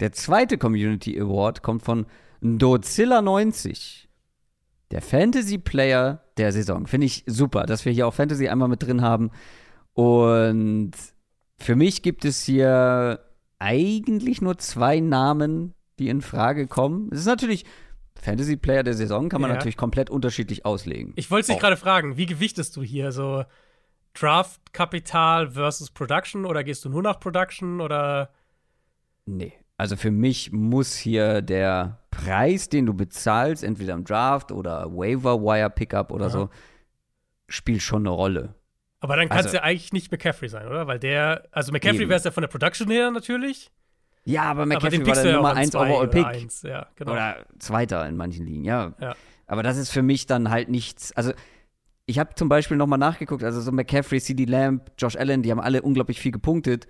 Der zweite Community Award kommt von Dozilla90. Der Fantasy Player der Saison. Finde ich super, dass wir hier auch Fantasy einmal mit drin haben. Und für mich gibt es hier eigentlich nur zwei Namen, die in Frage kommen. Es ist natürlich Fantasy Player der Saison, kann man Ja. natürlich komplett unterschiedlich auslegen. Ich wollte dich Auch. gerade fragen, wie gewichtest du hier so Draft-Kapital versus Production oder gehst du nur nach Production oder Nee. Also für mich muss hier der Preis, den du bezahlst, entweder im Draft oder Waiver Wire Pickup oder Aha. so, spielt schon eine Rolle. Aber dann kann es Also- ja eigentlich nicht McCaffrey sein, oder? Weil der, also McCaffrey wäre es ja von der Production her natürlich. Ja, aber aber McCaffrey den war der ja Nummer an 1 zwei Overall oder Pick. eins. Ja, genau. Oder Zweiter in manchen Ligen, ja. Ja. Aber das ist für mich dann halt nichts. Also, ich habe zum Beispiel nochmal nachgeguckt, also so McCaffrey, CD Lamb, Josh Allen, die haben alle unglaublich viel gepunktet.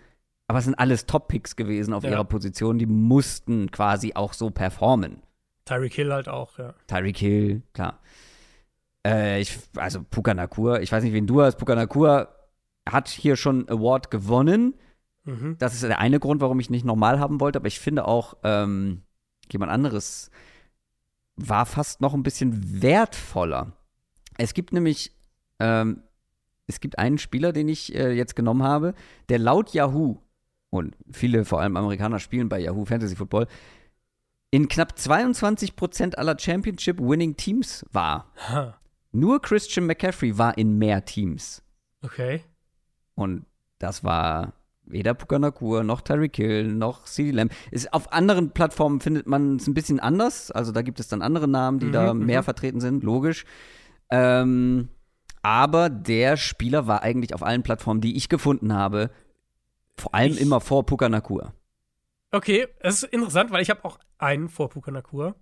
Aber es sind alles Top-Picks gewesen auf Ja. ihrer Position. Die mussten quasi auch so performen. Tyreek Hill halt auch, ja. Tyreek Hill, klar. Äh, ich, also Puka Nakur, ich weiß nicht, wen du hast. Puka Nakur hat hier schon einen Award gewonnen. Mhm. Das ist der eine Grund, warum ich nicht normal haben wollte. Aber ich finde auch, ähm, jemand anderes war fast noch ein bisschen wertvoller. Es gibt nämlich, ähm, es gibt einen Spieler, den ich äh, jetzt genommen habe, der laut Yahoo und viele, vor allem Amerikaner, spielen bei Yahoo Fantasy Football, in knapp 22% aller Championship-Winning-Teams war. Ha. Nur Christian McCaffrey war in mehr Teams. Okay. Und das war weder Pukanakur noch Tyreek Hill noch CeeDee Lamb. Ist, auf anderen Plattformen findet man es ein bisschen anders. Also da gibt es dann andere Namen, die Mhm, da mhm. mehr vertreten sind, logisch. Ähm, aber der Spieler war eigentlich auf allen Plattformen, die ich gefunden habe, vor allem Ich- immer vor Pukanakur. Okay, es ist interessant, weil ich habe auch einen vor Pukanakur.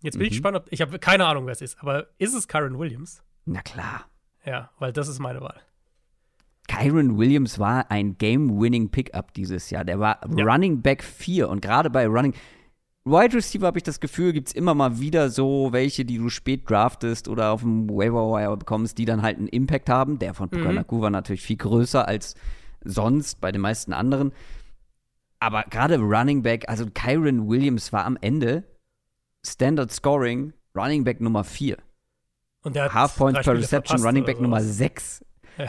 Jetzt bin ich Mhm. gespannt, ob ich habe keine Ahnung, wer es ist, aber ist es Kyron Williams? Na klar. Ja, weil das ist meine Wahl. Kyron Williams war ein Game-Winning Pickup dieses Jahr. Der war Ja. Running Back 4 und gerade bei Running Wide Receiver habe ich das Gefühl, gibt es immer mal wieder so welche, die du spät draftest oder auf dem Waiver Wire bekommst, die dann halt einen Impact haben. Der von Pukanaku war natürlich viel größer als sonst bei den meisten anderen. Aber gerade Running Back, also Kyron Williams war am Ende Standard Scoring Running Back Nummer 4. Und der hat Half Points per Reception, Running Back Nummer sowas. 6. Ja.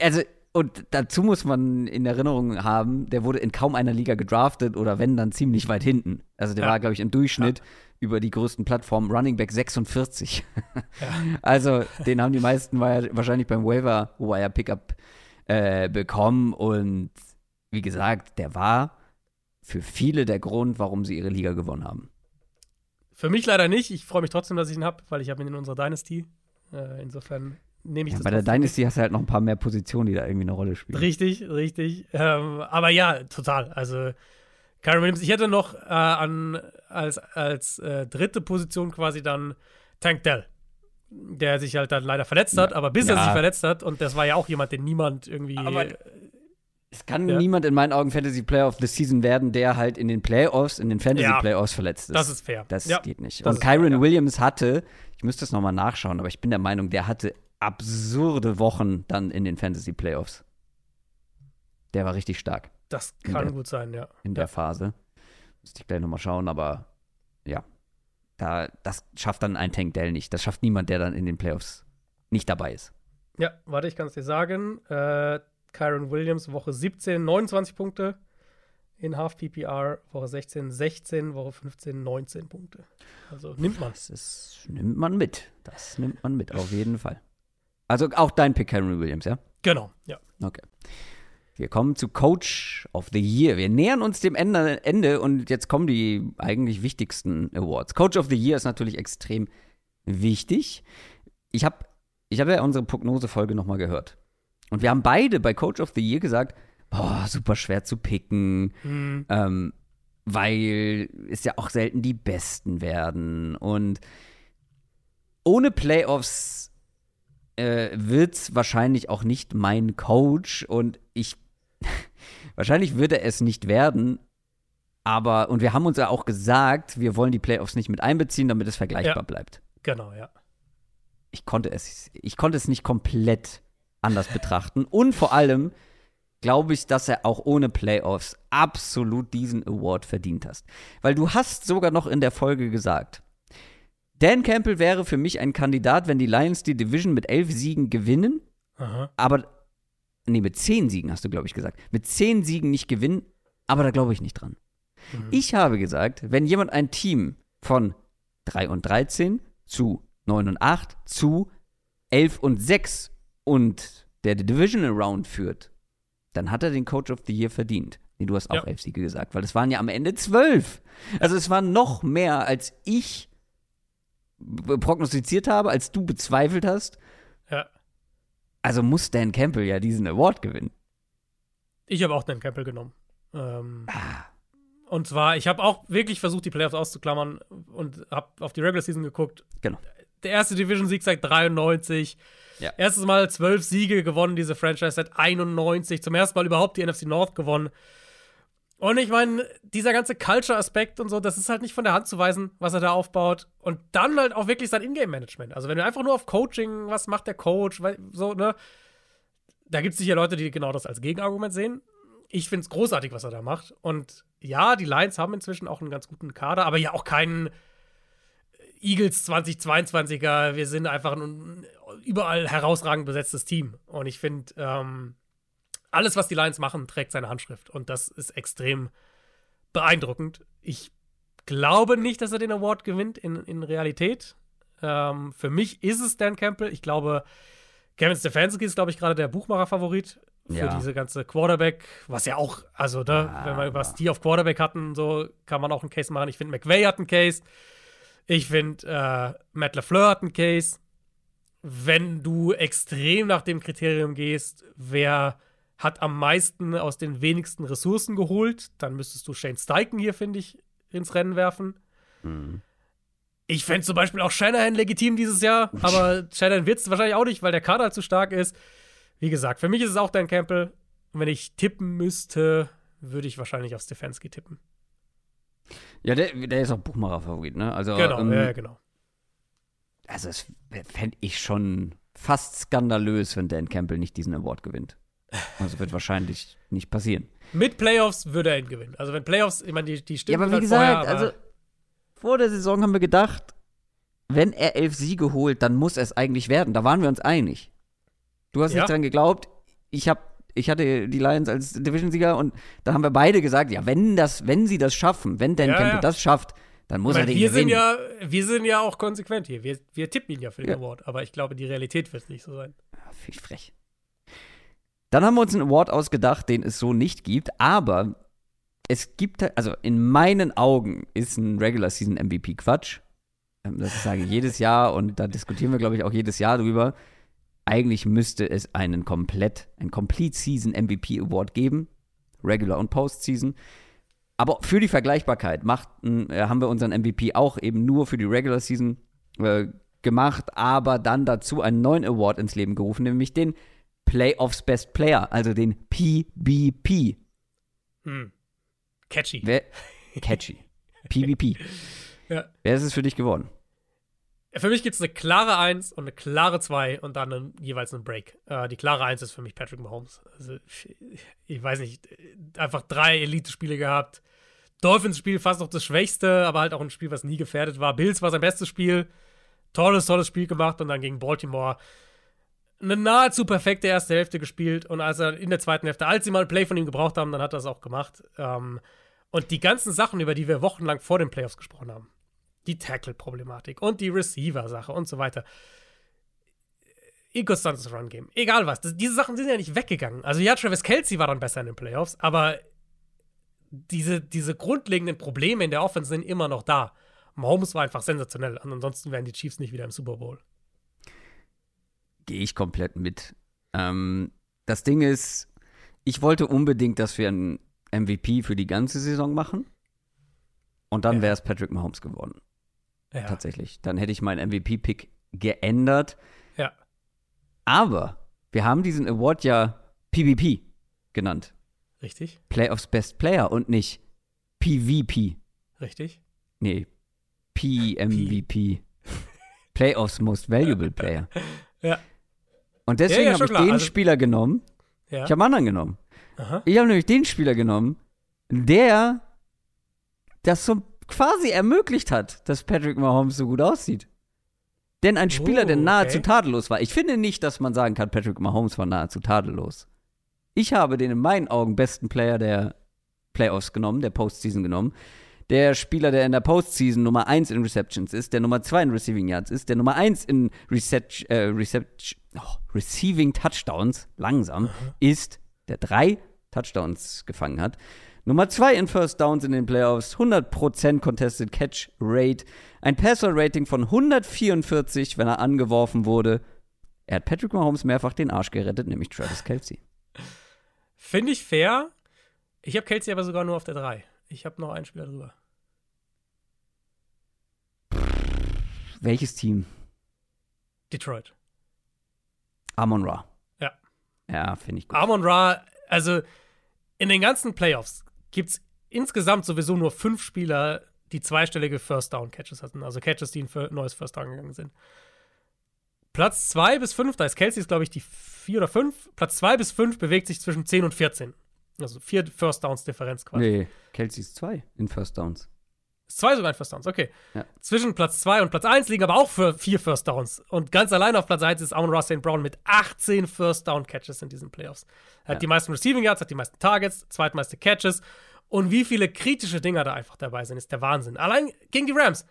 Also, und dazu muss man in Erinnerung haben, der wurde in kaum einer Liga gedraftet oder wenn, dann ziemlich weit hinten. Also, der Ja. war, glaube ich, im Durchschnitt über die größten Plattformen Running Back 46. Also, den haben die meisten wa- wahrscheinlich beim Waiver Wire Pickup äh, bekommen und wie gesagt, der war für viele der Grund, warum sie ihre Liga gewonnen haben. Für mich leider nicht. Ich freue mich trotzdem, dass ich ihn habe, weil ich habe ihn in unserer Dynasty. Äh, insofern nehme ich Ja, das bei der Dynasty hast du halt noch ein paar mehr Positionen, die da irgendwie eine Rolle spielen. Richtig, richtig. Ähm, aber ja, total. Also Kyron Williams. Ich hätte noch äh, an, als, als äh, dritte Position quasi dann Tank Dell. Der sich halt dann leider verletzt hat, aber bis er Ja. sich verletzt hat, und das war ja auch jemand, den niemand irgendwie. Aber- Es kann Ja. niemand in meinen Augen Fantasy Player of the Season werden, der halt in den Playoffs, in den Fantasy. Playoffs verletzt ist. das ist fair. Das geht nicht. das Und fair, Kyron ja. Williams hatte, ich müsste es nochmal nachschauen, aber ich bin der Meinung, der hatte absurde Wochen dann in den Fantasy Playoffs. Der war richtig stark Das kann der- gut sein, ja. in der Phase. Müsste ich gleich nochmal schauen, aber ja. Da, das schafft dann ein Tank Dell nicht. Das schafft niemand, der dann in den Playoffs nicht dabei ist. Ja, warte, ich kann es dir sagen. Äh, Kyron Williams, Woche 17, 29 Punkte. In Half PPR, Woche 16, 16, Woche 15, 19 Punkte. Also nimmt man. Das ist, nimmt man mit. Das nimmt man mit, auf jeden Fall. Also auch dein Pick, Kyron Williams, ja? Genau, ja. Okay. Wir kommen zu Coach of the Year. Wir nähern uns dem Ende, Ende und jetzt kommen die eigentlich wichtigsten Awards. Coach of the Year ist natürlich extrem wichtig. Ich habe ich hab ja unsere Prognosefolge nochmal gehört. Und wir haben beide bei Coach of the Year gesagt, boah, super schwer zu picken, Hm, ähm, weil es ja auch selten die Besten werden. Und ohne Playoffs äh, wird es wahrscheinlich auch nicht mein Coach und ich wahrscheinlich würde er es nicht werden. Aber, und wir haben uns ja auch gesagt, wir wollen die Playoffs nicht mit einbeziehen, damit es vergleichbar Ja. bleibt. genau, ja. Ich konnte es, ich konnte es nicht komplett anders betrachten. Und vor allem glaube ich, dass er auch ohne Playoffs absolut diesen Award verdient hast. Weil du hast sogar noch in der Folge gesagt, Dan Campbell wäre für mich ein Kandidat, wenn die Lions die Division mit elf Siegen gewinnen, Aha. aber nee, mit zehn Siegen hast du, glaube ich, gesagt. Mit zehn Siegen nicht gewinnen, aber da glaube ich nicht dran. Mhm. Ich habe gesagt, wenn jemand ein Team von 3 und 13 zu 9 und 8 zu 11 und 6 und der die Divisional Round führt, dann hat er den Coach of the Year verdient. Nee, du hast auch Ja. elf Siege gesagt, weil es waren ja am Ende zwölf. Also es waren noch mehr, als ich prognostiziert habe, als du bezweifelt hast. Ja. Also muss Dan Campbell ja diesen Award gewinnen. Ich habe auch Dan Campbell genommen. Ähm, Ah. und zwar, ich habe auch wirklich versucht, die Playoffs auszuklammern und habe auf die Regular Season geguckt. Genau. Der erste Division-Sieg seit 93. Ja. Erstes Mal zwölf Siege gewonnen, diese Franchise seit 91. Zum ersten Mal überhaupt die NFC North gewonnen. Und ich meine, dieser ganze Culture-Aspekt und so, das ist halt nicht von der Hand zu weisen, was er da aufbaut. Und dann halt auch wirklich sein Ingame-Management. Also, wenn du einfach nur auf Coaching, was macht der Coach, so, ne? Da gibt es sicher Leute, die genau das als Gegenargument sehen. Ich finde es großartig, was er da macht. Und ja, die Lions haben inzwischen auch einen ganz guten Kader, aber ja auch keinen Eagles 2022er. Wir sind einfach ein überall herausragend besetztes Team. Und ich finde, ähm, alles, was die Lions machen, trägt seine Handschrift. Und das ist extrem beeindruckend. Ich glaube nicht, dass er den Award gewinnt in, in Realität. Ähm, für mich ist es Dan Campbell. Ich glaube, Kevin Stefanski ist, glaube ich, gerade der Buchmacher-Favorit für Ja. diese ganze Quarterback, was ja auch, also, ne, Ja, wenn wir über aber- die auf Quarterback hatten, so kann man auch einen Case machen. Ich finde, McVay hat einen Case. Ich finde, äh, Matt LaFleur hat einen Case. Wenn du extrem nach dem Kriterium gehst, wer hat am meisten aus den wenigsten Ressourcen geholt, dann müsstest du Shane Steichen hier, finde ich, ins Rennen werfen. Mhm. Ich fände zum Beispiel auch Shanahan legitim dieses Jahr, aber Shanahan wird es wahrscheinlich auch nicht, weil der Kader halt zu stark ist. Wie gesagt, für mich ist es auch Dan Campbell. Und wenn ich tippen müsste, würde ich wahrscheinlich auf Stefanski tippen. Ja, der, der ist auch Buchmacher-Favorit, ne? Also, Genau, ähm, ja, ja, genau. also das fände ich schon fast skandalös, wenn Dan Campbell nicht diesen Award gewinnt. Also wird wahrscheinlich nicht passieren. Mit Playoffs würde er ihn gewinnen. Also wenn Playoffs, ich meine, die, die Ja, stimmen aber wie halt gesagt, vorher, aber also vor der Saison haben wir gedacht, wenn er elf Siege holt, dann muss es eigentlich werden. Da waren wir uns einig. Du hast Ja. nicht dran geglaubt. Ich habe, ich hatte die Lions als Division-Sieger und da haben wir beide gesagt, ja, wenn das, wenn sie das schaffen, wenn Dan Ja, Campbell ja. das schafft, dann muss ich er meine, den wir gewinnen. sind ja, wir sind ja auch konsequent hier. Wir, wir tippen ihn ja für den Ja. Award, aber ich glaube, die Realität wird nicht so sein. Ja, Finde ich frech. Dann haben wir uns einen Award ausgedacht, den es so nicht gibt, aber es gibt, also in meinen Augen ist ein Regular Season MVP Quatsch. Ähm, Das sage ich jedes Jahr und da diskutieren wir, glaube ich, auch jedes Jahr drüber. Eigentlich müsste es einen komplett, ein Complete Season MVP Award geben. Regular und Postseason. Aber für die Vergleichbarkeit machten, äh, haben wir unseren MVP auch eben nur für die Regular Season äh, gemacht, aber dann dazu einen neuen Award ins Leben gerufen, nämlich den Playoffs Best Player, also den PBP. Hm. Catchy. Wer, catchy. PBP. Ja. Wer ist es für dich geworden? Für mich gibt es eine klare 1 und eine klare 2 und dann einen, jeweils einen Break. Äh, die klare 1 ist für mich Patrick Mahomes. Also, ich, ich weiß nicht, einfach drei Elite-Spiele gehabt. Dolphins-Spiel fast noch das schwächste, aber halt auch ein Spiel, was nie gefährdet war. Bills war sein bestes Spiel. Tolles, tolles Spiel gemacht und dann gegen Baltimore eine nahezu perfekte erste Hälfte gespielt und als er in der zweiten Hälfte, als sie mal ein Play von ihm gebraucht haben, dann hat er es auch gemacht. Ähm, und die ganzen Sachen, über die wir wochenlang vor den Playoffs gesprochen haben, die Tackle-Problematik und die Receiver-Sache und so weiter. Inkonstantes Run-Game. Egal was. Das, diese Sachen sind ja nicht weggegangen. Also ja, Travis Kelsey war dann besser in den Playoffs, aber diese, diese grundlegenden Probleme in der Offense sind immer noch da. Mahomes war einfach sensationell. Ansonsten wären die Chiefs nicht wieder im Super Bowl. Gehe ich komplett mit. Ähm, das Ding ist, ich wollte unbedingt, dass wir einen MVP für die ganze Saison machen. Und dann Ja. wäre es Patrick Mahomes geworden. Ja. Tatsächlich. Dann hätte ich meinen MVP-Pick geändert. Ja. Aber wir haben diesen Award ja PvP genannt. Richtig, Playoffs Best Player und nicht PvP. richtig. Nee, PMVP. Playoffs Most Valuable Player. Ja. Und deswegen Ja, ja, habe ich klar. den Also- Spieler genommen. Ja. Ich habe einen anderen genommen. Aha. Ich habe nämlich den Spieler genommen, der das so quasi ermöglicht hat, dass Patrick Mahomes so gut aussieht. Denn ein Spieler, der Oh, nahezu okay. tadellos war. Ich finde nicht, dass man sagen kann, Patrick Mahomes war nahezu tadellos. Ich habe den in meinen Augen besten Player der Playoffs genommen, der Postseason genommen. Der Spieler, der in der Postseason Nummer 1 in Receptions ist, der Nummer 2 in Receiving Yards ist, der Nummer 1 in Reception, äh, Reception, oh, Receiving Touchdowns, langsam, ist, der drei Touchdowns gefangen hat. Nummer 2 in First Downs in den Playoffs, 100% Contested Catch Rate, ein Passer Rating von 144, wenn er angeworfen wurde. Er hat Patrick Mahomes mehrfach den Arsch gerettet, nämlich Travis Kelsey. Finde ich fair. Ich habe Kelsey aber sogar nur auf der 3. Ich habe noch einen Spieler drüber. Welches Team? Detroit. Amon Ra. Ja. Ja, finde ich gut. Amon Ra, also in den ganzen Playoffs gibt es insgesamt sowieso nur fünf Spieler, die zweistellige First Down Catches hatten. Also Catches, die in für neues First Down gegangen sind. Platz 2 bis 5, da ist Kelsey, glaube ich, die 4 oder 5. Platz 2 bis 5 bewegt sich zwischen 10 und 14. Also vier First Downs Differenz quasi. Nee, Kelsey ist 2 in First Downs. Zwei sogar First Downs, okay. Ja. Zwischen Platz 2 und Platz 1 liegen aber auch für vier First Downs. Und ganz allein auf Platz 1 ist Amon Ross St. Brown mit 18 First Down Catches in diesen Playoffs. Er hat Ja. die meisten Receiving Yards, hat die meisten Targets, zweitmeiste Catches. Und wie viele kritische Dinger da einfach dabei sind, ist der Wahnsinn. Allein gegen die Rams.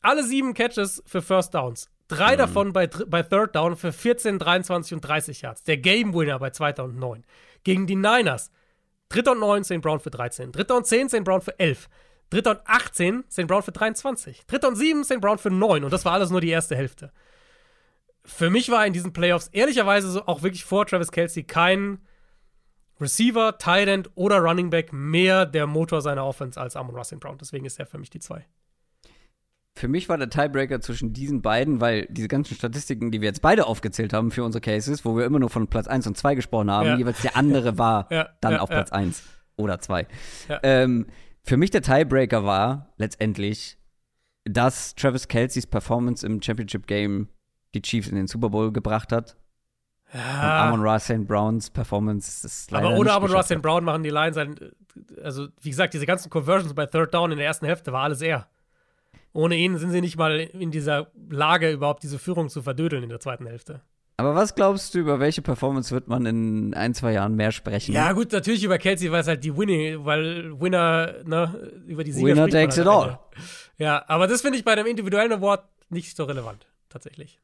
Alle sieben Catches für First Downs. Drei Mhm. davon bei, bei Third Down für 14, 23 und 30 Yards. Der Game Winner bei 2. und 9. Gegen die Niners. Dritter und 9, St. Brown für 13. Dritter und 10, St. Brown für 11. Dritter und 18, St. Brown für 23. Dritter und 7, St. Brown für 9. Und das war alles nur die erste Hälfte. Für mich war in diesen Playoffs ehrlicherweise so auch wirklich vor Travis Kelsey kein Receiver, Tight End oder Running Back mehr der Motor seiner Offense als Amon Russell Brown. Deswegen ist er für mich die zwei. Für mich war der Tiebreaker zwischen diesen beiden, weil diese ganzen Statistiken, die wir jetzt beide aufgezählt haben für unsere Cases, wo wir immer nur von Platz 1 und 2 gesprochen haben, Ja. jeweils der andere war Ja, dann ja, auf. Platz 1 oder 2. Ja. Ähm, für mich der Tiebreaker war letztendlich, dass Travis Kelceys Performance im Championship Game die Chiefs in den Super Bowl gebracht hat. Und Amon Ra St. Browns Performance ist leider. Aber ohne Amon Russell hat. Brown machen die Lions ein, also wie gesagt, diese ganzen Conversions bei Third Down in der ersten Hälfte war alles er. Ohne ihn sind sie nicht mal in dieser Lage, überhaupt diese Führung zu verdödeln in der zweiten Hälfte. Aber was glaubst du, über welche Performance wird man in ein, zwei Jahren mehr sprechen? Ja, gut, natürlich über Kelsey, weil es halt die Winning, weil Winner, ne, über die Sieger Winner takes halt it all. Ja, aber das finde ich bei einem individuellen Award nicht so relevant, tatsächlich.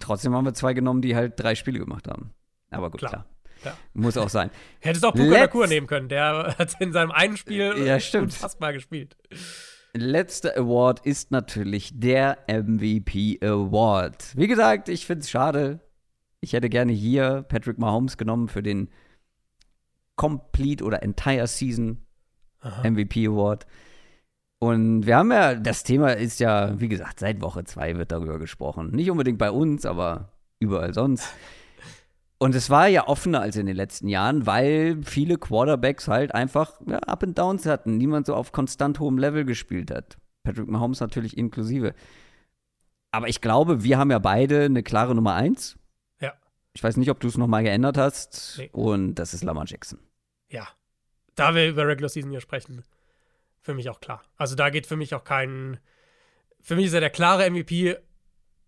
Trotzdem haben wir zwei genommen, die halt drei Spiele gemacht haben. Aber gut, Klar. klar. Ja. Muss auch sein. Hättest auch Puka Let's- Nakur nehmen können, der hat in seinem einen Spiel Ja, stimmt. unfassbar gespielt. Letzter Award ist natürlich der MVP Award. Wie gesagt, ich finde es schade. Ich hätte gerne hier Patrick Mahomes genommen für den Complete oder Entire Season MVP Award. Und wir haben ja, das Thema ist ja, wie gesagt, seit Woche zwei wird darüber gesprochen. Nicht unbedingt bei uns, aber überall sonst. Und es war ja offener als in den letzten Jahren, weil viele Quarterbacks halt einfach ja, Up and Downs hatten. Niemand so auf konstant hohem Level gespielt hat. Patrick Mahomes natürlich inklusive. Aber ich glaube, wir haben ja beide eine klare Nummer eins. Ja. Ich weiß nicht, ob du es nochmal geändert hast. Nee. Und das ist Lamar Jackson. Ja. Da wir über Regular Season hier sprechen, für mich auch klar. Also da geht für mich auch kein. Für mich ist er der klare MVP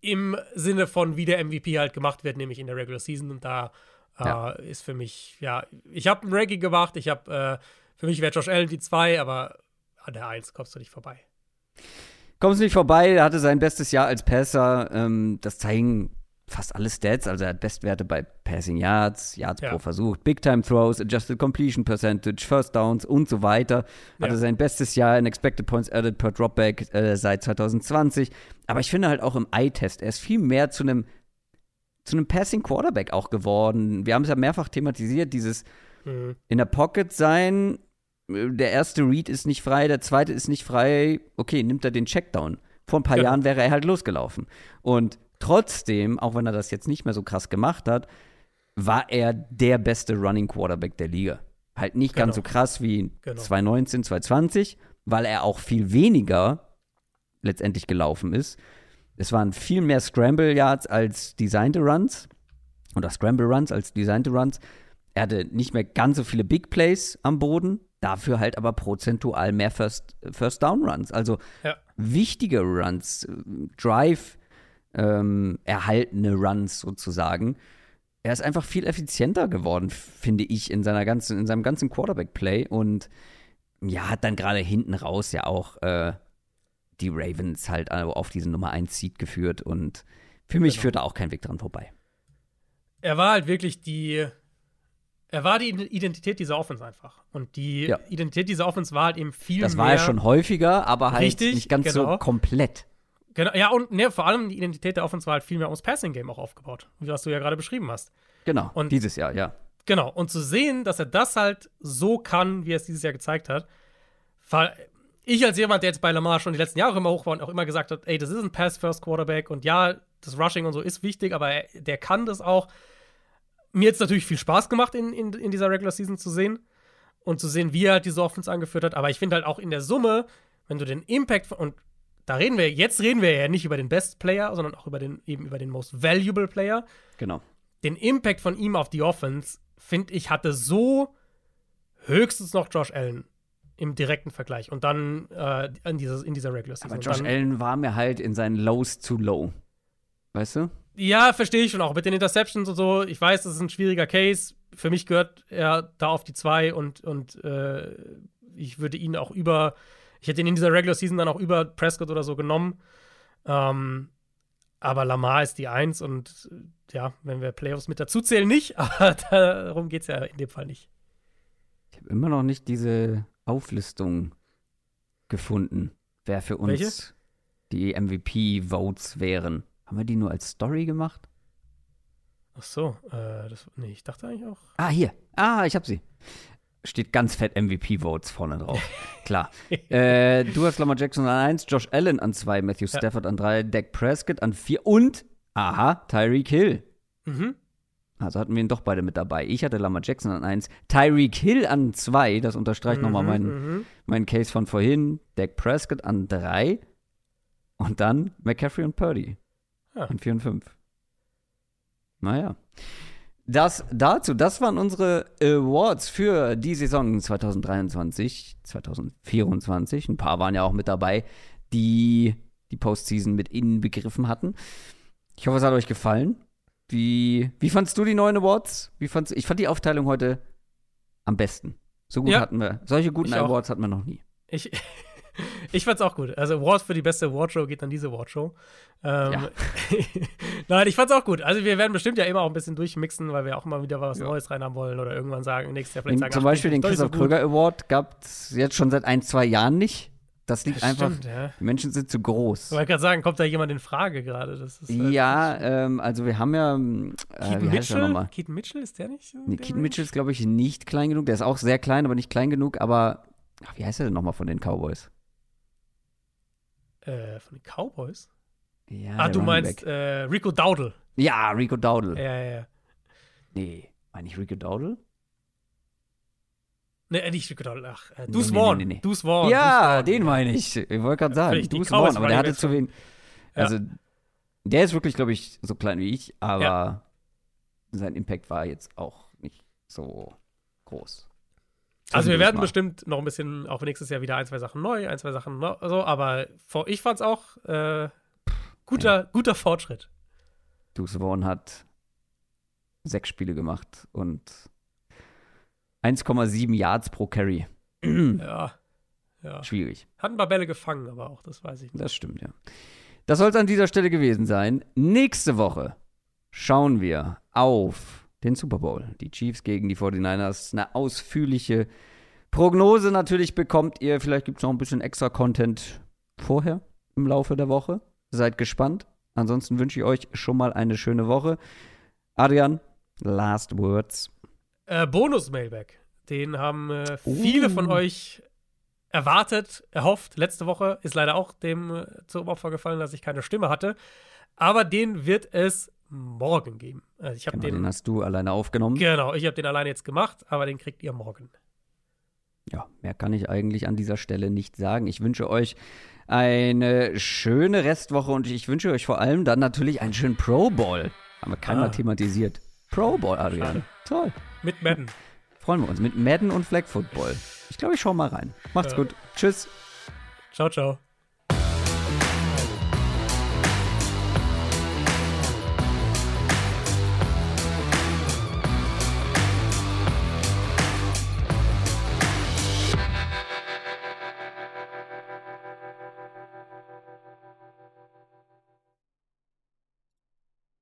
im Sinne von, wie der MVP halt gemacht wird, nämlich in der Regular Season. Und da Ja. äh, ist für mich, ja, ich habe ein Ranking gemacht. Ich habe, äh, für mich wäre Josh Allen die 2, aber an der 1 kommst du nicht vorbei. Kommst nicht vorbei, er hatte sein bestes Jahr als Passer. Ähm, das zeigen fast alle Stats. Also er hat Bestwerte bei Passing Yards, Yards Ja. pro Versuch, Big Time Throws, Adjusted Completion Percentage, First Downs und so weiter. Hatte Ja. sein bestes Jahr in Expected Points Added per Dropback äh, seit 2020. Aber ich finde halt auch im Eye-Test, er ist viel mehr zu einem zu einem Passing Quarterback auch geworden. Wir haben es ja mehrfach thematisiert, dieses Mhm. in der Pocket sein, äh, der erste Read ist nicht frei, der zweite ist nicht frei, okay, nimmt er den Checkdown. Vor ein paar Genau. Jahren wäre er halt losgelaufen. Und trotzdem, auch wenn er das jetzt nicht mehr so krass gemacht hat, war er der beste Running Quarterback der Liga. Halt nicht ganz so Genau. krass wie Genau. 2019, 2020, weil er auch viel weniger letztendlich gelaufen ist. Es waren viel mehr Scramble Yards als designte Runs oder Scramble Runs als designte Runs. Er hatte nicht mehr ganz so viele Big Plays am Boden, dafür halt aber prozentual mehr First, First Down Runs. Also Ja. wichtige Runs, äh, Drive ähm, erhaltene Runs sozusagen. Er ist einfach viel effizienter geworden, finde ich, in seiner ganzen, in seinem ganzen Quarterback-Play und ja, hat dann gerade hinten raus ja auch äh, die Ravens halt auf diesen Nummer 1 Seed geführt und für mich Genau. führt da auch kein Weg dran vorbei. er war halt wirklich die. Er war die Identität dieser Offense einfach. Und die Ja. Identität dieser Offense war halt eben viel Das mehr. war ja schon häufiger, aber halt Richtig, nicht ganz genau. so komplett. Genau, ja, und ne, vor allem die Identität der Offense war halt viel mehr ums Passing-Game auch aufgebaut, wie was du ja gerade beschrieben hast. Genau, Und- dieses Jahr, ja. Genau, und zu sehen, dass er das halt so kann, wie er es dieses Jahr gezeigt hat, war ich als jemand, der jetzt bei Lamar schon die letzten Jahre immer hoch war und auch immer gesagt hat, ey, das ist ein Pass-First-Quarterback und ja, das Rushing und so ist wichtig, aber er, der kann das auch. Mir jetzt natürlich viel Spaß gemacht, in, in, in dieser Regular Season zu sehen und zu sehen, wie er halt diese Offense angeführt hat, aber ich finde halt auch in der Summe, wenn du den Impact von, und da reden wir, jetzt reden wir ja nicht über den Best Player, sondern auch über den, eben über den Most Valuable Player Genau. den Impact von ihm auf die Offense, finde ich, hatte so höchstens noch Josh Allen im direkten Vergleich. Und dann äh, in, dieses, in dieser Regular Season. Aber Josh dann, Allen war mir halt in seinen Lows zu low. Weißt du? Ja, verstehe ich schon auch. Mit den Interceptions und so. Ich weiß, das ist ein schwieriger Case. Für mich gehört er da auf die zwei und, und äh, ich würde ihn auch über, ich hätte ihn in dieser Regular Season dann auch über Prescott oder so genommen. Ähm, aber Lamar ist die Eins und ja, wenn wir Playoffs mit dazu zählen, nicht. Aber darum geht es ja in dem Fall nicht. Ich habe immer noch nicht diese Auflistung gefunden, wer für uns Welche? die MVP-Votes wären. Haben wir die nur als Story gemacht? Ach so, äh, das, nee, ich dachte eigentlich auch. Ah, hier. Ah, ich hab sie. Steht ganz fett MVP-Votes vorne drauf. Klar. äh, du hast Lamar Jackson an 1, Josh Allen an 2, Matthew Ja. Stafford an 3, Dak Prescott an 4 und, aha, Tyreek Hill. Mhm. Also hatten wir ihn doch beide mit dabei. Ich hatte Lamar Jackson an 1, Tyreek Hill an 2, das unterstreicht nochmal Mhm, meinen mhm. mein Case von vorhin, Dak Prescott an 3 und dann McCaffrey und Purdy Ja. an 4 und 5. Naja. Das dazu, das waren unsere Awards für die Saison 2023, 2024. Ein paar waren ja auch mit dabei, die die Postseason mit inbegriffen hatten. Ich hoffe, es hat euch gefallen. Wie, wie fandst du die neuen Awards? Wie fandst, ich fand die Aufteilung heute am besten. So gut Ja. hatten wir. Solche guten Ich auch. Awards hatten wir noch nie. Ich, ich fand's auch gut. Also Award für die beste Awardshow geht an diese Awardshow. Ähm, Ja. Nein, ich fand's auch gut. Also wir werden bestimmt ja immer auch ein bisschen durchmixen, weil wir auch immer wieder was Ja. Neues rein haben wollen oder irgendwann sagen, nächstes Jahr vielleicht sagen, zum ach, Beispiel den Christoph so. Kröger Award gab es jetzt schon seit ein, zwei Jahren nicht. Das liegt Das einfach, Stimmt, ja. die Menschen sind zu groß. Ich wollte gerade sagen, kommt da jemand in Frage gerade? Das ist halt- Ja, ähm, also wir haben ja, äh, Keaton wie heißt Mitchell? nochmal? Keaton Mitchell ist der nicht so? Nee, der Keaton Mitchell ist, glaube ich, nicht klein genug. Der ist auch sehr klein, aber nicht klein genug. Aber, ach, wie heißt er denn nochmal von den Cowboys? Äh, von den Cowboys? Ja, ah, du meinst äh, Rico Dowdle. Ja, Rico Dowdle. Ja, ja, ja. Nee, meine ich Rico Dowdle? Nee, äh, nicht Rico Dowdle. Ach, äh, Deuce nee, Vaughn. nee, nee. Deuce Vaughn. ja, Deuce den meine ich. Ich wollte gerade sagen, die Deuce Vaughn, aber der hatte zu wenig. Ja. Also, der ist wirklich, glaube ich, so klein wie ich, aber Ja. sein Impact war jetzt auch nicht so groß. Also wir werden mal. bestimmt noch ein bisschen, auch nächstes Jahr wieder ein, zwei Sachen neu, ein, zwei Sachen neu, so, aber vor, ich fand's auch äh, guter, guter Fortschritt. Deuce Vaughn hat sechs Spiele gemacht und 1,7 Yards pro Carry. Ja. Ja. Schwierig. Hat ein paar Bälle gefangen, aber auch, das weiß ich nicht. Das stimmt, ja. Das soll es an dieser Stelle gewesen sein. Nächste Woche schauen wir auf den Super Bowl. Die Chiefs gegen die 49ers. Eine ausführliche Prognose natürlich bekommt ihr. Vielleicht gibt es noch ein bisschen extra Content vorher im Laufe der Woche. Seid gespannt. Ansonsten wünsche ich euch schon mal eine schöne Woche. Adrian, last words. Äh, Bonus-Mailback. Den haben äh, viele Uh. von euch erwartet, erhofft. Letzte Woche ist leider auch dem äh, zum Opfer gefallen, dass ich keine Stimme hatte. Aber den wird es morgen geben. Also ich habe Genau, den den, hast du alleine aufgenommen. genau, ich habe den alleine jetzt gemacht, aber den kriegt ihr morgen. Ja, mehr kann ich eigentlich an dieser Stelle nicht sagen. Ich wünsche euch eine schöne Restwoche und ich wünsche euch vor allem dann natürlich einen schönen Pro Bowl. Haben wir keinmal Ah. thematisiert. Pro Bowl, Adrian. Toll. Mit Madden. Freuen wir uns mit Madden und Flag Football. Ich glaube, ich schaue mal rein. Macht's Ja. gut. Tschüss. Ciao, ciao.